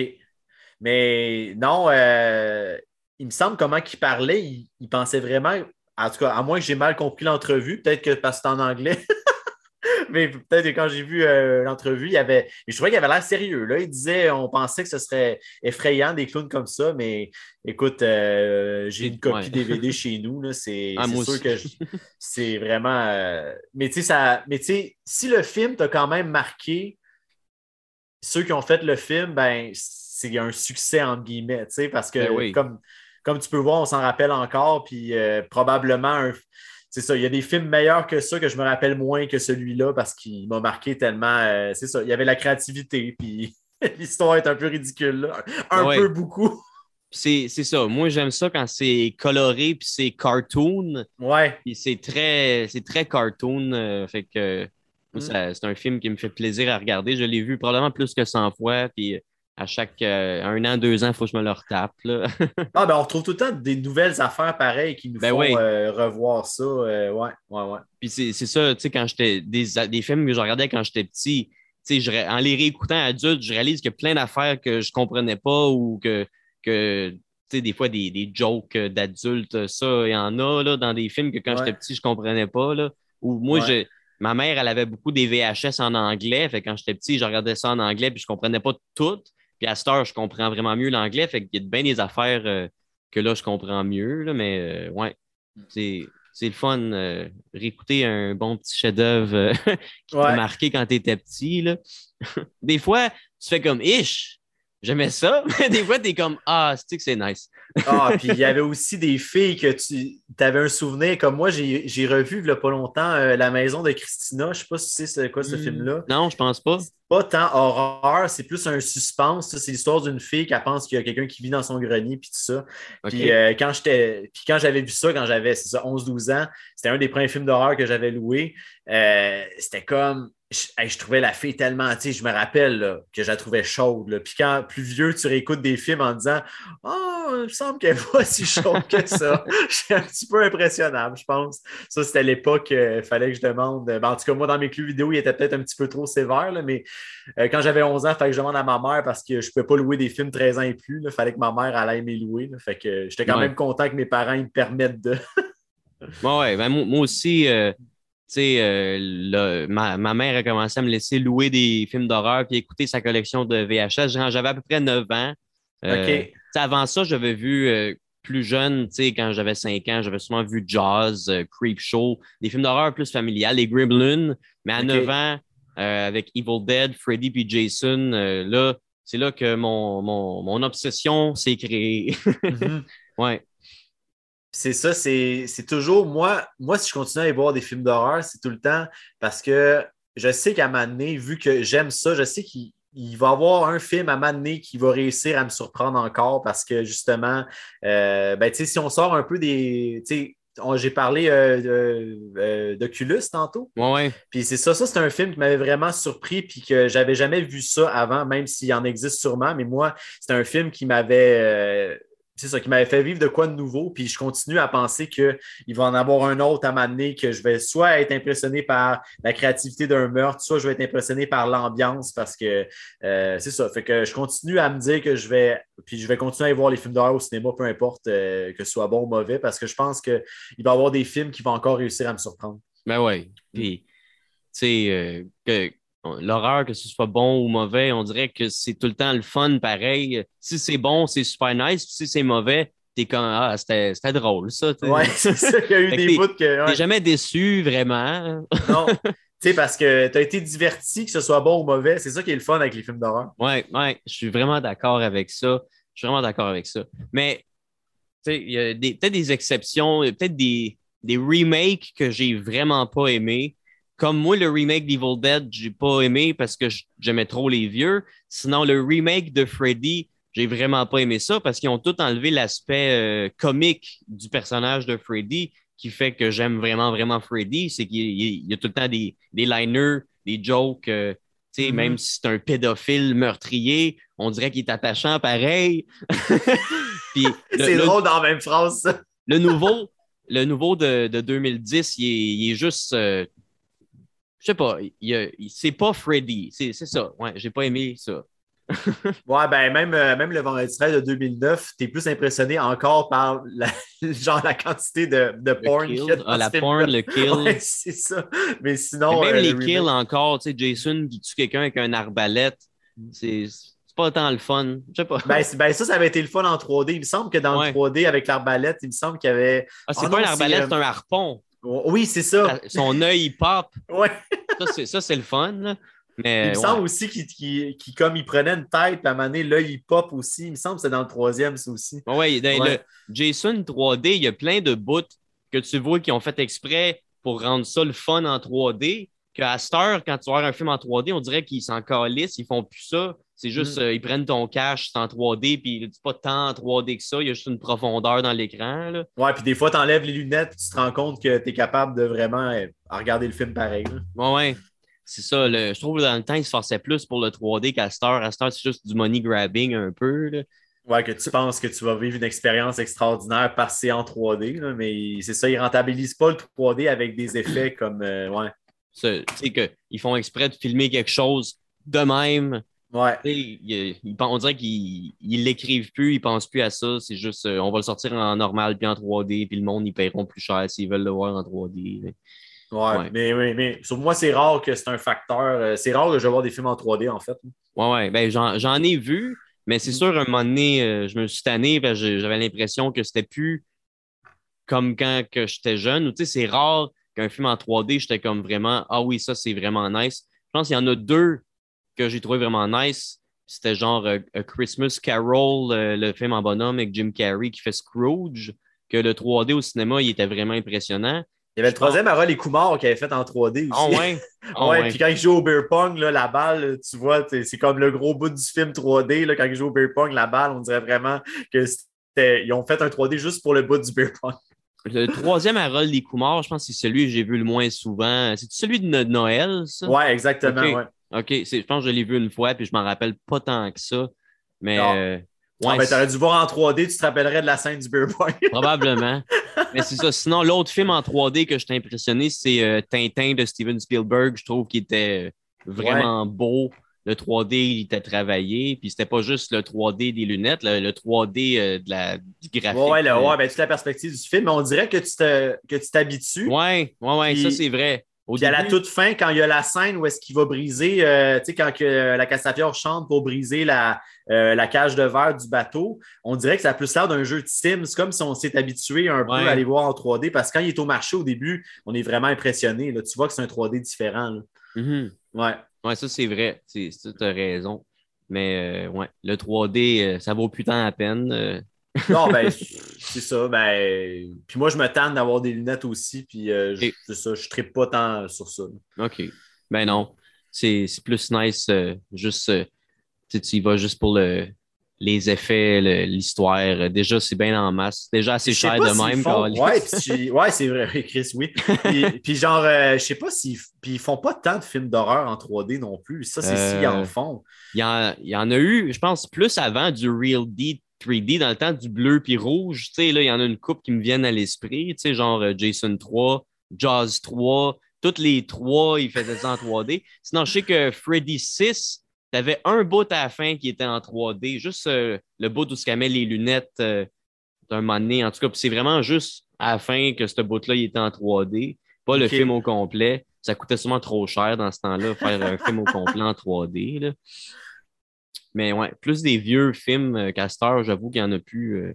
Mais non, euh, il me semble comment il parlait, il, pensait vraiment, en tout cas, à moins que j'ai mal compris l'entrevue, peut-être que parce que c'est en anglais. <laughs> mais peut-être que quand j'ai vu euh, l'entrevue, il y avait. Je trouvais qu'il avait l'air sérieux. Là. Il disait on pensait que ce serait effrayant des clowns comme ça, mais écoute, euh, j'ai une copie DVD <laughs> chez nous. C'est ah, sûr que c'est vraiment. Euh, mais tu sais, ça... Mais si le film t'a quand même marqué, ceux qui ont fait le film, ben c'est un succès entre guillemets, parce que ben comme, comme tu peux voir, on s'en rappelle encore, puis probablement un c'est ça, il y a des films meilleurs que ça que je me rappelle moins que celui-là parce qu'il m'a marqué tellement. Euh, c'est ça, il y avait la créativité, puis <laughs> l'histoire est un peu ridicule, un peu beaucoup. C'est ça. Moi, j'aime ça quand c'est coloré puis c'est cartoon. Ouais. Puis c'est très, très cartoon. Euh, fait que mm. c'est un film qui me fait plaisir à regarder. Je l'ai vu probablement plus que 100 fois. Puis à chaque euh, un an, deux ans, il faut que je me le retape. <laughs> ah, ben on retrouve tout le temps des nouvelles affaires pareilles qui nous ben font euh, revoir ça. Euh, ouais, ouais, ouais. Puis c'est ça, tu sais, quand j'étais. Des, des, films que je regardais quand j'étais petit, tu sais, en les réécoutant adulte, je réalise qu'il y a plein d'affaires que je ne comprenais pas ou que. que tu sais, des fois, des, des jokes d'adultes, ça, il y en a là, dans des films que quand j'étais petit, je ne comprenais pas. Là. Ou moi, ma mère, elle avait beaucoup des VHS en anglais. Fait quand j'étais petit, je regardais ça en anglais puis je ne comprenais pas tout. Puis à cette heure, je comprends vraiment mieux l'anglais. Fait qu'il y a bien des affaires euh, que là, je comprends mieux. Là, mais euh, ouais, c'est, le fun. Euh, réécouter un bon petit chef-d'œuvre <laughs> qui t'a marqué quand tu étais petit. Là. <laughs> des fois, tu fais comme ish. J'aimais ça, <laughs> mais des fois, tu es comme Ah, c'est que c'est nice? ah, puis il y avait aussi des filles que tu avais un souvenir. Comme moi, j'ai revu il n'y a pas longtemps La maison de Christina. Je ne sais pas si tu sais c'est quoi ce hmm. film-là. Non, je pense pas pas tant horreur, c'est plus un suspense. C'est l'histoire d'une fille qui pense qu'il y a quelqu'un qui vit dans son grenier puis tout ça. Puis, euh, quand j'étais, puis quand j'avais vu ça, quand j'avais 11-12 ans, c'était un des premiers films d'horreur que j'avais loué. Euh, c'était comme je, trouvais la fille tellement, tu sais, je me rappelle que je la trouvais chaude. Puis quand plus vieux, tu réécoutes des films en disant Oh, il me semble qu'elle n'est pas si chaude que ça. <laughs> <laughs> J'étais un petit peu impressionnable, je pense. Ça, c'était l'époque, il euh, fallait que je demande. Ben, en tout cas, moi, dans mes clubs vidéo, il était peut-être un petit peu trop sévère, mais euh, quand j'avais 11 ans, il fallait que je demande à ma mère parce que je ne pouvais pas louer des films 13 ans et plus. Il fallait que ma mère allait me louer. Fait que j'étais quand même content que mes parents me permettent de. <laughs> ouais, ben, moi, aussi. Euh, euh, ma, mère a commencé à me laisser louer des films d'horreur puis écouter sa collection de VHS. J'avais à peu près 9 ans. Euh, avant ça, j'avais vu euh, plus jeune, quand j'avais 5 ans, j'avais souvent vu Jaws, Creep Show, des films d'horreur plus familiales, les Gremlins. Mais à 9 ans, avec Evil Dead, Freddy puis Jason, là, c'est là que mon, mon, obsession s'est créée. Mm-hmm. <laughs> ouais. C'est ça, c'est toujours moi, moi, si je continue à aller voir des films d'horreur, c'est tout le temps parce que je sais qu'à un vu que j'aime ça, je sais qu'il va y avoir un film à un qui va réussir à me surprendre encore parce que justement, euh, ben, si on sort un peu des. J'ai parlé euh, euh, d'Oculus tantôt. Ouais, Puis c'est ça, ça c'est un film qui m'avait vraiment surpris puis que j'avais jamais vu ça avant, même s'il en existe sûrement. Mais moi, c'est un film qui m'avait c'est ça qui m'avait fait vivre de quoi de nouveau. Puis je continue à penser qu'il va en avoir un autre à m'amener, que je vais soit être impressionné par la créativité d'un meurtre, soit je vais être impressionné par l'ambiance parce que euh, c'est ça. Fait que je continue à me dire que je vais, puis je vais continuer à aller voir les films d'horreur au cinéma, peu importe euh, que ce soit bon ou mauvais, parce que je pense qu'il va y avoir des films qui vont encore réussir à me surprendre. Ben oui. Puis, tu sais, euh, que l'horreur, que ce soit bon ou mauvais, on dirait que c'est tout le temps le fun pareil. Si c'est bon, c'est super nice. Si c'est mauvais, t'es comme Ah, c'était drôle, ça. Ouais, c'est ça qu'il y a eu <laughs> des bouts que. T'es jamais déçu, vraiment. <laughs> Non. Tu sais, parce que tu as été diverti, que ce soit bon ou mauvais. C'est ça qui est le fun avec les films d'horreur. Ouais, ouais, je suis vraiment d'accord avec ça. Je suis vraiment d'accord avec ça. Mais, tu sais, il y a peut-être des exceptions, peut-être des, des remakes que j'ai vraiment pas aimés. Comme moi, le remake d'Evil Dead, j'ai pas aimé parce que j'aimais trop les vieux. Sinon, le remake de Freddy, j'ai vraiment pas aimé ça parce qu'ils ont tout enlevé l'aspect euh, comique du personnage de Freddy qui fait que j'aime vraiment, vraiment Freddy. C'est qu'il y a tout le temps des, des liners, des jokes. Euh, mm-hmm. Même si c'est un pédophile meurtrier, on dirait qu'il est attachant pareil. <laughs> c'est drôle dans la même phrase. le nouveau, le nouveau de, de 2010, il est, juste. Euh, je sais pas, c'est pas Freddy. C'est ça. Ouais, j'ai pas aimé ça. <laughs> ouais, ben même, euh, même le vendredi 13 de 2009, tu es plus impressionné encore par la, <laughs> genre la quantité de, de porn. Ah, la porn, le <laughs> kill. c'est ça. Mais sinon. même euh, les kills encore, tu sais, Jason qui tue quelqu'un avec un arbalète, c'est pas tant le fun. Je sais pas. Ben, ben, ça, ça avait été le fun en 3D. Il me semble que dans le 3D avec l'arbalète, il me semble qu'il y avait. Ah, c'est oh pas un arbalète, c'est un harpon. Oui, c'est ça. Son œil, il pop. Ouais. ça, c'est le fun. Là. Mais, il me semble aussi qu'il, comme il prenait une tête, puis à un moment donné, l'œil, il pop aussi. Il me semble que c'est dans le troisième, ça aussi. Oui, dans le Jason 3D, il y a plein de bouts que tu vois qui ont fait exprès pour rendre ça le fun en 3D. Qu'à cette heure, quand tu vois un film en 3D, on dirait qu'ils s'en calissent, ils font plus ça. C'est juste, mm. euh, ils prennent ton cash, c'est en 3D, puis c'est pas tant en 3D que ça, il y a juste une profondeur dans l'écran. Ouais, puis des fois, tu enlèves les lunettes, tu te rends compte que tu es capable de vraiment euh, regarder le film pareil. Ouais, ouais. C'est ça. je trouve que dans le temps, ils se forçaient plus pour le 3D qu'à Star. À Star, c'est juste du money grabbing un peu. Là. Ouais, que tu penses que tu vas vivre une expérience extraordinaire c'est en 3D, mais c'est ça, ils rentabilisent pas le 3D avec des effets comme. Euh, ouais. Tu sais, qu'ils font exprès de filmer quelque chose de même. Ouais. on dirait qu'ils l'écrivent plus, ils pensent plus à ça. C'est juste, euh, on va le sortir en normal puis en 3D, puis le monde, ils paieront plus cher s'ils veulent le voir en 3D. Ouais, Mais, mais, mais sur moi, c'est rare que c'est un facteur. Euh, c'est rare que je vois des films en 3D, en fait. Ouais, ouais. Ben, j'en ai vu, mais c'est mm. sûr, un moment donné, euh, je me suis tanné, j'avais l'impression que c'était plus comme quand que j'étais jeune. Tu sais, c'est rare qu'un film en 3D, j'étais comme vraiment, ah oui, ça, c'est vraiment nice. Je pense qu'il y en a deux que j'ai trouvé vraiment nice. C'était genre euh, Christmas Carol, le film en bonhomme avec Jim Carrey qui fait Scrooge, que le 3D au cinéma, il était vraiment impressionnant. Il y avait le troisième Harold et Kumar qui avait fait en 3D ah aussi. ouais? <laughs> Ah ouais, Puis quand il joue au beer pong, là, la balle, tu vois, c'est comme le gros bout du film 3D. Là, quand il joue au beer pong, la balle, on dirait vraiment qu'ils ont fait un 3D juste pour le bout du beer pong. <laughs> Le troisième Harold et Kumar, je pense que c'est celui que j'ai vu le moins souvent. C'est celui de Noël, ça? Ouais, exactement. Ouais. OK, je pense que je l'ai vu une fois, puis je m'en rappelle pas tant que ça. Mais. Euh, ah, ouais, ben, t'aurais dû voir en 3D, tu te rappellerais de la scène du Beer Boy. <laughs> Probablement. Mais c'est ça. Sinon, l'autre film en 3D que je t'ai impressionné, c'est euh, Tintin de Steven Spielberg. Je trouve qu'il était vraiment beau. Le 3D, il était travaillé. Puis c'était pas juste le 3D des lunettes, le, 3D euh, de la, du graphique. Ouais, ouais, ouais ben, toute la perspective du film. Mais on dirait que tu t'habitues. Ouais, ouais, ouais, ça c'est vrai. Puis à la toute fin, quand il y a la scène où est-ce qu'il va briser, euh, tu sais, quand que, la Castafiore chante pour briser la, euh, la cage de verre du bateau, on dirait que ça a plus l'air d'un jeu de Sims, comme si on s'est habitué un peu à aller voir en 3D, parce que quand il est au marché au début, on est vraiment impressionné. Là. Tu vois que c'est un 3D différent. Mm-hmm. Ouais. Ouais, ça c'est vrai. Tu as raison. Mais euh, ouais, le 3D, ça vaut plus tant la peine. Non, ben, c'est ça. Ben, puis moi, je me tente d'avoir des lunettes aussi, puis euh, je, ça, je tripe pas tant sur ça. OK. Ben non. C'est plus nice, euh, juste, euh, tu y vas juste pour le, les effets, l'histoire. Déjà, c'est bien en masse. Déjà assez cher de même. Font... Ouais, ouais c'est vrai, <laughs> Chris, oui. Puis, <laughs> genre, je sais pas s'ils puis ils font pas tant de films d'horreur en 3D non plus. Ça, c'est s'ils en font. Il y, en, y en a eu, je pense, plus avant du Real D 3D dans le temps du bleu puis rouge. Tu sais, là, il y en a une coupe qui me viennent à l'esprit, tu sais, genre euh, Jason 3, Jaws 3, toutes les trois, ils faisaient ça en 3D. Sinon, je sais que Freddy 6, tu avais un bout à la fin qui était en 3D, juste euh, le bout où tu met les lunettes euh, d'un moment donné. En tout cas, c'est vraiment juste à la fin que ce bout-là, il était en 3D, pas le film au complet. Ça coûtait sûrement trop cher dans ce temps-là, faire un film au complet en 3D. Là. Mais ouais, plus des vieux films euh, Castor, j'avoue qu'il n'y en a plus. Euh,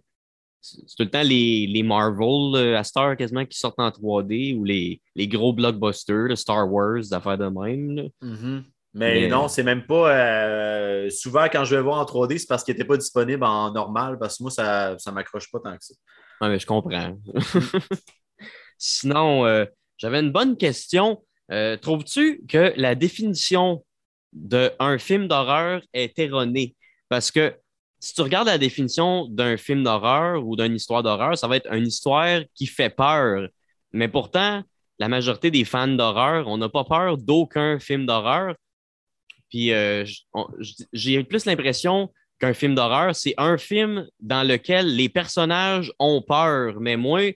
c'est tout le temps les, les Marvel à Star quasiment qui sortent en 3D ou les, les gros blockbusters, Star Wars, d'affaires de même. Mm-hmm. Mais, non, c'est même pas. Euh, souvent, quand je vais voir en 3D, c'est parce qu'il n'était pas disponible en normal, parce que moi, ça ne m'accroche pas tant que ça. Oui, mais je comprends. <laughs> Sinon, euh, j'avais une bonne question. Euh, trouves-tu que la définition d'un film d'horreur est erronée? Parce que si tu regardes la définition d'un film d'horreur ou d'une histoire d'horreur, ça va être une histoire qui fait peur. Mais pourtant, la majorité des fans d'horreur, on n'a pas peur d'aucun film d'horreur. Puis euh, j'ai plus l'impression qu'un film d'horreur, c'est un film dans lequel les personnages ont peur. Mais moi,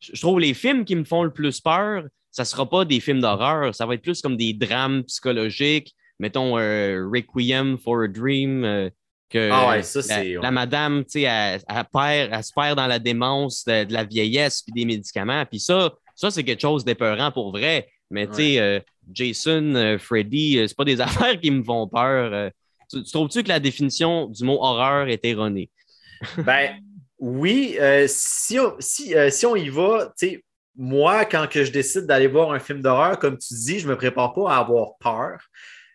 je trouve les films qui me font le plus peur, ça ne sera pas des films d'horreur. Ça va être plus comme des drames psychologiques. Mettons euh, Requiem for a Dream. Euh, que ah ouais, ça, la, la, madame, tu sais, elle, elle, se perd dans la démence de, la vieillesse puis des médicaments. Puis ça, ça c'est quelque chose d'épeurant pour vrai. Mais tu sais, Jason, euh, Freddy, euh, c'est pas des <laughs> affaires qui me font peur. Euh. Tu, trouves-tu que la définition du mot horreur est erronée? <laughs> ben oui, si, on, si, on y va, tu sais, moi, quand que je décide d'aller voir un film d'horreur, comme tu dis, je ne me prépare pas à avoir peur.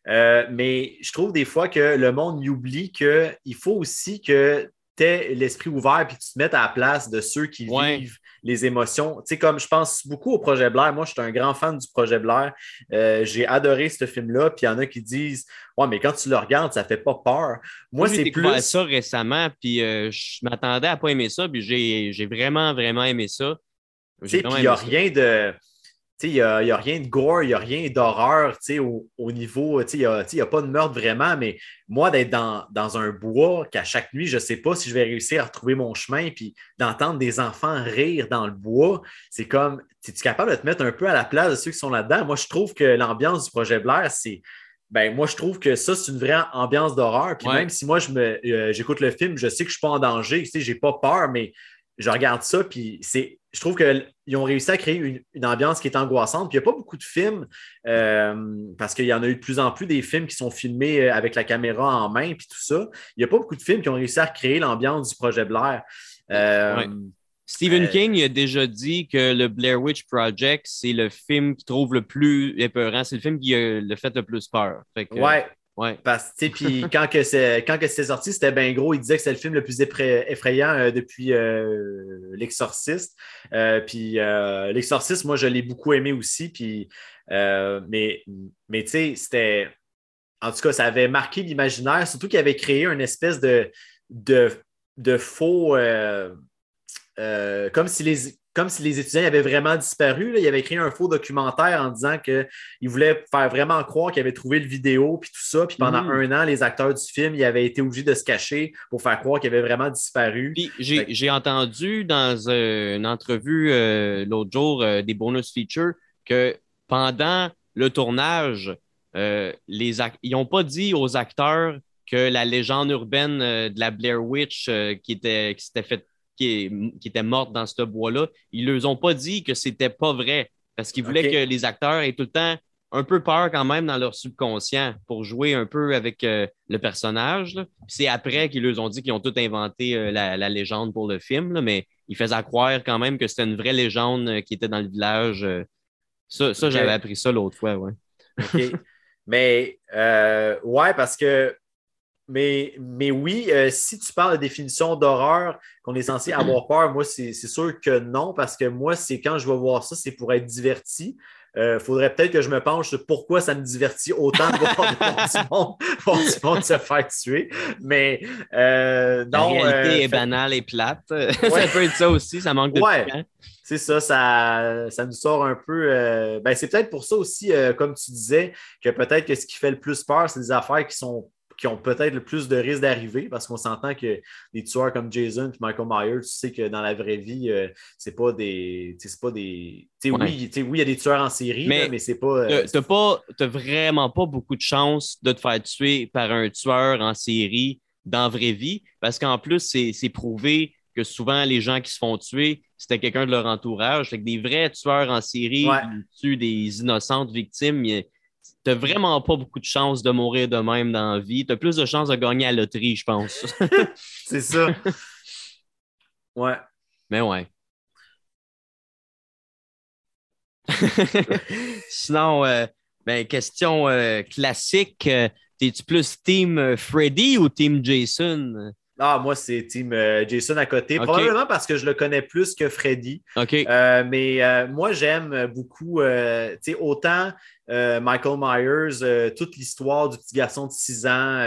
Mais je trouve des fois que le monde oublie qu'il faut aussi que tu aies l'esprit ouvert et que tu te mettes à la place de ceux qui vivent les émotions. Tu sais, comme je pense beaucoup au projet Blair. Moi, je suis un grand fan du projet Blair. Euh, j'ai adoré ce film-là. Puis il y en a qui disent Ouais, mais quand tu le regardes, ça fait pas peur. Moi, c'est plus. ça récemment, puis euh, je m'attendais à pas aimer ça, puis j'ai vraiment, vraiment aimé ça. Puis il n'y a rien de il n'y a, rien de gore, il n'y a rien d'horreur au, au, niveau. Il n'y a, pas de meurtre vraiment, mais moi, d'être dans, un bois, qu'à chaque nuit, je ne sais pas si je vais réussir à retrouver mon chemin, puis d'entendre des enfants rire dans le bois, c'est comme. Es-tu capable de te mettre un peu à la place de ceux qui sont là-dedans? Moi, je trouve que l'ambiance du projet Blair, c'est. Ben, moi, je trouve que ça, c'est une vraie ambiance d'horreur. Puis même si moi, je me, euh, j'écoute le film, je sais que je ne suis pas en danger, je n'ai pas peur, mais je regarde ça, puis c'est je trouve qu'ils ont réussi à créer une, ambiance qui est angoissante. Puis il n'y a pas beaucoup de films, euh, parce qu'il y en a eu de plus en plus des films qui sont filmés euh, avec la caméra en main, puis tout ça. Il n'y a pas beaucoup de films qui ont réussi à créer l'ambiance du projet Blair. Euh, Stephen King a déjà dit que le Blair Witch Project, c'est le film qui trouve le plus épeurant. C'est le film qui a le fait le plus peur. Oui, ouais, Ouais. Parce que, <laughs> puis quand que c'est quand que c'est sorti, c'était bien gros. Il disait que c'était le film le plus effrayant euh, depuis euh, L'Exorciste. Euh, puis L'Exorciste, moi, je l'ai beaucoup aimé aussi. Puis, mais, mais tu sais, c'était. En tout cas, ça avait marqué l'imaginaire, surtout qu'il avait créé une espèce de, de, de faux. comme si les comme si les étudiants avaient vraiment disparu. Là. Il avait écrit un faux documentaire en disant qu'il voulait faire vraiment croire qu'il avait trouvé le vidéo, puis tout ça. Puis pendant mm. un an, les acteurs du film ils avaient été obligés de se cacher pour faire croire qu'il avait vraiment disparu. j'ai entendu dans euh, une entrevue euh, l'autre jour euh, des bonus features que pendant le tournage, les ils n'ont pas dit aux acteurs que la légende urbaine de la Blair Witch qui, était, qui s'était faite qui, était morte dans ce bois-là, ils ne leur ont pas dit que c'était pas vrai parce qu'ils voulaient que les acteurs aient tout le temps un peu peur quand même dans leur subconscient pour jouer un peu avec euh, le personnage. C'est après qu'ils leur ont dit qu'ils ont tout inventé euh, la, légende pour le film, mais ils faisaient croire quand même que c'était une vraie légende euh, qui était dans le village. Ça, j'avais appris ça l'autre fois, ouais. OK. <laughs> mais ouais, parce que mais, mais oui, euh, si tu parles de définition d'horreur, qu'on est censé avoir <clears throat> peur, moi, c'est sûr que non, parce que moi, c'est quand je vais voir ça, c'est pour être diverti. Il euh, faudrait peut-être que je me penche sur pourquoi ça me divertit autant de voir du, monde, se faire tuer. Mais euh, non. La réalité est banale et plate. <laughs> ça peut être ça aussi, ça manque de ouais. C'est ça, ça, ça, nous sort un peu. ben, c'est peut-être pour ça aussi, comme tu disais, que peut-être que ce qui fait le plus peur, c'est des affaires qui sont qui ont peut-être le plus de risques d'arriver parce qu'on s'entend que des tueurs comme Jason et Michael Myers, tu sais que dans la vraie vie, euh, c'est pas des. C'est pas des. Oui, il y a des tueurs en série, mais, c'est pas. Euh, tu n'as vraiment pas beaucoup de chance de te faire tuer par un tueur en série dans la vraie vie parce qu'en plus, c'est prouvé que souvent les gens qui se font tuer, c'était quelqu'un de leur entourage. Fait que des vrais tueurs en série qui tuent des innocentes victimes, n'as vraiment pas beaucoup de chances de mourir de même dans la vie. Tu as plus de chances de gagner à la loterie, je pense. <laughs> c'est ça. Ouais. Mais ouais. <laughs> Sinon, euh, ben, question euh, classique. Euh, es-tu plus team Freddy ou team Jason? Ah, moi, c'est Team Jason à côté. Probablement parce que je le connais plus que Freddy. OK. mais moi, j'aime beaucoup, tu sais, autant Michael Myers, toute l'histoire du petit garçon de 6 ans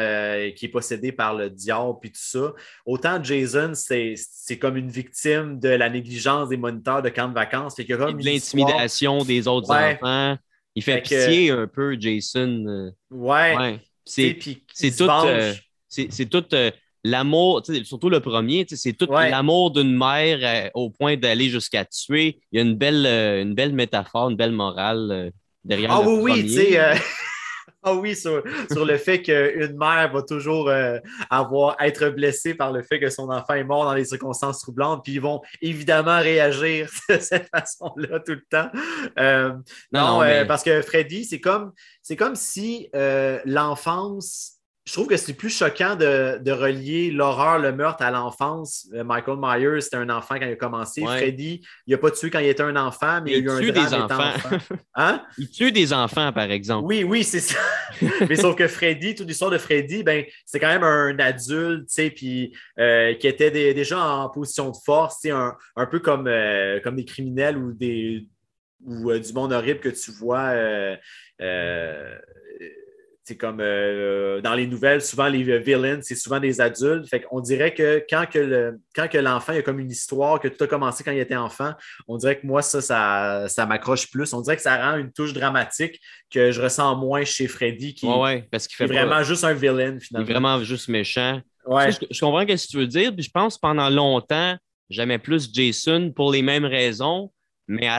qui est possédé par le diable et tout ça. Autant Jason, c'est comme une victime de la négligence des moniteurs de camp de vacances. A comme de l'intimidation des autres enfants. Il fait, pitié un peu, Jason. Ouais. C'est tout, euh, c'est tout euh, l'amour, surtout le premier, c'est tout l'amour d'une mère euh, au point d'aller jusqu'à tuer. Il y a une belle, une belle métaphore, une belle morale derrière. Ah oui, oui, tu sais. <laughs> Ah oui, sur, le fait qu'une mère va toujours euh, avoir, être blessée par le fait que son enfant est mort dans des circonstances troublantes, puis ils vont évidemment réagir <laughs> de cette façon-là tout le temps. Euh, non, euh, parce que Freddy, c'est comme, comme si l'enfance je trouve que c'est plus choquant de, relier l'horreur, le meurtre à l'enfance. Euh, Michael Myers, c'était un enfant quand il a commencé. Freddy, il n'a pas tué quand il était un enfant, mais il, a eu un des enfants. <laughs> Hein? Il tue des enfants, par exemple. Oui, oui, c'est ça. <laughs> mais sauf que Freddy, toute l'histoire de Freddy, ben, c'est quand même un adulte, tu sais, puis euh, qui était déjà en position de force, un, un peu comme, euh, comme des criminels ou des ou du monde horrible que tu vois c'est comme euh, dans les nouvelles, souvent les villains, c'est souvent des adultes. Fait qu'on dirait que quand que le, quand que l'enfant a comme une histoire, que tout a commencé quand il était enfant, on dirait que moi, ça, ça, m'accroche plus. On dirait que ça rend une touche dramatique que je ressens moins chez Freddy, qui, parce qu'il fait est vraiment juste un villain, finalement. Il est vraiment juste méchant. je, comprends ce que tu veux dire, puis je pense pendant longtemps, j'aimais plus Jason pour les mêmes raisons. Mais à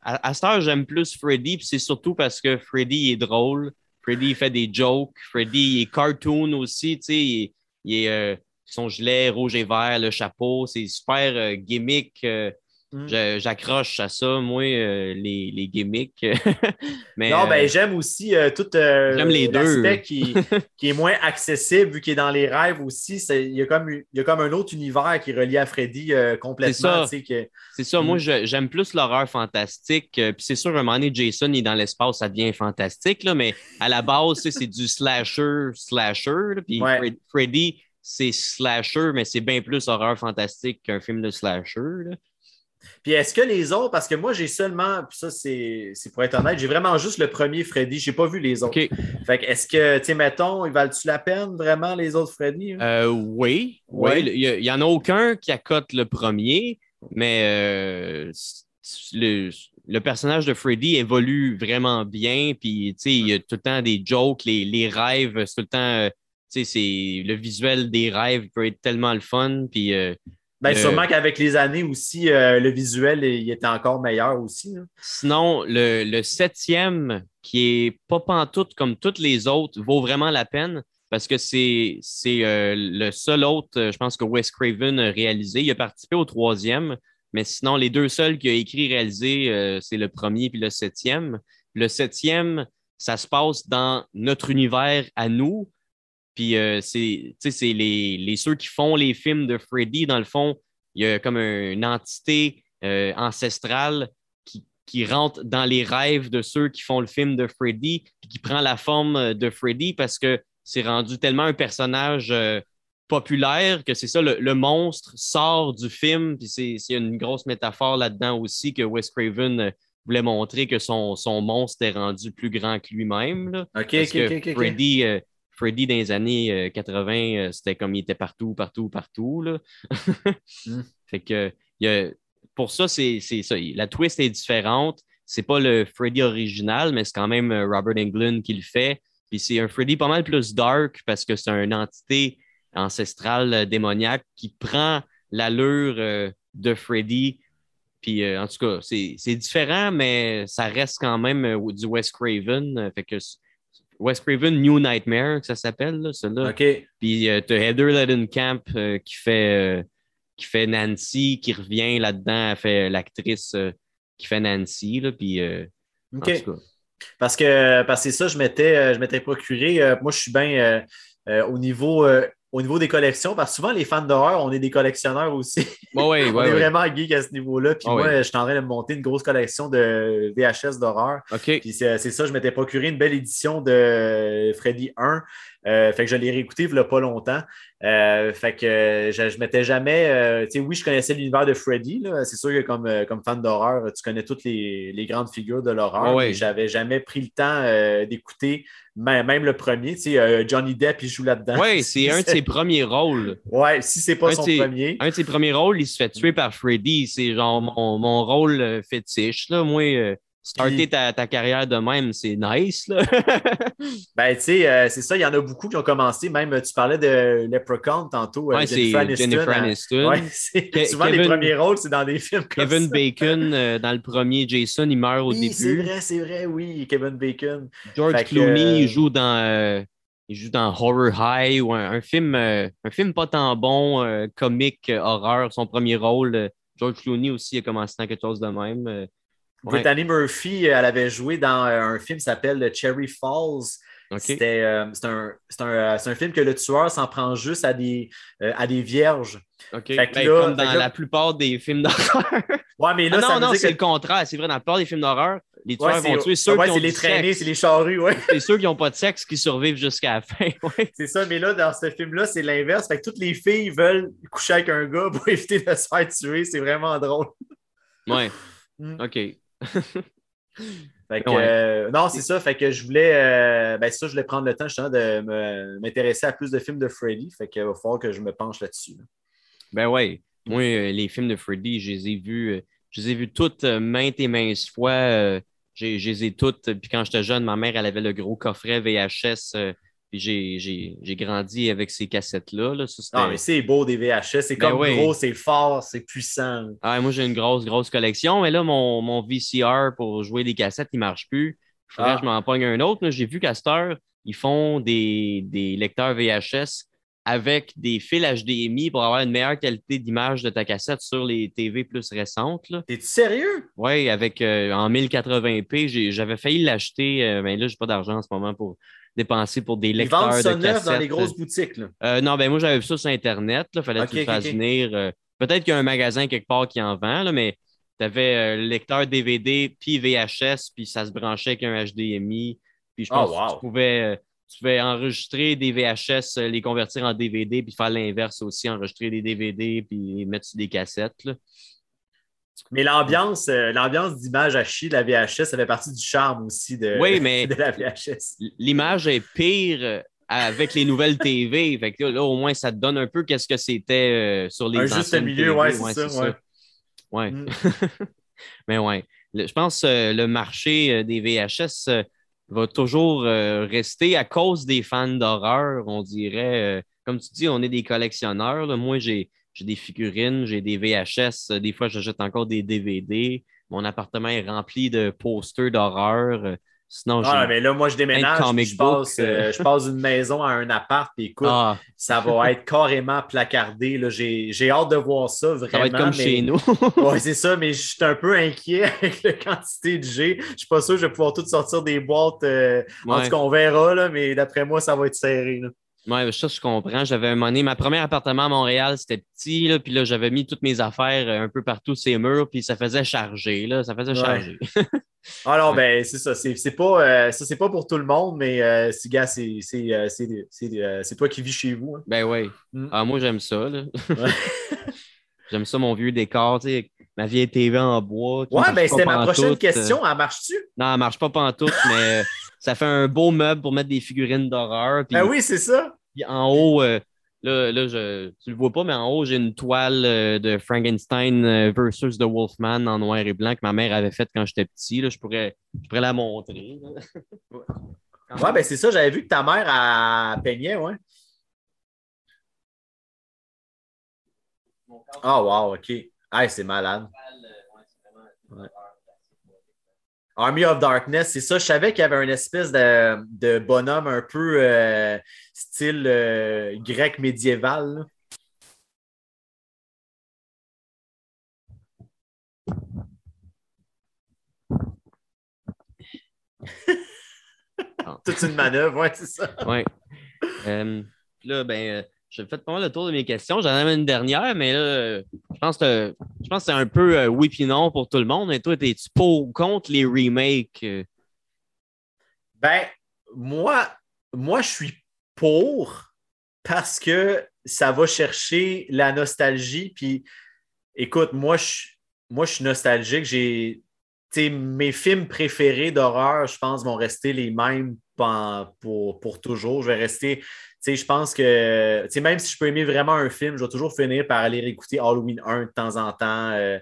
à, Star, j'aime plus Freddy, puis c'est surtout parce que Freddy est drôle. Freddy fait des jokes. Freddy est cartoon aussi, tu sais. Il, est euh, son gilet rouge et vert, le chapeau, c'est super euh, gimmick. Euh, mm. J'accroche à ça, moi, les, les, gimmicks. <laughs> Mais, non, ben, j'aime aussi tout les l'aspect qui, <laughs> qui, est moins accessible vu qu'il est dans les rêves aussi. Il y, a comme, il y a comme un autre univers qui est relié à Freddy complètement. C'est ça. C'est ça. Moi, mm. j'aime plus l'horreur fantastique. Puis c'est sûr, à un moment donné, Jason est dans l'espace, ça devient fantastique. Là, mais à la base, c'est du slasher, slasher. Puis Freddy, c'est slasher, mais c'est bien plus horreur fantastique qu'un film de slasher. Puis est-ce que les autres, parce que moi j'ai seulement, puis ça c'est pour être honnête, j'ai vraiment juste le premier Freddy, j'ai pas vu les autres. Fait que est-ce que, tu sais, mettons, ils valent-tu la peine vraiment les autres Freddy? Euh, oui, oui. Il n'y en a aucun qui accote le premier, mais euh, le, personnage de Freddy évolue vraiment bien, puis tu sais, il y a tout le temps des jokes, les, rêves, c'est tout le temps, euh, tu sais, le visuel des rêves peut être tellement le fun, puis ben, sûrement qu'avec les années aussi, euh, le visuel il était encore meilleur aussi. Sinon, le, septième, qui est pas pantoute comme toutes les autres, vaut vraiment la peine parce que c'est euh, le seul autre, euh, je pense que Wes Craven a réalisé. Il a participé au troisième, mais sinon, les deux seuls qu'il a écrit et réalisé, c'est le premier puis le septième. Le septième, ça se passe dans notre univers à nous, puis euh, c'est les, les, ceux qui font les films de Freddy, dans le fond, il y a comme une entité euh, ancestrale qui, qui, rentre dans les rêves de ceux qui font le film de Freddy, puis qui prend la forme de Freddy parce que c'est rendu tellement un personnage euh, populaire que c'est ça, le, monstre sort du film, puis c'est une grosse métaphore là-dedans aussi que Wes Craven voulait montrer que son, son monstre est rendu plus grand que lui-même. OK, OK, Freddy, Freddy dans les années 80, euh, euh, c'était comme il était partout, partout, partout. Là. Hmm. <laughs> Fait que pour ça, c'est ça. La twist est différente. C'est pas le Freddy original, mais c'est quand même euh, Robert Englund qui le fait. Puis c'est un Freddy pas mal plus dark parce que c'est une entité ancestrale démoniaque qui prend l'allure de Freddy. Puis en tout cas, c'est différent, mais ça reste quand même du Wes Craven. Fait que Wes Craven New Nightmare, que ça s'appelle, celui-là. OK. Puis euh, tu as Heather Ledenkamp euh, qui, fait, euh, qui fait Nancy, qui revient là-dedans, elle fait l'actrice qui fait Nancy. Là, puis, OK. Parce que parce que c'est ça, je m'étais, je m'étais procuré. moi, je suis bien au niveau au niveau des collections, parce que souvent, les fans d'horreur, on est des collectionneurs aussi. <laughs> <laughs> on est vraiment geek à ce niveau-là. Puis moi, je suis en train de monter une grosse collection de VHS d'horreur. Puis c'est ça, je m'étais procuré une belle édition de Freddy 1. Euh, fait que je l'ai réécouté il n'y a pas longtemps. Euh, fait que je, je m'étais jamais. Euh, tu sais, oui, je connaissais l'univers de Freddy. C'est sûr que comme, comme fan d'horreur, tu connais toutes les, grandes figures de l'horreur. mais J'avais jamais pris le temps d'écouter même, le premier. Tu sais, Johnny Depp, il joue là-dedans. Oui, <laughs> c'est un de ses premiers rôles. Ouais, si c'est pas son premier. Un de ses premiers rôles, il se fait tuer par Freddy. C'est genre mon, mon rôle fétiche. Là. Moi, Starter ta, carrière de même, c'est nice. Là. <laughs> ben, tu sais, euh, c'est ça, il y en a beaucoup qui ont commencé. Même, tu parlais de Leprechaun tantôt. Euh, ouais, c'est Jennifer hein. Aniston. Ouais, <laughs> souvent, les premiers rôles, c'est dans des films comme Kevin Bacon, euh, dans le premier Jason, il meurt au début. C'est vrai, c'est vrai, oui, Kevin Bacon. George Clooney, il joue dans. il joue dans Horror High ou un, film, un film pas tant bon, comique, horreur, son premier rôle. George Clooney aussi a commencé dans quelque chose de même. Brittany Murphy, elle avait joué dans euh, un film qui s'appelle Cherry Falls. C'était euh, c'est un, un, un, film que le tueur s'en prend juste à des, euh, à des vierges. Ben, comme dans la plupart des films d'horreur. <laughs> Ouais, mais là, ah, non, non, c'est le contraire. C'est vrai, dans la plupart des films d'horreur, les tueurs vont tuer ceux qui ont c'est les traînées, c'est les charrues, ouais. <laughs> C'est ceux qui n'ont pas de sexe qui survivent jusqu'à la fin, <laughs> ouais. C'est ça, mais là, dans ce film-là, c'est l'inverse. Fait que toutes les filles veulent coucher avec un gars pour éviter de se faire tuer. C'est vraiment drôle. Ouais. Mm. OK. <laughs> Euh, non, c'est ça. Fait que je voulais, euh, ben ça, je voulais prendre le temps justement de m'intéresser à plus de films de Freddy. Fait qu'il va falloir que je me penche là-dessus. Ben ouais. Moi, euh, les films de Freddy, je les ai vus, je les ai vus toutes maintes et maintes fois. je les ai toutes. Puis quand j'étais jeune, ma mère, elle avait le gros coffret VHS j'ai grandi avec ces cassettes-là. Là. ah, mais c'est beau des VHS. C'est ben comme gros, c'est fort, c'est puissant. Ah, moi, j'ai une grosse, grosse collection. Mais là, mon, mon VCR pour jouer des cassettes, il ne marche plus. Faudrait que je ah. m'en pogne un autre. J'ai vu qu'à cette heure, ils font des, des, lecteurs VHS avec des fils HDMI pour avoir une meilleure qualité d'image de ta cassette sur les TV plus récentes. T'es-tu sérieux? Oui, avec euh, en 1080p. J'avais failli l'acheter, mais euh, ben là, j'ai pas d'argent en ce moment pour dépenser pour des lecteurs Ils vendent ça de neuf dans les grosses boutiques. Là. Euh, non, ben moi, j'avais vu ça sur Internet. Il fallait que tu fasses venir. Euh, peut-être qu'il y a un magasin quelque part qui en vend, là, mais tu avais euh, le lecteur DVD puis VHS, puis ça se branchait avec un HDMI. Puis je pense que tu pouvais, tu pouvais enregistrer des VHS, les convertir en DVD, puis faire l'inverse aussi, enregistrer des DVD, puis mettre sur des cassettes. Là. Mais l'ambiance, euh, l'ambiance d'image à chier de la VHS, ça fait partie du charme aussi de, <laughs> la VHS. L'image est pire euh, avec les nouvelles TV. <laughs> Fait que là, au moins, ça te donne un peu qu'est-ce que c'était euh, sur les Un juste milieu, ouais, c'est ça. Ouais. Mm. <laughs> Mais ouais. je pense que le marché des VHS va toujours rester à cause des fans d'horreur, on dirait. comme tu dis, on est des collectionneurs. Moi, j'ai j'ai des figurines, j'ai des VHS, des fois j'achète encore des DVD. Mon appartement est rempli de posters d'horreur. Sinon, ah, mais là, moi, je déménage, je passe, euh, je passe d'une maison à un appart, puis écoute, ah. ça va <laughs> être carrément placardé. J'ai hâte de voir ça, vraiment. Ça va être comme chez nous. <laughs> oui, c'est ça, mais je suis un peu inquiet <laughs> avec la quantité de G. Je suis pas sûr que je vais pouvoir tout sortir des boîtes. Euh, en tout cas, on verra, là, mais d'après moi, ça va être serré. Là. Oui, ça, je comprends. J'avais un moment ma première appartement à Montréal, c'était petit, là, puis là, j'avais mis toutes mes affaires euh, un peu partout ces murs, puis ça faisait charger, là, ça faisait charger. <laughs> Alors, ben, c'est ça. C'est pas, euh, ça, c'est pas pour tout le monde, mais euh, gars, c'est euh, toi qui vis chez vous. Hein. Ben oui. Mm. Ah, moi, j'aime ça. <laughs> <laughs> j'aime ça, mon vieux décor, tu sais, ma vieille TV en bois. Ouais, ben, c'était ma prochaine question. Elle marche-tu? Non, elle marche pas pantoute, mais ça fait un beau meuble pour mettre des figurines d'horreur. Ben oui, c'est ça. en haut, euh, là, là je, tu le vois pas, mais en haut, j'ai une toile euh, de Frankenstein euh, versus The Wolfman en noir et blanc que ma mère avait faite quand j'étais petit. Là. Je, pourrais, je pourrais la montrer. ouais, ben c'est ça, j'avais vu que ta mère a peignait, ouais. Ah, oh, wow, OK. Ah, c'est malade. Ouais. Army of Darkness, c'est ça. Je savais qu'il y avait une espèce de, bonhomme un peu euh, style euh, grec médiéval. <laughs> Toute une manœuvre, ouais, c'est ça. Ouais. Euh, là, ben, j'ai fait pas mal le tour de mes questions. J'en avais une dernière, mais là, je pense que, c'est un peu euh, oui puis non pour tout le monde. Et toi, es-tu pour ou contre les remakes? Ben, moi, moi, je suis pour parce que ça va chercher la nostalgie. Puis, écoute, moi, je, moi, je suis nostalgique. J'ai, mes films préférés d'horreur, je pense, vont rester les mêmes pour, pour toujours. Je vais rester je pense que même si je peux aimer vraiment un film, je vais toujours finir par aller écouter Halloween 1 de temps en temps. Euh,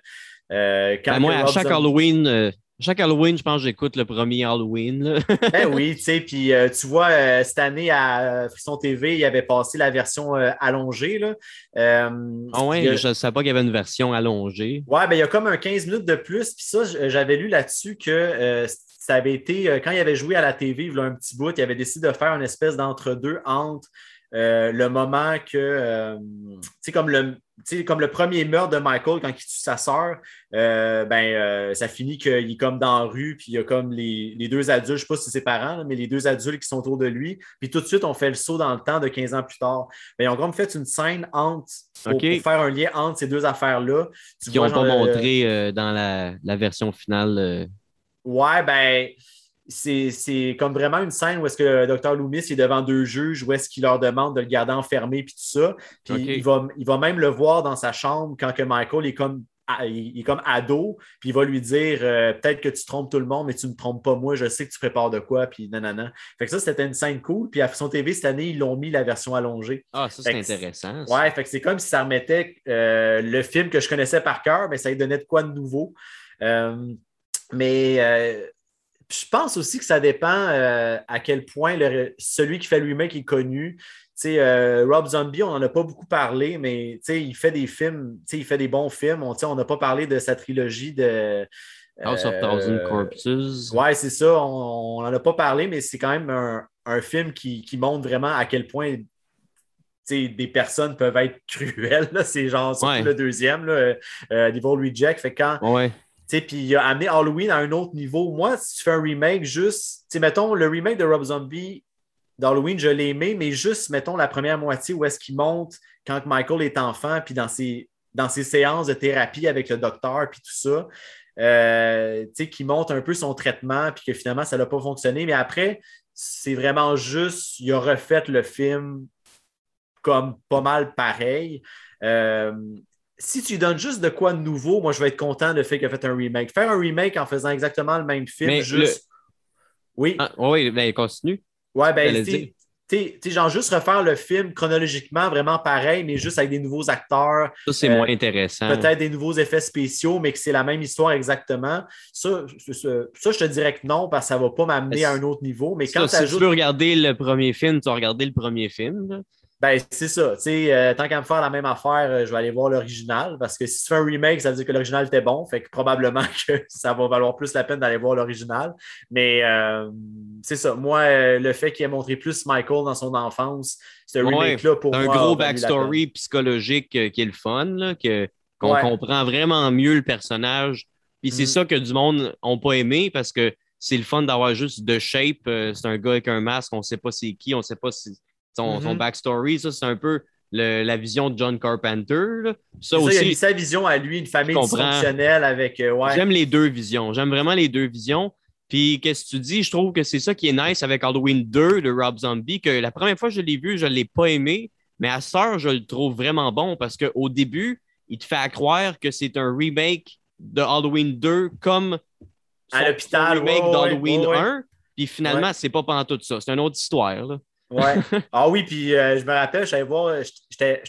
euh, ben, moi, à chaque Halloween, euh, chaque Halloween, je pense que j'écoute le premier Halloween. <laughs> ben oui, tu sais, puis tu vois, cette année à Frisson TV, il y avait passé la version allongée. Là. ah ouais, je ne savais pas qu'il y avait une version allongée. Ouais, ben il y a comme un 15 minutes de plus, puis ça, j'avais lu là-dessus que ça avait été, euh, quand il avait joué à la TV, il y a un petit bout, il avait décidé de faire une espèce d'entre-deux entre euh, le moment que, euh, tu sais, comme le, comme le premier meurtre de Michael quand il tue sa sœur, ben, ça finit qu'il est comme dans la rue, puis il y a comme les, deux adultes, je ne sais pas si c'est ses parents, mais les deux adultes qui sont autour de lui. Puis tout de suite, on fait le saut dans le temps de 15 ans plus tard. Ben, ils ont comme fait une scène entre, pour, faire un lien entre ces deux affaires-là. Qui n'ont pas montré dans la, la, version finale Ouais, ben, c'est comme vraiment une scène où est-ce que le docteur Loomis est devant deux juges, où est-ce qu'il leur demande de le garder enfermé, puis tout ça. Puis il, va, il va même le voir dans sa chambre quand que Michael est comme il est comme ado, puis il va lui dire euh, peut-être que tu trompes tout le monde, mais tu ne me trompes pas moi, je sais que tu prépares de quoi, puis nanana. Fait que ça, c'était une scène cool. Puis à son TV cette année, ils l'ont mis la version allongée. Ah, ça, c'est intéressant. Ouais, fait que c'est comme si ça remettait euh, le film que je connaissais par cœur, mais ça lui donnait de quoi de nouveau. Euh, mais euh, je pense aussi que ça dépend euh, à quel point celui qui fait lui-même est connu. Euh, Rob Zombie, on n'en a pas beaucoup parlé, mais il fait des films, il fait des bons films. On n'a pas parlé de sa trilogie de. House of Thousand Corpses. Ouais, c'est ça. On n'en a pas parlé, mais c'est quand même un, film qui, montre vraiment à quel point des personnes peuvent être <laughs> cruelles. C'est genre le deuxième, là, Devil Reject. Fait quand, ouais. Puis il a amené Halloween à un autre niveau. Moi, si tu fais un remake, juste, mettons, le remake de Rob Zombie d'Halloween, je l'ai aimé, mais juste, mettons, la première moitié où est-ce qu'il monte quand Michael est enfant, puis dans ses, dans ses séances de thérapie avec le docteur, puis tout ça, euh, qui monte un peu son traitement, puis que finalement, ça n'a pas fonctionné. Mais après, c'est vraiment juste, il a refait le film comme pas mal pareil. Euh, si tu donnes juste de quoi de nouveau, moi, je vais être content de fait qu'il a fait un remake. Faire un remake en faisant exactement le même film, juste. Oui. Ah, oui, ben, continue. Ouais, ben, tu sais, genre juste refaire le film chronologiquement, vraiment pareil, mais juste avec des nouveaux acteurs. Ça, c'est moins euh, intéressant. Peut-être des nouveaux effets spéciaux, mais que c'est la même histoire exactement. Ça, ça, je te dirais que non, parce que ça ne va pas m'amener à un autre niveau. Mais quand si tu veux regarder le premier film, tu vas regarder le premier film. Ben, c'est ça. Euh, tant qu'à me faire la même affaire, euh, je vais aller voir l'original. Parce que si tu fais un remake, ça veut dire que l'original était bon. Fait que probablement <laughs> que ça va valoir plus la peine d'aller voir l'original. Mais euh, c'est ça. Moi, le fait qu'il ait montré plus Michael dans son enfance, ce remake-là pour moi. Un gros backstory psychologique qui est le fun, qu'on comprend vraiment mieux le personnage. Puis c'est mm-hmm. ça que du monde n'a pas aimé parce que c'est le fun d'avoir juste de shape. c'est un gars avec un masque, on ne sait pas c'est qui, on ne sait pas si son, mm-hmm. backstory. Ça, c'est un peu la vision de John Carpenter. Ça, aussi, il a sa vision à lui, une famille dysfonctionnelle avec. Euh, J'aime les deux visions. J'aime vraiment les deux visions. Puis, qu'est-ce que tu dis? Je trouve que c'est ça qui est nice avec Halloween 2 de Rob Zombie, que la première fois que je l'ai vu, je ne l'ai pas aimé, mais à ce je le trouve vraiment bon parce qu'au début, il te fait croire que c'est un remake de Halloween 2 comme à l'hôpital, remake d'Halloween 1. Puis finalement, c'est pas pendant tout ça. C'est une autre histoire. Là. Ouais. <laughs> Ah oui, puis euh, je me rappelle, je voir,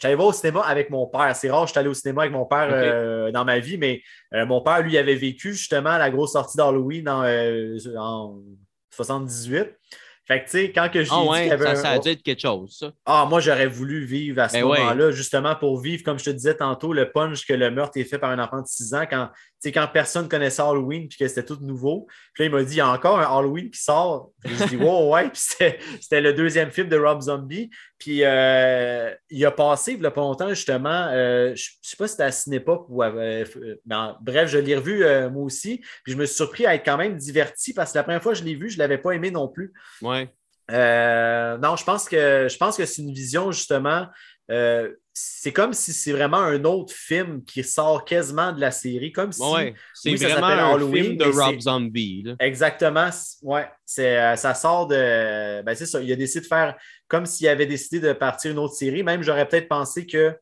allé voir au cinéma avec mon père. C'est rare, je suis allé au cinéma avec mon père euh, dans ma vie, mais euh, mon père, lui, avait vécu justement la grosse sortie d'Halloween en, en 78. Fait que, tu sais, quand que je ah dit ça, ça, a dû être quelque chose, ça. Ah, moi, j'aurais voulu vivre à ce ben moment-là, justement pour vivre, comme je te disais tantôt, le punch que le meurtre est fait par un enfant de 6 ans quand, quand personne connaissait Halloween puis que c'était tout nouveau. Puis là, il m'a dit, il y a encore un Halloween qui sort. Puis je dis, <laughs> wow, ouais. Puis c'était le deuxième film de Rob Zombie. Puis euh, il a passé, il n'y a pas longtemps, justement, euh, je ne sais pas si c'était à Cinépoque ou... Euh, bref, je l'ai revu moi aussi. Puis je me suis surpris à être quand même diverti parce que la première fois que je l'ai vu, je ne l'avais pas aimé non plus. Ouais. non, je pense que je pense que c'est une vision justement. C'est comme si c'est vraiment un autre film qui sort quasiment de la série, comme si. c'est vraiment un film de Rob Zombie. Exactement. Ouais, c'est ça sort de. Ben, c'est ça. Il a décidé de faire comme s'il avait décidé de partir une autre série. Même j'aurais peut-être pensé que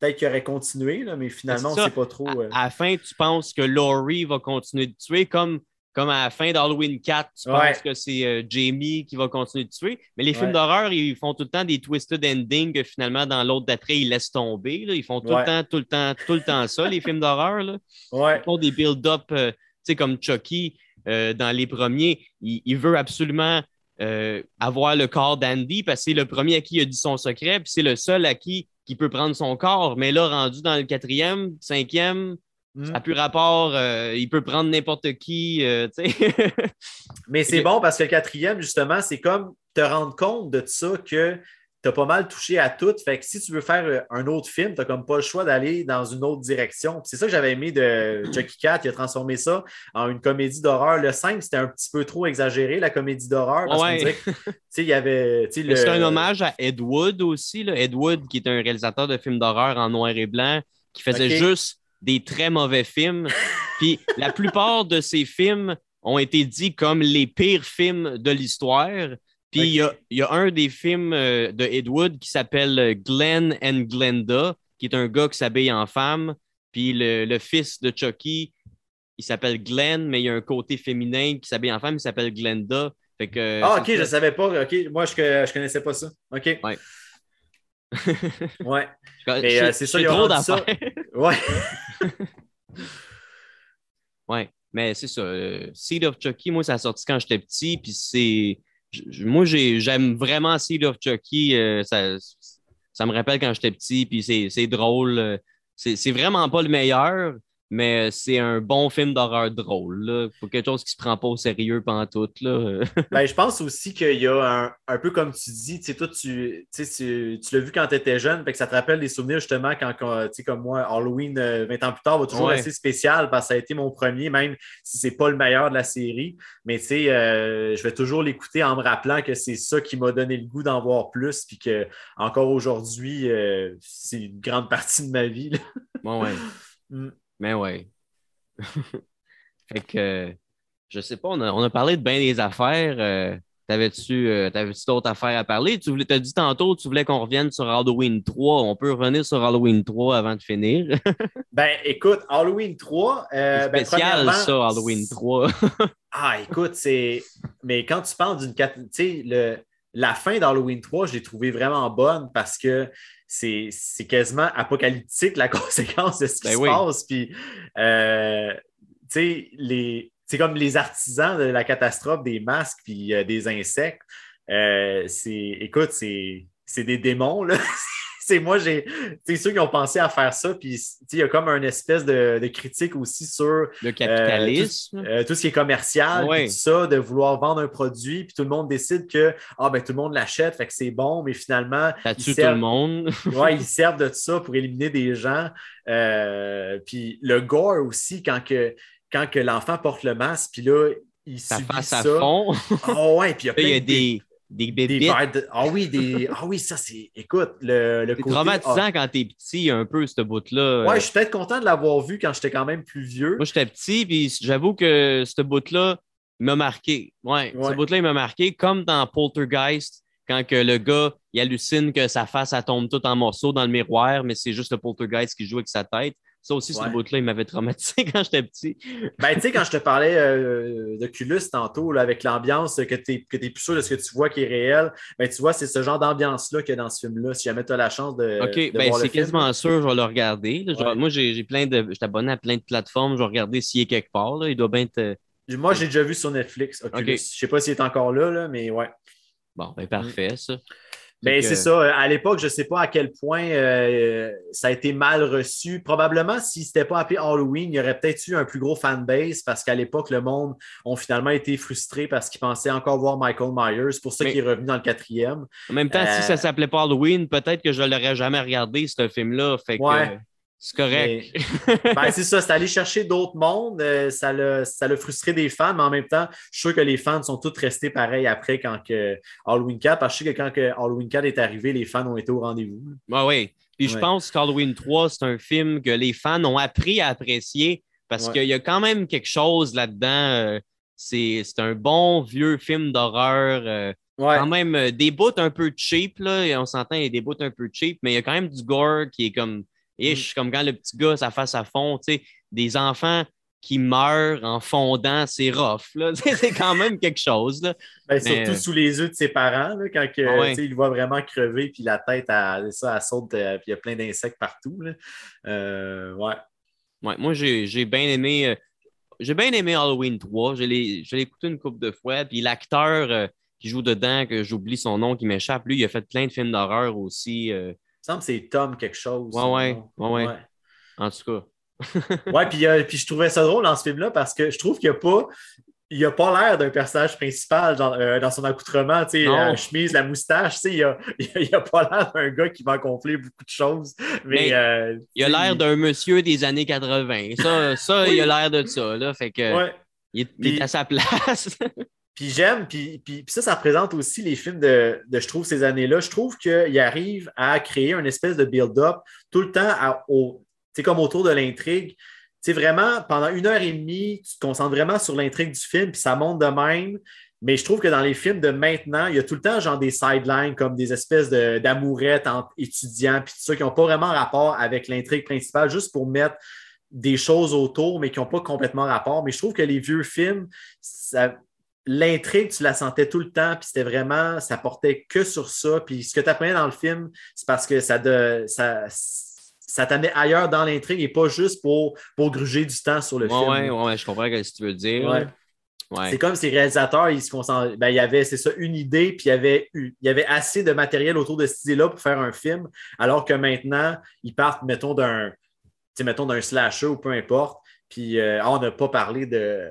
peut-être qu'il aurait continué, là, mais finalement, c'est pas trop. À, à, la fin, tu penses que Laurie va continuer de tuer comme comme à la fin d'Halloween 4, tu penses que c'est euh, Jamie qui va continuer de tuer. Mais les films d'horreur, ils font tout le temps des twisted endings que finalement, dans l'autre d'après, ils laissent tomber. Ils font tout le temps, tout le temps, tout le temps ça, les films d'horreur. Ils font des build-up, euh, tu sais, comme Chucky euh, dans les premiers. Il, veut absolument avoir le corps d'Andy parce que c'est le premier à qui il a dit son secret, puis c'est le seul à qui il peut prendre son corps. Mais là, rendu dans le quatrième, cinquième, ça n'a plus rapport, euh, il peut prendre n'importe qui. Euh, <laughs> Mais c'est bon parce que le quatrième, justement, c'est comme te rendre compte de ça que tu as pas mal touché à tout. Fait que si tu veux faire euh, un autre film, tu n'as comme pas le choix d'aller dans une autre direction. C'est ça que j'avais aimé de Chucky Cat. Il a transformé ça en une comédie d'horreur. Le 5, c'était un petit peu trop exagéré, la comédie d'horreur. il y avait. C'est un hommage à Ed Wood aussi. Là. Ed Wood, qui est un réalisateur de films d'horreur en noir et blanc, qui faisait juste des très mauvais films. Puis la plupart de ces films ont été dits comme les pires films de l'histoire. Puis il y, a, un des films euh, de Ed Wood qui s'appelle euh, Glenn and Glenda, qui est un gars qui s'habille en femme. Puis le, fils de Chucky, il s'appelle Glenn, mais il y a un côté féminin qui s'habille en femme, il s'appelle Glenda. Fait que, ah, ok, je ne savais pas. Ok, moi, je ne connaissais pas ça. Ok. Ouais. ouais. <laughs> Mais euh, c'est ça, il y a trop d'affaires. Ouais. <laughs> <laughs> ouais, mais c'est ça. Euh, Seed of Chucky, moi, ça a sorti quand j'étais petit, puis c'est. Moi, j'aime vraiment Seed of Chucky. Euh, ça, ça me rappelle quand j'étais petit, puis c'est drôle. C'est vraiment pas le meilleur, mais c'est un bon film d'horreur drôle. Là. Faut quelque chose qui se prend pas au sérieux pendant tout. Là. <laughs> ben, je pense aussi qu'il y a un, peu comme tu dis, toi, tu, tu, tu l'as vu quand tu étais jeune, fait que ça te rappelle des souvenirs justement quand, comme moi, Halloween 20 euh, ans plus tard va toujours rester spécial parce que ça a été mon premier, même si c'est pas le meilleur de la série. Mais euh, je vais toujours l'écouter en me rappelant que c'est ça qui m'a donné le goût d'en voir plus, puis que encore aujourd'hui, euh, c'est une grande <laughs> partie de ma vie. Bon, ouais. Mm. Mais ouais. <laughs> fait que, je sais pas, on a, parlé de bien des affaires. Euh, T'avais-tu euh, d'autres affaires à parler? Tu as dit tantôt tu voulais qu'on revienne sur Halloween 3. On peut revenir sur Halloween 3 avant de finir. <laughs> ben, écoute, Halloween 3. Euh, ben, spécial, ça, Halloween 3. <laughs> ah, écoute, c'est. Mais quand tu parles d'une. Tu sais, le... la fin d'Halloween 3, je l'ai trouvée vraiment bonne parce que c'est quasiment apocalyptique la <laughs> conséquence de ce qui ben se passe. Puis, euh, c'est comme les artisans de la catastrophe des masques puis euh, des insectes. Euh, écoute, c'est des démons. Là. <laughs> c'est moi, j'ai. C'est ceux qui ont pensé à faire ça. Puis il y a comme une espèce de, critique aussi sur le capitalisme. Euh, tout, ce qui est commercial, tout ça, de vouloir vendre un produit, puis tout le monde décide que ah ben tout le monde l'achète, fait que c'est bon, mais finalement. Ça tue tout le monde. <laughs> ouais, ils servent de ça pour éliminer des gens. Euh, puis le gore aussi, quand que quand que l'enfant porte le masque, puis là, il ça face à fond. Ah ouais, puis il y a, <laughs> des, des bébés. Ah oui, des... ah oui, ça c'est. Écoute, le, le côté. traumatisant ah. quand t'es petit, un peu, ce bout-là. Ouais, je suis peut-être content de l'avoir vu quand j'étais quand même plus vieux. Moi, j'étais petit, puis j'avoue que ce bout-là m'a marqué. Ouais, ce bout-là, il m'a marqué, comme dans Poltergeist, quand que le gars, il hallucine que sa face, elle tombe toute en morceaux dans le miroir, mais c'est juste le Poltergeist qui joue avec sa tête. Ça aussi, ce bout-là, il m'avait traumatisé <laughs> quand j'étais petit. ben, tu sais, quand je te parlais euh, d'Oculus tantôt, là, avec l'ambiance que tu n'es plus sûr de ce que tu vois qui est réel, ben, tu vois, c'est ce genre d'ambiance-là qu'il y a dans ce film-là. Si jamais tu as la chance de. OK, ben, c'est quasiment sûr, je vais le regarder. moi, j'ai plein de. Je suis abonné à plein de plateformes, je vais regarder s'il est quelque part. Là. Il doit bien être. Moi, j'ai déjà vu sur Netflix. Oculus. Je ne sais pas s'il est encore là, là, mais ouais. Bon, ben parfait, ça. Mais c'est ça. À l'époque, je ne sais pas à quel point euh, ça a été mal reçu. Probablement, si ce n'était pas appelé Halloween, il y aurait peut-être eu un plus gros fanbase parce qu'à l'époque, le monde a finalement été frustré parce qu'ils pensaient encore voir Michael Myers. C'est pour ça qu'il est revenu dans le quatrième. En même temps, si ça ne euh, s'appelait pas Halloween, peut-être que je ne l'aurais jamais regardé, ce film-là. Fait C'est correct. Ben, c'est ça, c'est aller chercher d'autres mondes. Euh, ça l'a ça frustré des fans, mais en même temps, je suis sûr que les fans sont tous restés pareils après quand que Halloween 4. Parce que je sais que quand que Halloween 4 est arrivé, les fans ont été au rendez-vous. Ah oui. Puis je pense qu'Halloween 3, c'est un film que les fans ont appris à apprécier parce qu'il y a quand même quelque chose là-dedans. Euh, c'est un bon vieux film d'horreur. Euh, quand même des bouts un peu cheap, là, et on s'entend, il y a des bouts un peu cheap, mais il y a quand même du gore qui est comme ish, comme quand le petit gars, ça face à fond, tu sais, des enfants qui meurent en fondant, c'est rough. <laughs> c'est quand même quelque chose. Là. Ben, surtout sous les yeux de ses parents, là, quand que, ah il voit vraiment crever, puis la tête, ça, elle saute, euh, puis il y a plein d'insectes partout. Là. Euh, ouais. ouais. Moi, j'ai bien aimé. Euh, j'ai bien aimé Halloween 3. Je l'ai écouté une couple de fois. Puis l'acteur qui joue dedans, que j'oublie son nom, qui m'échappe, lui, il a fait plein de films d'horreur aussi semble que c'est Tom quelque chose. Ouais, ouais, ouais, En tout cas. <laughs> ouais, puis, euh, puis je trouvais ça drôle dans ce film-là parce que je trouve qu'il n'y a pas. Il pas l'air d'un personnage principal euh, dans son accoutrement, tu sais, la chemise, la moustache, tu sais, il n'a <laughs> il a pas l'air d'un gars qui va accomplir beaucoup de choses. Mais, euh, il a l'air d'un monsieur des années 80. Ça, ça il a l'air de ça, là. Fait que il, est, à sa place. <laughs> Puis j'aime, puis, ça, ça représente aussi les films de, je trouve, ces années-là. Je trouve qu'il arrive à créer une espèce de build-up tout le temps au, comme autour de l'intrigue. Tu vraiment, pendant une heure et demie, tu te concentres vraiment sur l'intrigue du film, puis ça monte de même. Mais je trouve que dans les films de maintenant, il y a tout le temps genre des sidelines comme des espèces d'amourettes entre étudiants, puis tout ça, qui n'ont pas vraiment rapport avec l'intrigue principale, juste pour mettre des choses autour, mais qui n'ont pas complètement rapport. Mais je trouve que les vieux films, ça, l'intrigue, tu la sentais tout le temps, puis c'était vraiment, ça portait que sur ça. Puis ce que tu apprenais dans le film, c'est parce que ça, de, ça, ça t'amenait ailleurs dans l'intrigue et pas juste pour, pour gruger du temps sur le film. Oui, ouais, je comprends ce que tu veux dire. C'est comme ces réalisateurs, ils se concentrent. Ben, il y avait, c'est ça, une idée, puis il y, avait, il y avait assez de matériel autour de cette idée-là pour faire un film, alors que maintenant, ils partent, mettons, d'un, mettons, d'un slasher ou peu importe. Puis euh, ah, on n'a pas parlé de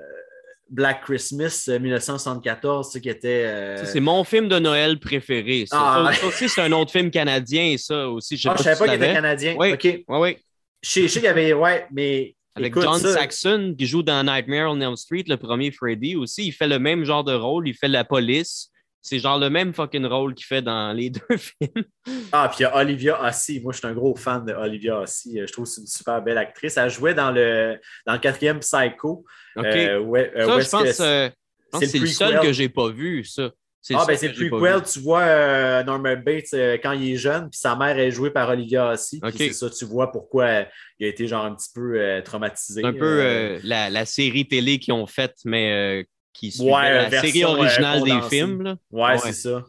Black Christmas 1974, euh, qui était. Euh, c'est mon film de Noël préféré. Ça, ah, aussi, c'est un autre film canadien, ça aussi. Je ne ah, savais pas qu'il était canadien. Oui, OK. Oui, Je sais qu'il y avait. Ouais, mais. Avec John Saxon, qui joue dans Nightmare on Elm Street, le premier Freddy aussi. Il fait le même genre de rôle. Il fait la police. C'est genre le même fucking rôle qu'il fait dans les <laughs> deux films. Ah, puis il y a Olivia Ossie. Moi, je suis un gros fan de Olivia Ossie. Je trouve que c'est une super belle actrice. Elle jouait dans le, dans le quatrième Psycho. OK. Euh, ouais, euh, ça, je pense, euh, que c'est le, seul que j'ai pas vu, ça. Ah, ben c'est le prequel. Tu vois Norman Bates quand il est jeune, puis sa mère est jouée par Olivia Ossie. C'est ça, tu vois pourquoi il a été genre un petit peu traumatisé. un peu la, la, série télé qu'ils ont faite, mais qui suivait la série euh, originale des films. Là. Ouais, c'est ça.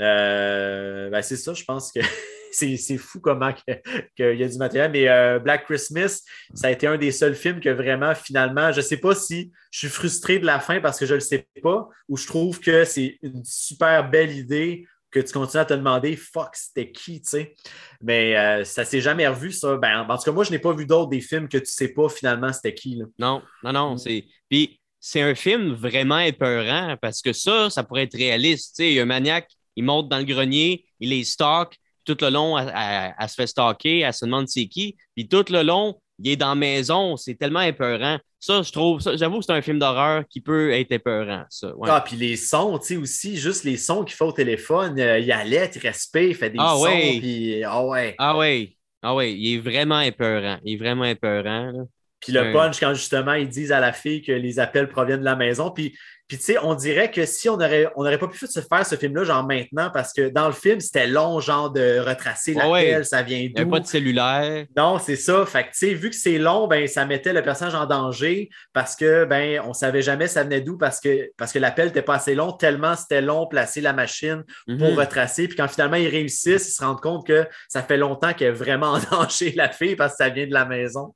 Euh, ben, c'est ça, je pense que <laughs> c'est fou comment qu'il y a du matériel. Mais euh, Black Christmas, ça a été un des seuls films que vraiment, finalement, je ne sais pas si je suis frustré de la fin parce que je ne le sais pas, ou je trouve que c'est une super belle idée que tu continues à te demander fuck, c'était qui, tu sais? Mais euh, ça s'est jamais revu, ça. Ben, en tout cas, moi, je n'ai pas vu d'autres des films que tu sais pas finalement c'était qui. Là. Non, non, non. Mm. C'est. Puis c'est un film vraiment épeurant parce que ça, ça pourrait être réaliste. Il y a un maniaque, il monte dans le grenier, il les stalk, tout le long, elle, se fait stalker, elle se demande c'est qui, puis tout le long, il est dans la maison, c'est tellement épeurant. Ça, je trouve, j'avoue que c'est un film d'horreur qui peut être épeurant, ça. Ah, puis les sons, tu sais, aussi, juste les sons qu'il fait au téléphone, euh, il allait, il respect, il fait des ah, sons, puis ah ouais. Ah ouais, ah ouais, il est vraiment épeurant, il est vraiment épeurant, là. Puis le punch, quand justement ils disent à la fille que les appels proviennent de la maison. Puis, puis tu sais, on dirait que si on aurait, on n'aurait pas pu faire ce film-là, genre maintenant, parce que dans le film, c'était long, genre de retracer l'appel, ça vient d'où. Il n'y a pas de cellulaire. Non, c'est ça. Fait que, tu sais, vu que c'est long, ben, ça mettait le personnage en danger parce que, ben, on savait jamais ça venait d'où parce que, parce que l'appel n'était pas assez long, tellement c'était long placer la machine pour mhm. retracer. Puis quand finalement ils réussissent, ils se rendent compte que ça fait longtemps qu'elle est vraiment en <laughs> danger, la fille, parce que ça vient de la maison.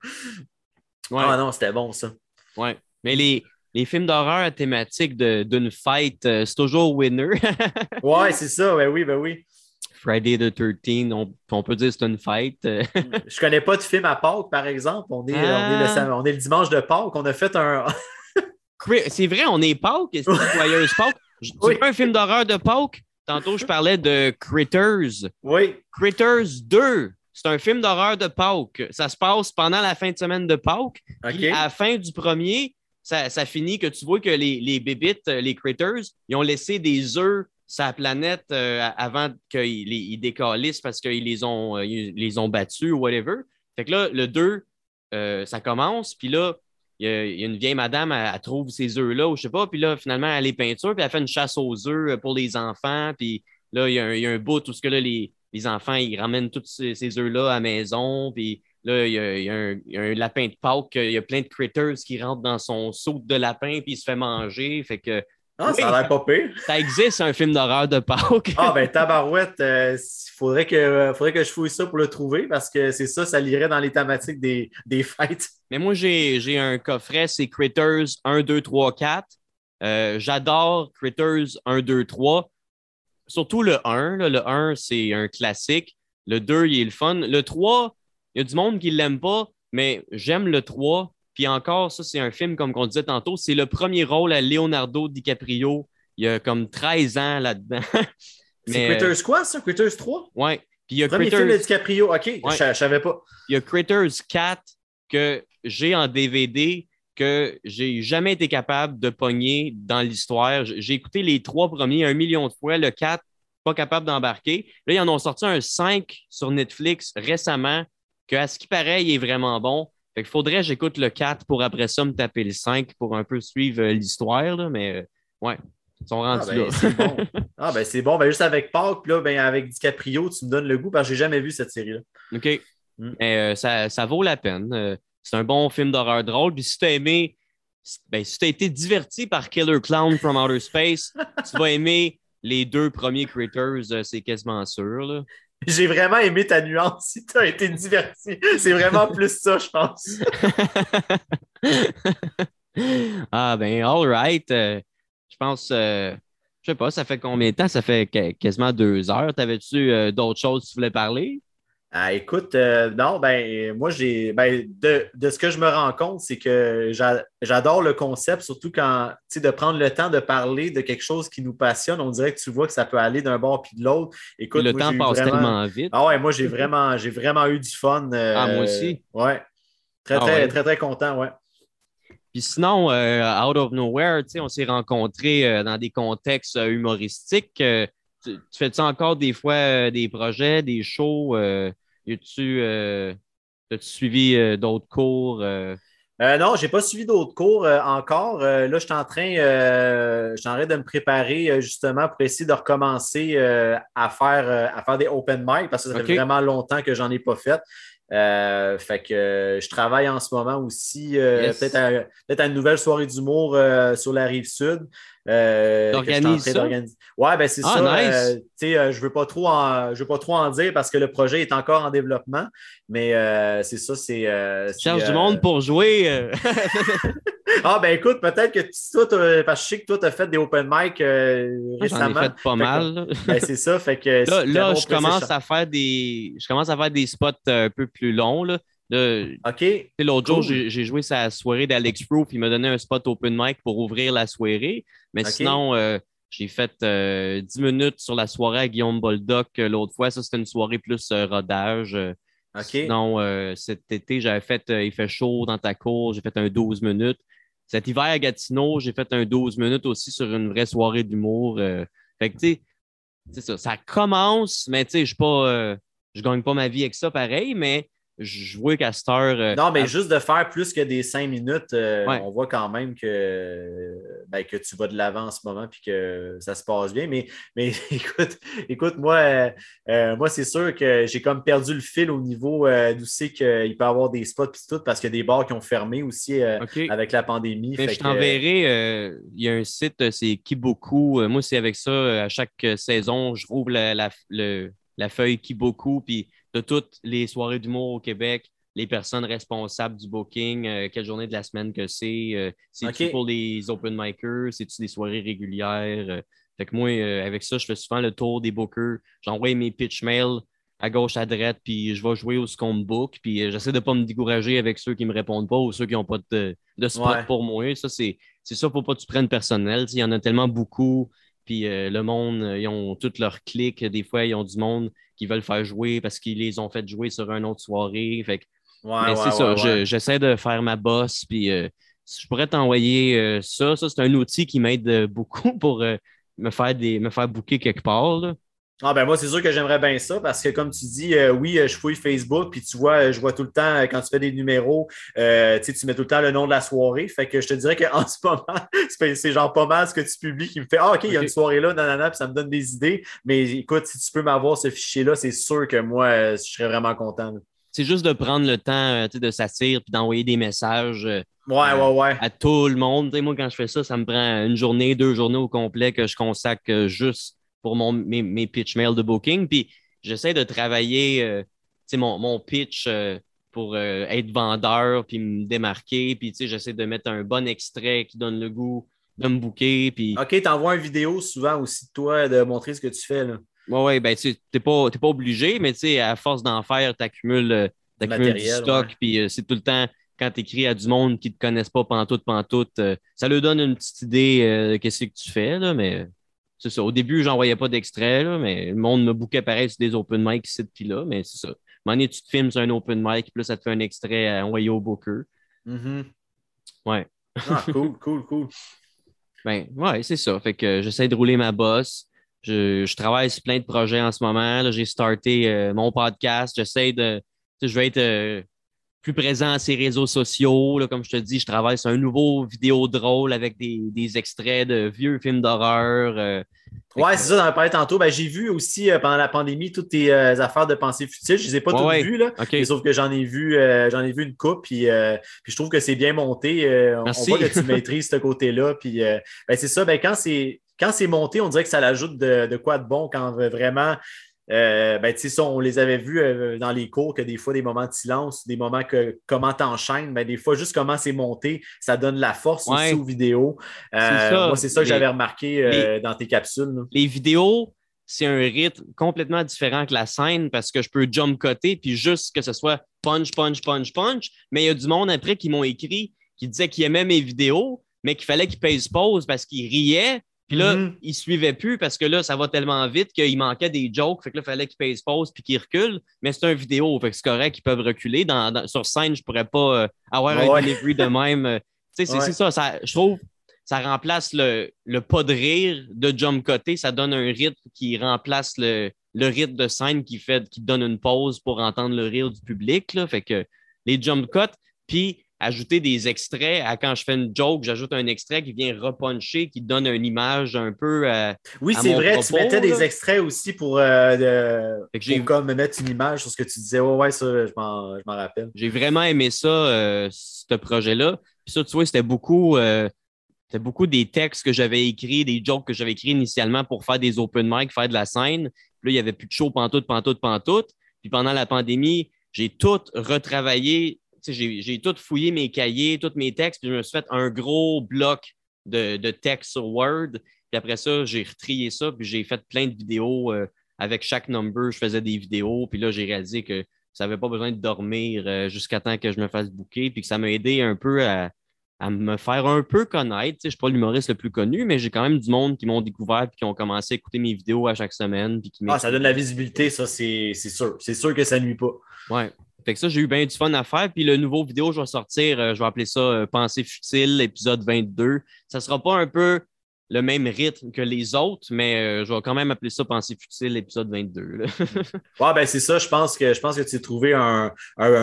Ah non, c'était bon ça. Ouais. Mais les, les films d'horreur thématiques d'une fête, euh, c'est toujours winner. <laughs> ouais, c'est ça, ben oui, ben oui. Friday the 13, on, peut dire que c'est une fête. <laughs> Je connais pas de film à Pâques, par exemple. On est, on, est le, ah. on est, le, dimanche de Pâques. On a fait un. <laughs> c'est vrai, on est Pâques. C'est joyeuse Pâques. C'est pas un film d'horreur de Pâques? Tantôt, je parlais de Critters. Oui. Critters 2 c'est un film d'horreur de Pâques. Ça se passe pendant la fin de semaine de Pâques. à la fin du premier, ça, finit que tu vois que les, les bébites, les critters, ils ont laissé des œufs sa planète euh, avant qu'ils ils décalissent parce qu'ils les ont, euh, les ont battus ou whatever. Fait que là, le 2, euh, ça commence, puis là, il y, a, une vieille madame, elle, trouve ces œufs-là, ou je sais pas, puis là, finalement, elle les peinture, puis elle fait une chasse aux œufs pour les enfants, puis là, il y, a un, bout où ce que là, les, enfants, ils ramènent tous ces, œufs-là à la maison, puis là, il y, a, un, lapin de Pâques, il y a plein de critters qui rentrent dans son saut de lapin, puis il se fait manger, fait que ah, ça a l'air pas pire. Ça existe un film d'horreur de Pâques. ah, ben, tabarouette, il euh, faudrait, que, faudrait que je fouille ça pour le trouver parce que c'est ça, ça lirait dans les thématiques des, des fêtes. Mais moi, j'ai un coffret, c'est Critters 1, 2, 3, 4. J'adore Critters 1, 2, 3. Surtout le 1. Le 1, c'est un classique. Le 2, il est le fun. Le 3, il y a du monde qui ne l'aime pas, mais j'aime le 3 puis encore, ça, c'est un film, comme on disait tantôt, c'est le premier rôle à Leonardo DiCaprio. Il y a comme 13 ans là-dedans. <laughs> c'est Critters quoi, ça? Critters 3? Oui. Puis il y a Premier film de DiCaprio, OK, je, ne savais pas. Il y a Critters 4 que j'ai en DVD que j'ai jamais été capable de pogner dans l'histoire. J'ai écouté les trois premiers un million de fois, le 4, pas capable d'embarquer. Là, ils en ont sorti un 5 sur Netflix récemment, que à ce qui paraît, il est vraiment bon. Fait qu'il faudrait que j'écoute le 4 pour après ça me taper le 5 pour un peu suivre euh, l'histoire, mais euh, ouais, ils sont rendus ah, ben, là. bon. ah ben c'est bon. Ben, juste avec Pâques, là, ben, avec DiCaprio, tu me donnes le goût parce que j'ai jamais vu cette série-là. OK. Hmm. Mais euh, ça, ça, vaut la peine. C'est un bon film d'horreur drôle. Puis si tu as aimé, ben, si tu as été diverti par Killer Clown from Outer Space, tu vas aimer les deux premiers Critters, c'est quasiment sûr. Là. J'ai vraiment aimé ta nuance si tu as été diverti. C'est vraiment plus ça, je pense. <laughs> ah, ben, all right. Euh, je pense, euh, je sais pas, ça fait combien de temps? Ça fait quasiment deux heures. T'avais-tu euh, d'autres choses que tu voulais parler? Ah, écoute, euh, non, ben, moi, j'ai, ben, de, ce que je me rends compte, c'est que j'adore le concept, surtout quand, tu sais, de prendre le temps de parler de quelque chose qui nous passionne. On dirait que tu vois que ça peut aller d'un bord puis de l'autre. Écoute, le temps passe tellement vite. Ah ouais, moi, j'ai vraiment, j'ai vraiment eu du fun. Euh, ah, moi aussi. Ouais. Très, ah très, très, très, content, ouais. Puis sinon, euh, out of nowhere, tu sais, on s'est rencontrés dans des contextes humoristiques tu, fais-tu encore des fois euh, des projets, des shows? Euh, tu euh, as-tu suivi d'autres cours? non, je n'ai pas suivi d'autres cours encore. là, je suis en train, de me préparer justement pour essayer de recommencer à, faire, à faire des open mic parce que ça fait vraiment longtemps que j'en ai pas fait. fait que je travaille en ce moment aussi, peut-être à, une nouvelle soirée d'humour sur la rive sud. Euh, ça? Ouais, ben c'est ah, ça. Euh, euh, je ne veux, pas trop en, veux pas trop en dire parce que le projet est encore en développement. Mais euh, c'est ça, c'est. Cherche du monde pour jouer. <laughs> ah, ben écoute, peut-être que toi, parce que je sais que toi, tu as fait des open mic récemment. J'en ai fait pas mal. ben, c'est ça. Fait que là, je commence à faire des. Je commence à faire des spots un peu plus longs. Là. OK. L'autre jour, j'ai joué sa soirée d'Alex puis il m'a donné un spot open mic pour ouvrir la soirée. Mais sinon, euh, j'ai fait 10 euh, minutes sur la soirée à Guillaume Boldoc euh, l'autre fois. Ça, c'était une soirée plus rodage. OK. Sinon, cet été, j'avais fait Il fait chaud dans ta cour, j'ai fait un 12 minutes. Cet hiver à Gatineau, j'ai fait un 12 minutes aussi sur une vraie soirée d'humour. fait que, tu sais, ça, ça commence, mais tu sais, je ne gagne pas ma vie avec ça pareil, mais je vois qu'à cette heure. Euh, non, mais juste de faire plus que des cinq minutes, euh, on voit quand même que, ben, que tu vas de l'avant en ce moment et que ça se passe bien. Mais, mais <laughs> écoute, écoute, moi, euh, moi c'est sûr que j'ai comme perdu le fil au niveau d'où c'est qu'il peut y avoir des spots et tout, parce qu'il y a des bars qui ont fermé aussi avec la pandémie. Mais je t'enverrai, il y a un site, c'est Kiboku. moi, c'est avec ça, à chaque saison, je rouvre la, la, la feuille Kiboku, puis de toutes les soirées d'humour au Québec, les personnes responsables du booking, euh, quelle journée de la semaine que c'est, euh, c'est-tu pour les open micers, c'est-tu des soirées régulières. Euh? fait que moi, avec ça, je fais souvent le tour des bookers. J'envoie mes pitch mails à gauche, à droite, puis je vais jouer au scone book, puis j'essaie de ne pas me décourager avec ceux qui ne me répondent pas ou ceux qui n'ont pas de, de spot pour moi. Ça, c'est, ça, pour pas que tu prennes personnel. Il y en a tellement beaucoup Puis le monde, ils ont toutes leurs clics. Des fois, ils ont du monde qui veulent faire jouer parce qu'ils les ont fait jouer sur une autre soirée. Fait c'est ça, j'essaie de faire ma bosse. Puis je pourrais t'envoyer ça. Ça, c'est un outil qui m'aide <laughs> beaucoup pour me faire des me faire booker quelque part. Ah ben moi, c'est sûr que j'aimerais bien ça parce que comme tu dis, euh, oui, euh, je fouille Facebook, puis tu vois, euh, je vois tout le temps quand tu fais des numéros, tu mets tout le temps le nom de la soirée. Fait que je te dirais qu'en <laughs> ce moment, c'est genre pas mal ce que tu publies qui me fait Ah, OK, il y a une soirée là, nanana, puis ça me donne des idées. Mais écoute, si tu peux m'avoir ce fichier-là, c'est sûr que moi, je serais vraiment content. C'est juste de prendre le temps de s'asseoir puis d'envoyer des messages. Ouais, ouais, ouais. À tout le monde. moi, quand je fais ça, ça me prend une journée, deux journées au complet que je consacre juste pour mon, mes, mes, pitch mails de booking. Puis j'essaie de travailler euh, mon, mon, pitch euh, pour euh, être vendeur puis me démarquer. Puis j'essaie de mettre un bon extrait qui donne le goût de me booker. Puis... OK, tu envoies une vidéo souvent aussi de toi de montrer ce que tu fais. Là. Oui, ouais, ben tu n'es pas, pas obligé, mais à force d'en faire, tu accumules, du stock. Puis c'est tout le temps quand tu écris à du monde qui ne te connaissent pas pantoute, pantoute, ça leur donne une petite idée de qu'est-ce que tu fais, là, mais c'est ça. Au début, j'envoyais pas d'extrait, mais le monde me bouquait pareil sur des open mic ici puis là, mais c'est ça. À un tu te filmes sur un open mic, puis là, ça te fait un extrait à envoyer au booker. Mm-hmm. Ouais. Ah, cool, cool, cool. <laughs> Ben, ouais, c'est ça. Fait que j'essaie de rouler ma bosse. Je, travaille sur plein de projets en ce moment. J'ai starté euh, mon podcast. J'essaie de. Je vais être euh, plus présent à ces réseaux sociaux. comme je te dis, je travaille sur un nouveau vidéo drôle avec des, extraits de vieux films d'horreur. Euh, ouais, c'est ça, j'en parlais tantôt. Ben, j'ai vu aussi euh, pendant la pandémie toutes tes euh, affaires de pensée futile. Je ne les ai pas toutes vues, là, sauf que j'en ai vu j'en ai vu une coupe. Puis, puis je trouve que c'est bien monté. on voit que tu maîtrises ce côté-là. Puis ben, c'est ça, ben, quand c'est quand c'est monté, on dirait que ça l'ajoute de, de, quoi de bon quand vraiment euh, ben, ça, on les avait vus euh, dans les cours que des fois, des moments de silence, des moments que comment t'enchaînes, ben, des fois, juste comment c'est monté, ça donne la force aussi aux vidéos. Euh, moi, c'est ça que j'avais remarqué dans tes capsules. Les vidéos, c'est un rythme complètement différent que la scène parce que je peux jump côté puis juste que ce soit punch, punch, punch, punch. Mais il y a du monde après qui m'ont écrit qui disait qu'ils aimaient mes vidéos, mais qu'il fallait qu'ils pèsent pause parce qu'ils riaient puis là, il ne suivait plus parce que là, ça va tellement vite qu'il manquait des jokes. Fait que là, il fallait qu'il paye pause puis qu'il recule. Mais c'est un vidéo, fait que c'est correct, ils peuvent reculer. Dans, sur scène, je ne pourrais pas euh, avoir un delivery de <laughs> même. Euh, c'est ça, ça, Je trouve ça remplace le, le, pas de rire de jump côté. Ça donne un rythme qui remplace le, le rythme de scène qui fait qui donne une pause pour entendre le rire du public. Là. Fait que les jump cuts, puis ajouter des extraits. À, quand je fais une joke, j'ajoute un extrait qui vient repuncher, qui donne une image un peu. Euh, oui, c'est vrai, tu mettais des extraits aussi pour, euh, comme mettre une image sur ce que tu disais. Ouais, ouais, ça, je m'en rappelle. J'ai vraiment aimé ça, euh, ce projet-là. Puis ça, tu vois, c'était beaucoup. C'était beaucoup des textes que j'avais écrits, des jokes que j'avais écrits initialement pour faire des open mic, faire de la scène. Puis là, il n'y avait plus de show pantoute, pantoute, pantoute. Puis pendant la pandémie, j'ai tout retravaillé j'ai tout fouillé mes cahiers, tous mes textes, puis je me suis fait un gros bloc de, de texte sur Word. Puis après ça, j'ai retrié ça, puis j'ai fait plein de vidéos euh, avec chaque number. Je faisais des vidéos, puis là, j'ai réalisé que ça n'avait pas besoin de dormir euh, jusqu'à temps que je me fasse booker, puis que ça m'a aidé un peu à, me faire un peu connaître. Je ne suis pas l'humoriste le plus connu, mais j'ai quand même du monde qui m'ont découvert et qui ont commencé à écouter mes vidéos à chaque semaine. Puis qui ah, ça donne la visibilité, ça, c'est sûr. C'est sûr que ça ne nuit pas. Ouais. Fait que ça, j'ai eu bien du fun à faire. Puis le nouveau vidéo, je vais sortir, euh, je vais appeler ça euh, Pensée futile, épisode 22. Ça sera pas un peu le même rythme que les autres, mais euh, je vais quand même appeler ça Pensée futile, épisode 22. <laughs> ouais, ben c'est ça, je pense que je pense que tu as trouvé un,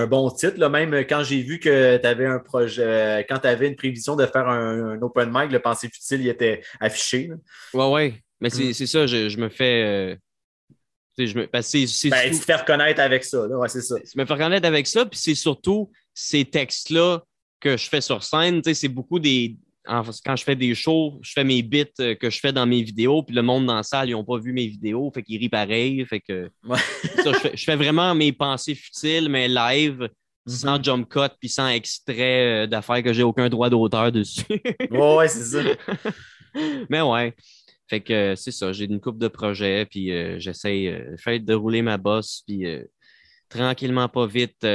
bon titre. Là. Même quand j'ai vu que tu avais un projet, quand tu avais une prévision de faire un, open mic, le Pensée futile il était affiché. Oui, Ouais, ouais. Mais c'est mm. ça, je, me fais. Je me, parce c'est, ben, tu te fais reconnaître avec ça. Là. Ouais, c'est ça. Je me fais reconnaître avec ça, puis c'est surtout ces textes-là que je fais sur scène. C'est beaucoup des. Quand je fais des shows, je fais mes bits euh, que je fais dans mes vidéos, puis le monde dans la salle, ils n'ont pas vu mes vidéos, fait qu'ils rient pareil. Fait que, je, fais, vraiment mes pensées futiles, mais live, sans mm-hmm. jump cut, puis sans extrait euh, d'affaires que j'ai aucun droit d'auteur dessus. ouais, c'est ça. <laughs> mais ouais. Fait que euh, c'est ça, j'ai une coupe de projets, puis euh, j'essaie euh, de rouler ma bosse, puis tranquillement, pas vite,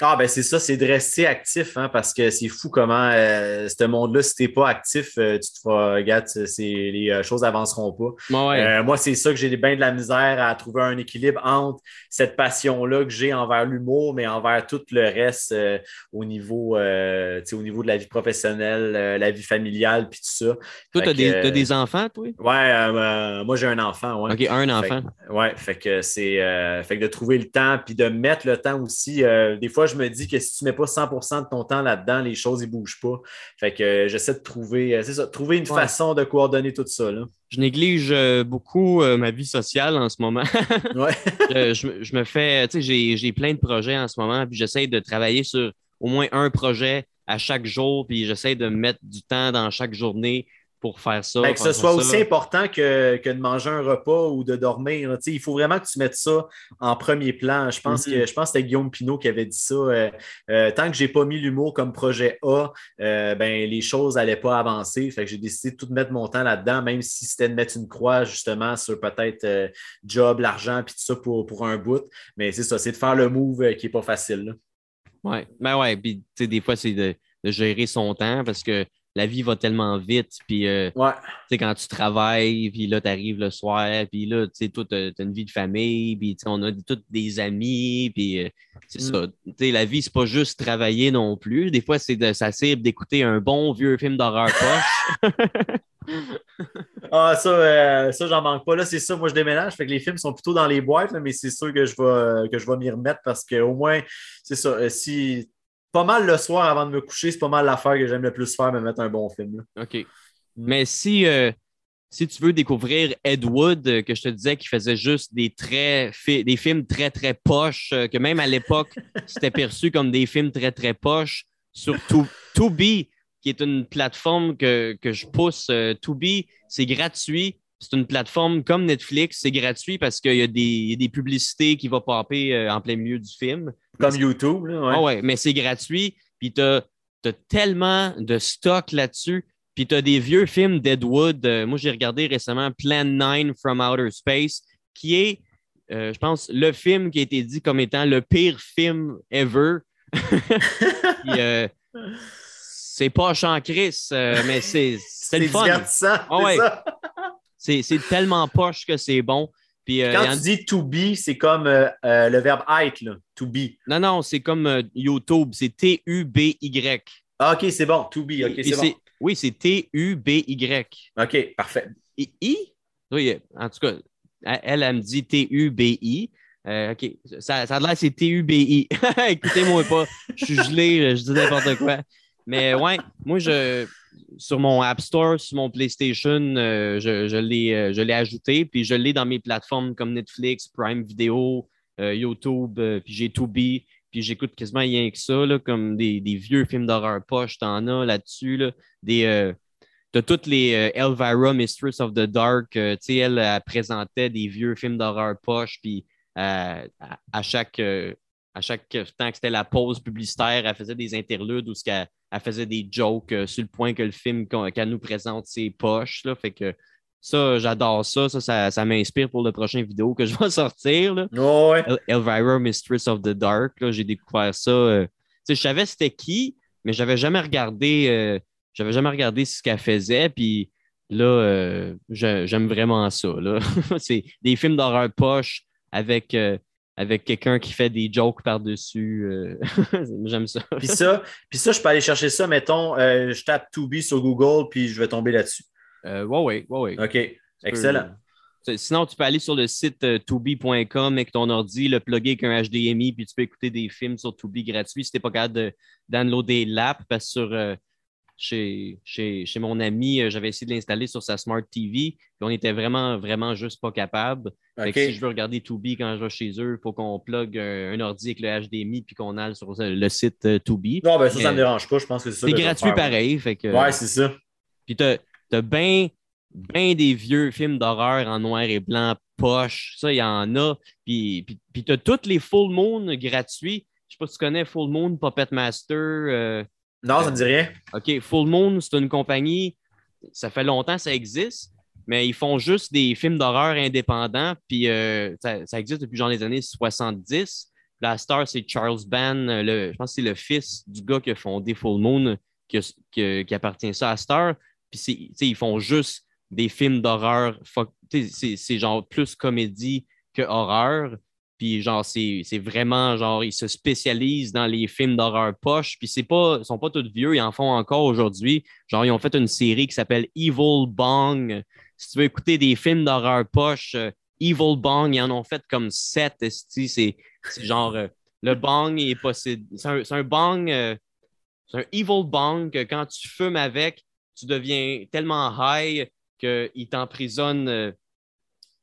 Ah, ben c'est ça, c'est de rester actif, hein, parce que c'est fou comment euh, ce monde-là, si tu n'es pas actif, euh, tu te feras, regarde, les euh, choses n'avanceront pas. moi, c'est ça que j'ai bien de la misère à trouver un équilibre entre cette passion-là que j'ai envers l'humour, mais envers tout le reste au, niveau, au niveau de la vie professionnelle, la vie familiale, puis tout ça. Toi, tu as, des enfants, toi? Ouais, moi, j'ai un enfant. Ouais. OK, un enfant. ouais, fait que c'est fait que de trouver le temps, puis de mettre le temps aussi. des fois, je me dis que si tu ne mets pas 100% de ton temps là-dedans, les choses ne bougent pas. Fait que euh, j'essaie de trouver, euh, c'est ça, trouver une façon de coordonner tout ça. Je néglige euh, beaucoup ma vie sociale en ce moment. <laughs> je, me fais, tu sais, j'ai plein de projets en ce moment, puis j'essaie de travailler sur au moins un projet à chaque jour, puis j'essaie de mettre du temps dans chaque journée pour faire ça. Ben, que ce soit aussi important que, de manger un repas ou de dormir. Il faut vraiment que tu mettes ça en premier plan. Je pense que je pense que c'était Guillaume Pinot qui avait dit ça. Euh, euh, tant que je n'ai pas mis l'humour comme projet A, euh, ben, les choses n'allaient pas avancer. Fait que j'ai décidé de tout mettre mon temps là-dedans, même si c'était de mettre une croix justement sur peut-être job, l'argent, puis tout ça pour, pour un bout. Mais c'est ça, c'est de faire le move qui n'est pas facile. Oui, ben ouais, puis des fois, c'est de, de gérer son temps parce que la vie va tellement vite. Puis, euh, quand tu travailles, puis là, tu arrives le soir, puis là, tu sais, toi, tu as, une vie de famille, puis on a tous des amis, puis euh, c'est ça. Mm. Sais, la vie, c'est pas juste travailler non plus. Des fois, c'est de s'asseoir d'écouter un bon vieux film d'horreur poche. <laughs> <laughs> ah, ça, euh, ça j'en manque pas. Là, c'est ça, moi, je déménage. Fait que les films sont plutôt dans les boîtes, mais c'est sûr que je vais, que je vais m'y remettre parce qu'au moins, c'est ça. si pas mal le soir avant de me coucher, c'est pas mal l'affaire que j'aime le plus faire, me mettre un bon film. OK. Mais si, euh, si tu veux découvrir Ed Wood, euh, que je te disais qu'il faisait juste des, très, des films très, très poches, euh, que même à l'époque, <laughs> c'était perçu comme des films très, très poches, sur Tubi, qui est une plateforme que, que je pousse. Tubi, c'est gratuit. C'est une plateforme comme Netflix, c'est gratuit parce qu'il y, a des publicités qui vont popper en plein milieu du film. Comme YouTube. Là, ouais. Ah ouais, mais c'est gratuit. Puis tu as, tellement de stock là-dessus. Puis tu as des vieux films d'Edwood. Euh, moi, j'ai regardé récemment Plan 9 from Outer Space, qui est, euh, je pense, le film qui a été dit comme étant le pire film ever. <laughs> Euh, c'est pas Chant Chris, mais c'est le fun. Ah ouais. C'est tellement poche que c'est bon. Euh, Quand tu dis to be, c'est comme euh, euh, le verbe être, là, to be. Non, non, c'est comme YouTube, c'est T-U-B-Y. Ah, OK, c'est bon, to be, OK, c'est bon. Oui, c'est T-U-B-Y. OK, parfait. I? Oui, en tout cas, elle, elle me dit T-U-B-I. OK, ça, ça a l'air c'est T-U-B-I. <laughs> Écoutez-moi pas, je suis gelé, je dis n'importe quoi. Mais ouais, moi, je, sur mon App Store, sur mon PlayStation, euh, je, euh, je l'ai ajouté, puis je l'ai dans mes plateformes comme Netflix, Prime Video, euh, YouTube, puis j'ai Tubi, puis j'écoute quasiment rien que ça, comme des, vieux films d'horreur poche, t'en as là-dessus, là, des... T'as toutes les Elvira, Mistress of the Dark. tu sais, elle, présentait des vieux films d'horreur poche, puis à, chaque, à chaque temps que c'était la pause publicitaire, elle faisait des interludes où ce qu'elle elle faisait des jokes euh, sur le point que le film qu'elle nous présente ses poches. Là, fait que ça, j'adore ça. Ça, ça, m'inspire pour la prochaine vidéo que je vais <laughs> sortir. Là. Elvira, Mistress of the Dark. J'ai découvert ça. Euh, je savais c'était qui, mais j'avais jamais regardé. Euh, j'avais jamais regardé ce qu'elle faisait. Puis là, j'aime vraiment ça. <laughs> C'est des films d'horreur poche avec avec quelqu'un qui fait des jokes par-dessus. Euh, <laughs> j'aime ça. puis ça. Puis ça, je peux aller chercher ça, mettons, euh, je tape Tubi sur Google, puis je vais tomber là-dessus. Euh, oui, oui, oui. OK, excellent. Sinon, tu peux aller sur le site tubi.com avec ton ordi, le plugger avec un HDMI, puis tu peux écouter des films sur Tubi gratuit si tu n'es pas capable de downloader l'app, parce que sur chez, chez, chez, mon ami, euh, j'avais essayé de l'installer sur sa Smart TV, puis on était vraiment, vraiment juste pas capable. si je veux regarder Tubi quand je vais chez eux, il faut qu'on plug un, ordi avec le HDMI puis qu'on aille sur le site euh, Tubi. Non, ben ça, ça me dérange pas. Je pense que c'est ça. C'est gratuit pareil. Fait que, ouais, c'est ça. Puis tu as, bien ben des vieux films d'horreur en noir et blanc, poche. Ça, il y en a. Puis, puis, tu as tous les Full Moon gratuits. Je sais pas si tu connais Full Moon, Puppet Master. Euh, non, ça ne me dit rien. OK, Full Moon, c'est une compagnie, ça fait longtemps que ça existe, mais ils font juste des films d'horreur indépendants, puis euh, ça, existe depuis genre les années 70. La star, c'est Charles Band, le, je pense que c'est le fils du gars qui a fondé Full Moon, qui, qui, appartient ça à Star. Puis ils font juste des films d'horreur. C'est genre plus comédie que horreur. Puis genre, c'est vraiment genre, ils se spécialisent dans les films d'horreur poche. Puis c'est pas, ils sont pas tous vieux, ils en font encore aujourd'hui. Genre, ils ont fait une série qui s'appelle Evil Bong. Si tu veux écouter des films d'horreur poche, euh, Evil Bong, ils en ont fait comme sept. C'est genre, euh, le bong est possible. C'est un, un, bong, euh, c'est un Evil Bong que quand tu fumes avec, tu deviens tellement high qu'il t'emprisonne.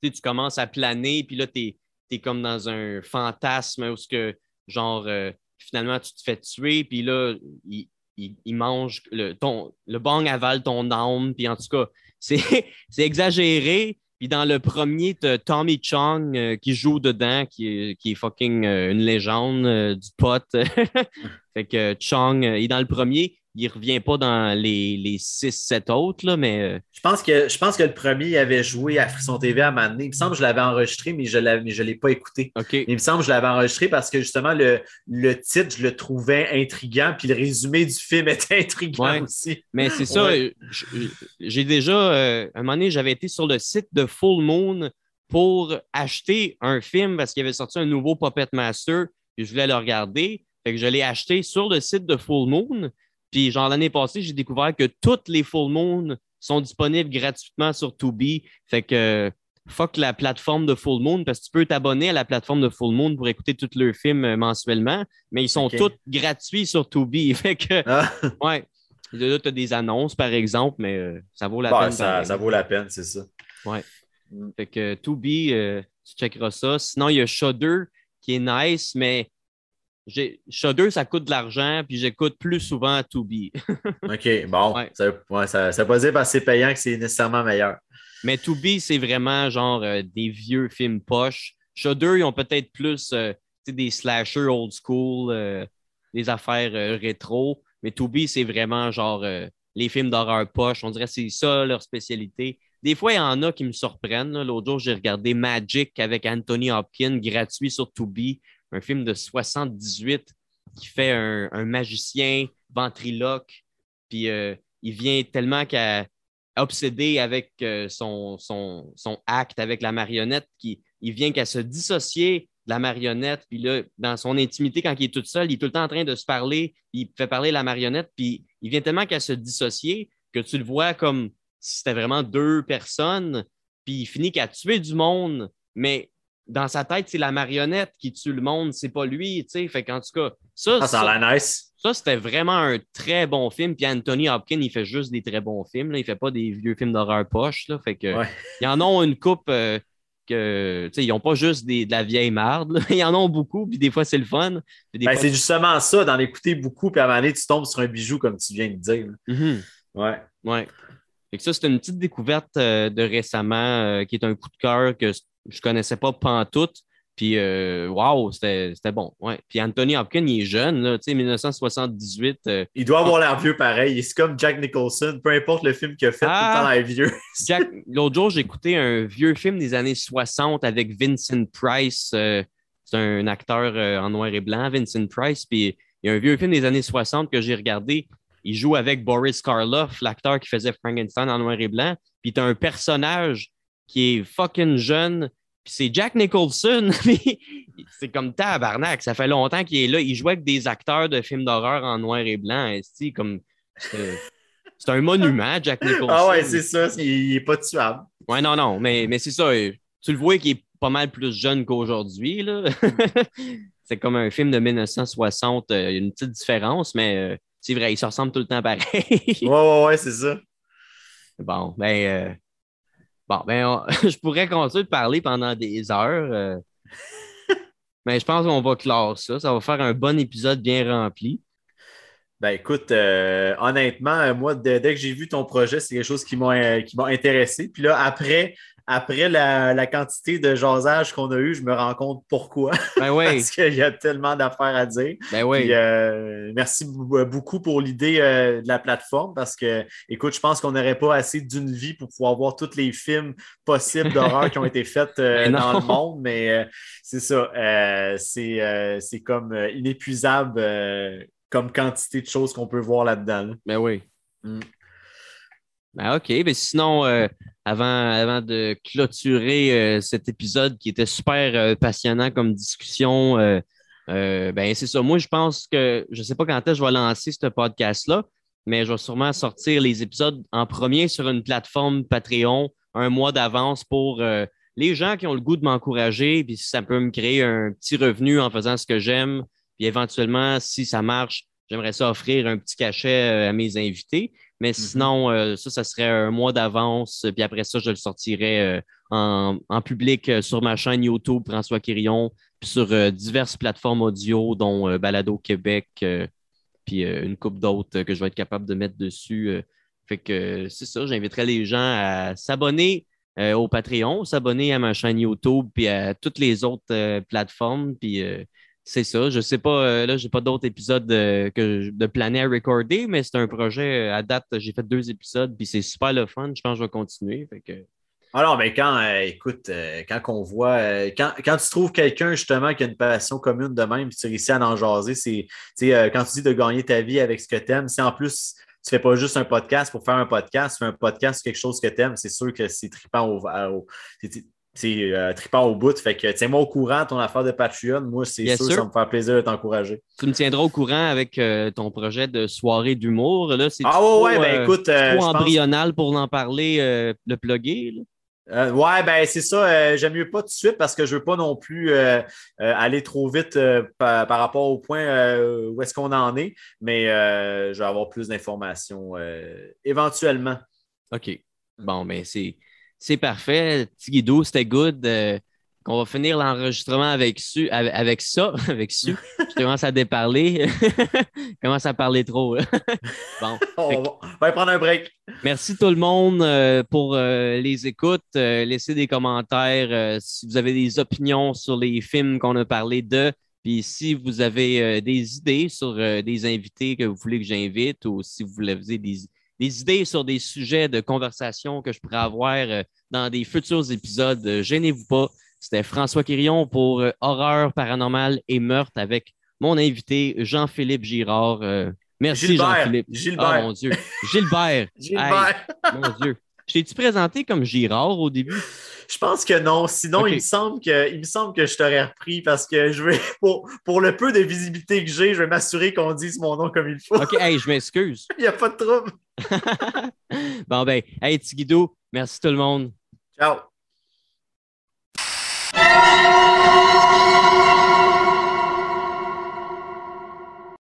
tu commences à planer, puis là, tu es tu es comme dans un fantasme où ce que, genre, euh, finalement, tu te fais tuer, puis là, il, il, mange, le, ton, le bang avale ton âme, puis en tout cas, <laughs> c'est exagéré. Puis dans le premier, tu as Tommy Chong euh, qui joue dedans, qui est, qui est fucking euh, une légende du pot. <laughs> fait que Chong, il est dans le premier il revient pas dans les, les 6-7 autres, là, mais. Euh, je pense, que, je pense que le premier avait joué à Frisson TV à un Il me semble que je l'avais enregistré, mais je ne l'ai pas écouté. Il me semble que je l'avais enregistré parce que justement, le, le titre, je le trouvais intriguant, puis le résumé du film <laughs> était intriguant aussi. Mais c'est ça, j'ai déjà, euh, un moment donné, j'avais été sur le site de Full Moon pour acheter un film parce qu'il avait sorti un nouveau Puppet Master, et je voulais le regarder. Fait que je l'ai acheté sur le site de Full Moon. Puis, genre, l'année passée, j'ai découvert que toutes les Full Moon sont disponibles gratuitement sur Tubi. Fait que fuck la plateforme de Full Moon parce que tu peux t'abonner à la plateforme de Full Moon pour écouter tous leurs films euh, mensuellement, mais ils sont tous gratuits sur Tubi. <laughs> Fait que, ah. ouais. Là, tu as des annonces, par exemple, mais euh, ça vaut la peine. Ça, ça, vaut la peine, c'est ça. Ouais. Mm. Fait que Tubi, euh, tu checkeras ça. Sinon, il y a Shudder qui est nice, mais Shudder, ça coûte de l'argent, puis j'écoute plus souvent Tubi. <laughs> OK, bon. Ça, ouais, ça, ça pas dire parce que c'est payant que c'est nécessairement meilleur. Mais Tubi, c'est vraiment genre euh, des vieux films poches. Shudder, ils ont peut-être plus euh, des slashers old school, euh, des affaires rétro. Mais Tubi, c'est vraiment genre les films d'horreur poche. On dirait que c'est ça leur spécialité. Des fois, il y en a qui me surprennent. L'autre jour, j'ai regardé Magic avec Anthony Hopkins, gratuit sur Tubi un film de 78 qui fait un, magicien ventriloque, puis euh, il vient tellement qu'à obsédé avec euh, son, acte avec la marionnette, qu'il il vient qu'à se dissocier de la marionnette, puis là, dans son intimité, quand il est tout seul, il est tout le temps en train de se parler, il fait parler la marionnette, puis il vient tellement qu'à se dissocier que tu le vois comme si c'était vraiment deux personnes, puis il finit qu'à tuer du monde, mais dans sa tête, c'est la marionnette qui tue le monde, c'est pas lui, tu sais. Fait qu'en tout cas, ça. Ah, ça, nice. Ça, c'était vraiment un très bon film. Puis Anthony Hopkins, il fait juste des très bons films. Là. Il fait pas des vieux films d'horreur poche. Là. Fait que, <laughs> ils en ont une coupe euh, que, tu sais, ils n'ont pas juste des, de la vieille marde. <laughs> Ils en ont beaucoup, puis des fois, c'est le fun. Ben, c'est justement ça, d'en écouter beaucoup, puis à un moment donné, tu tombes sur un bijou, comme tu viens de dire. Mm-hmm. Ouais. Ouais. Fait que ça, c'est une petite découverte euh, de récemment euh, qui est un coup de cœur que je connaissais pas pantoute. Puis, euh, wow, c'était bon. Ouais. Puis Anthony Hopkins, il est jeune, là, tu sais, 1978. Euh, il doit avoir l'air vieux pareil. C'est comme Jack Nicholson, peu importe le film qu'il a fait, tout le temps ah! vieux. <laughs> L'autre jour, j'ai écouté un vieux film des années 60 avec Vincent Price. Euh, c'est un acteur en noir et blanc, Vincent Price. Puis il y a un vieux film des années 60 que j'ai regardé. Il joue avec Boris Karloff, l'acteur qui faisait Frankenstein en noir et blanc. Puis tu as un personnage qui est fucking jeune. Puis c'est Jack Nicholson. <laughs> c'est comme tabarnak. Ça fait longtemps qu'il est là. Il joue avec des acteurs de films d'horreur en noir et blanc. Comme, c'est un monument, Jack Nicholson. <laughs> Ah ouais, c'est ça. Il n'est pas tuable. Ouais, non, non. Mais, mais c'est ça. Tu le vois qu'il est pas mal plus jeune qu'aujourd'hui. <laughs> c'est comme un film de 1960. Il y a une petite différence, mais euh, c'est vrai, il se ressemble tout le temps pareil. ouais, ouais, ouais, c'est ça. Bon, ben, euh, Bon, ben, <laughs> je pourrais continuer de parler pendant des heures. Euh. <laughs> mais je pense qu'on va clore ça. Ça va faire un bon épisode bien rempli. Ben écoute, euh, honnêtement, moi, dès, que j'ai vu ton projet, c'est quelque chose qui m'a intéressé. Puis là, après, après la, quantité de jasage qu'on a eu, je me rends compte pourquoi. Ben <laughs> oui. Parce qu'il y a tellement d'affaires à dire. Ben oui. Euh, merci beaucoup pour l'idée euh, de la plateforme parce que, écoute, je pense qu'on n'aurait pas assez d'une vie pour pouvoir voir tous les films possibles d'horreur qui ont été faits <laughs> ben dans le monde, mais c'est ça. c'est comme inépuisable comme quantité de choses qu'on peut voir là-dedans. Ben oui. Mm. Ben OK. Mais sinon, euh, avant, avant de clôturer euh, cet épisode qui était super euh, passionnant comme discussion, ben c'est ça. Moi, je pense que je ne sais pas quand est-ce que je vais lancer ce podcast-là, mais je vais sûrement sortir les épisodes en premier sur une plateforme Patreon un mois d'avance pour les gens qui ont le goût de m'encourager, puis ça peut me créer un petit revenu en faisant ce que j'aime, puis éventuellement, si ça marche, j'aimerais ça offrir un petit cachet à mes invités. Mais mhm. sinon, euh, ça, ça serait un mois d'avance. Puis après ça, je le sortirais euh, en, public sur ma chaîne YouTube, François Quirion, puis sur diverses plateformes audio, dont Balado Québec, puis une coupe d'autres que je vais être capable de mettre dessus. fait que c'est ça, j'inviterais les gens à s'abonner au Patreon, s'abonner à ma chaîne YouTube, puis à toutes les autres plateformes. Puis c'est ça. Je sais pas, euh, là, j'ai pas d'autres épisodes euh, que de planer à recorder, mais c'est un projet euh, à date. J'ai fait deux épisodes, puis c'est super le fun. Je pense que je vais continuer. Alors, mais quand, écoute, quand on voit, quand, tu trouves quelqu'un justement qui a une passion commune de même, puis tu réussis à en jaser, c'est, quand tu dis de gagner ta vie avec ce que tu aimes, c'est en plus, tu fais pas juste un podcast pour faire un podcast, tu fais un podcast quelque chose que tu aimes, c'est sûr que c'est trippant au, c'est euh, trippant au bout. Fait que tiens-moi au courant ton affaire de Patreon. Moi, c'est sûr, ça me fait plaisir de t'encourager. Tu me tiendras au courant avec euh, ton projet de soirée d'humour. Là, c'est ah ouais, ouais, ben euh, écoute. trop embryonal pour en parler, le plugger. ouais, ben c'est ça. J'aime mieux pas tout de suite parce que je veux pas non plus aller trop vite par, par, rapport au point où est-ce qu'on en est. Mais je vais avoir plus d'informations éventuellement. OK. Bon, ben c'est c'est parfait. Guido, c'était good. Euh, on va finir l'enregistrement avec, avec, ça, <laughs> avec su. Je commence à déparler. Je <laughs> commence à parler trop. <laughs> bon. On va, prendre un break. Merci tout le monde euh, pour euh, les écoutes. laissez des commentaires si vous avez des opinions sur les films qu'on a parlé de. Puis si vous avez des idées sur des invités que vous voulez que j'invite ou si vous voulez des, des idées sur des sujets de conversation que je pourrais avoir euh, dans des futurs épisodes, euh, gênez-vous pas. C'était François Quirion pour euh, Horreur paranormale et meurtre avec mon invité Jean-Philippe Girard. merci Jean-Philippe. Gilbert. Oh mon Dieu. Gilbert. <laughs> Gilbert. mon Dieu. Je t'ai-tu présenté comme Girard au début? Je pense que non. Sinon, il, me semble que, il me semble que je t'aurais repris parce que je vais, <laughs> pour, pour le peu de visibilité que j'ai, je vais m'assurer qu'on dise mon nom comme il faut. OK, hey, je m'excuse. <laughs> il n'y a pas de trouble. <laughs> bon, ben, hey, Tiguido, merci tout le monde. Ciao.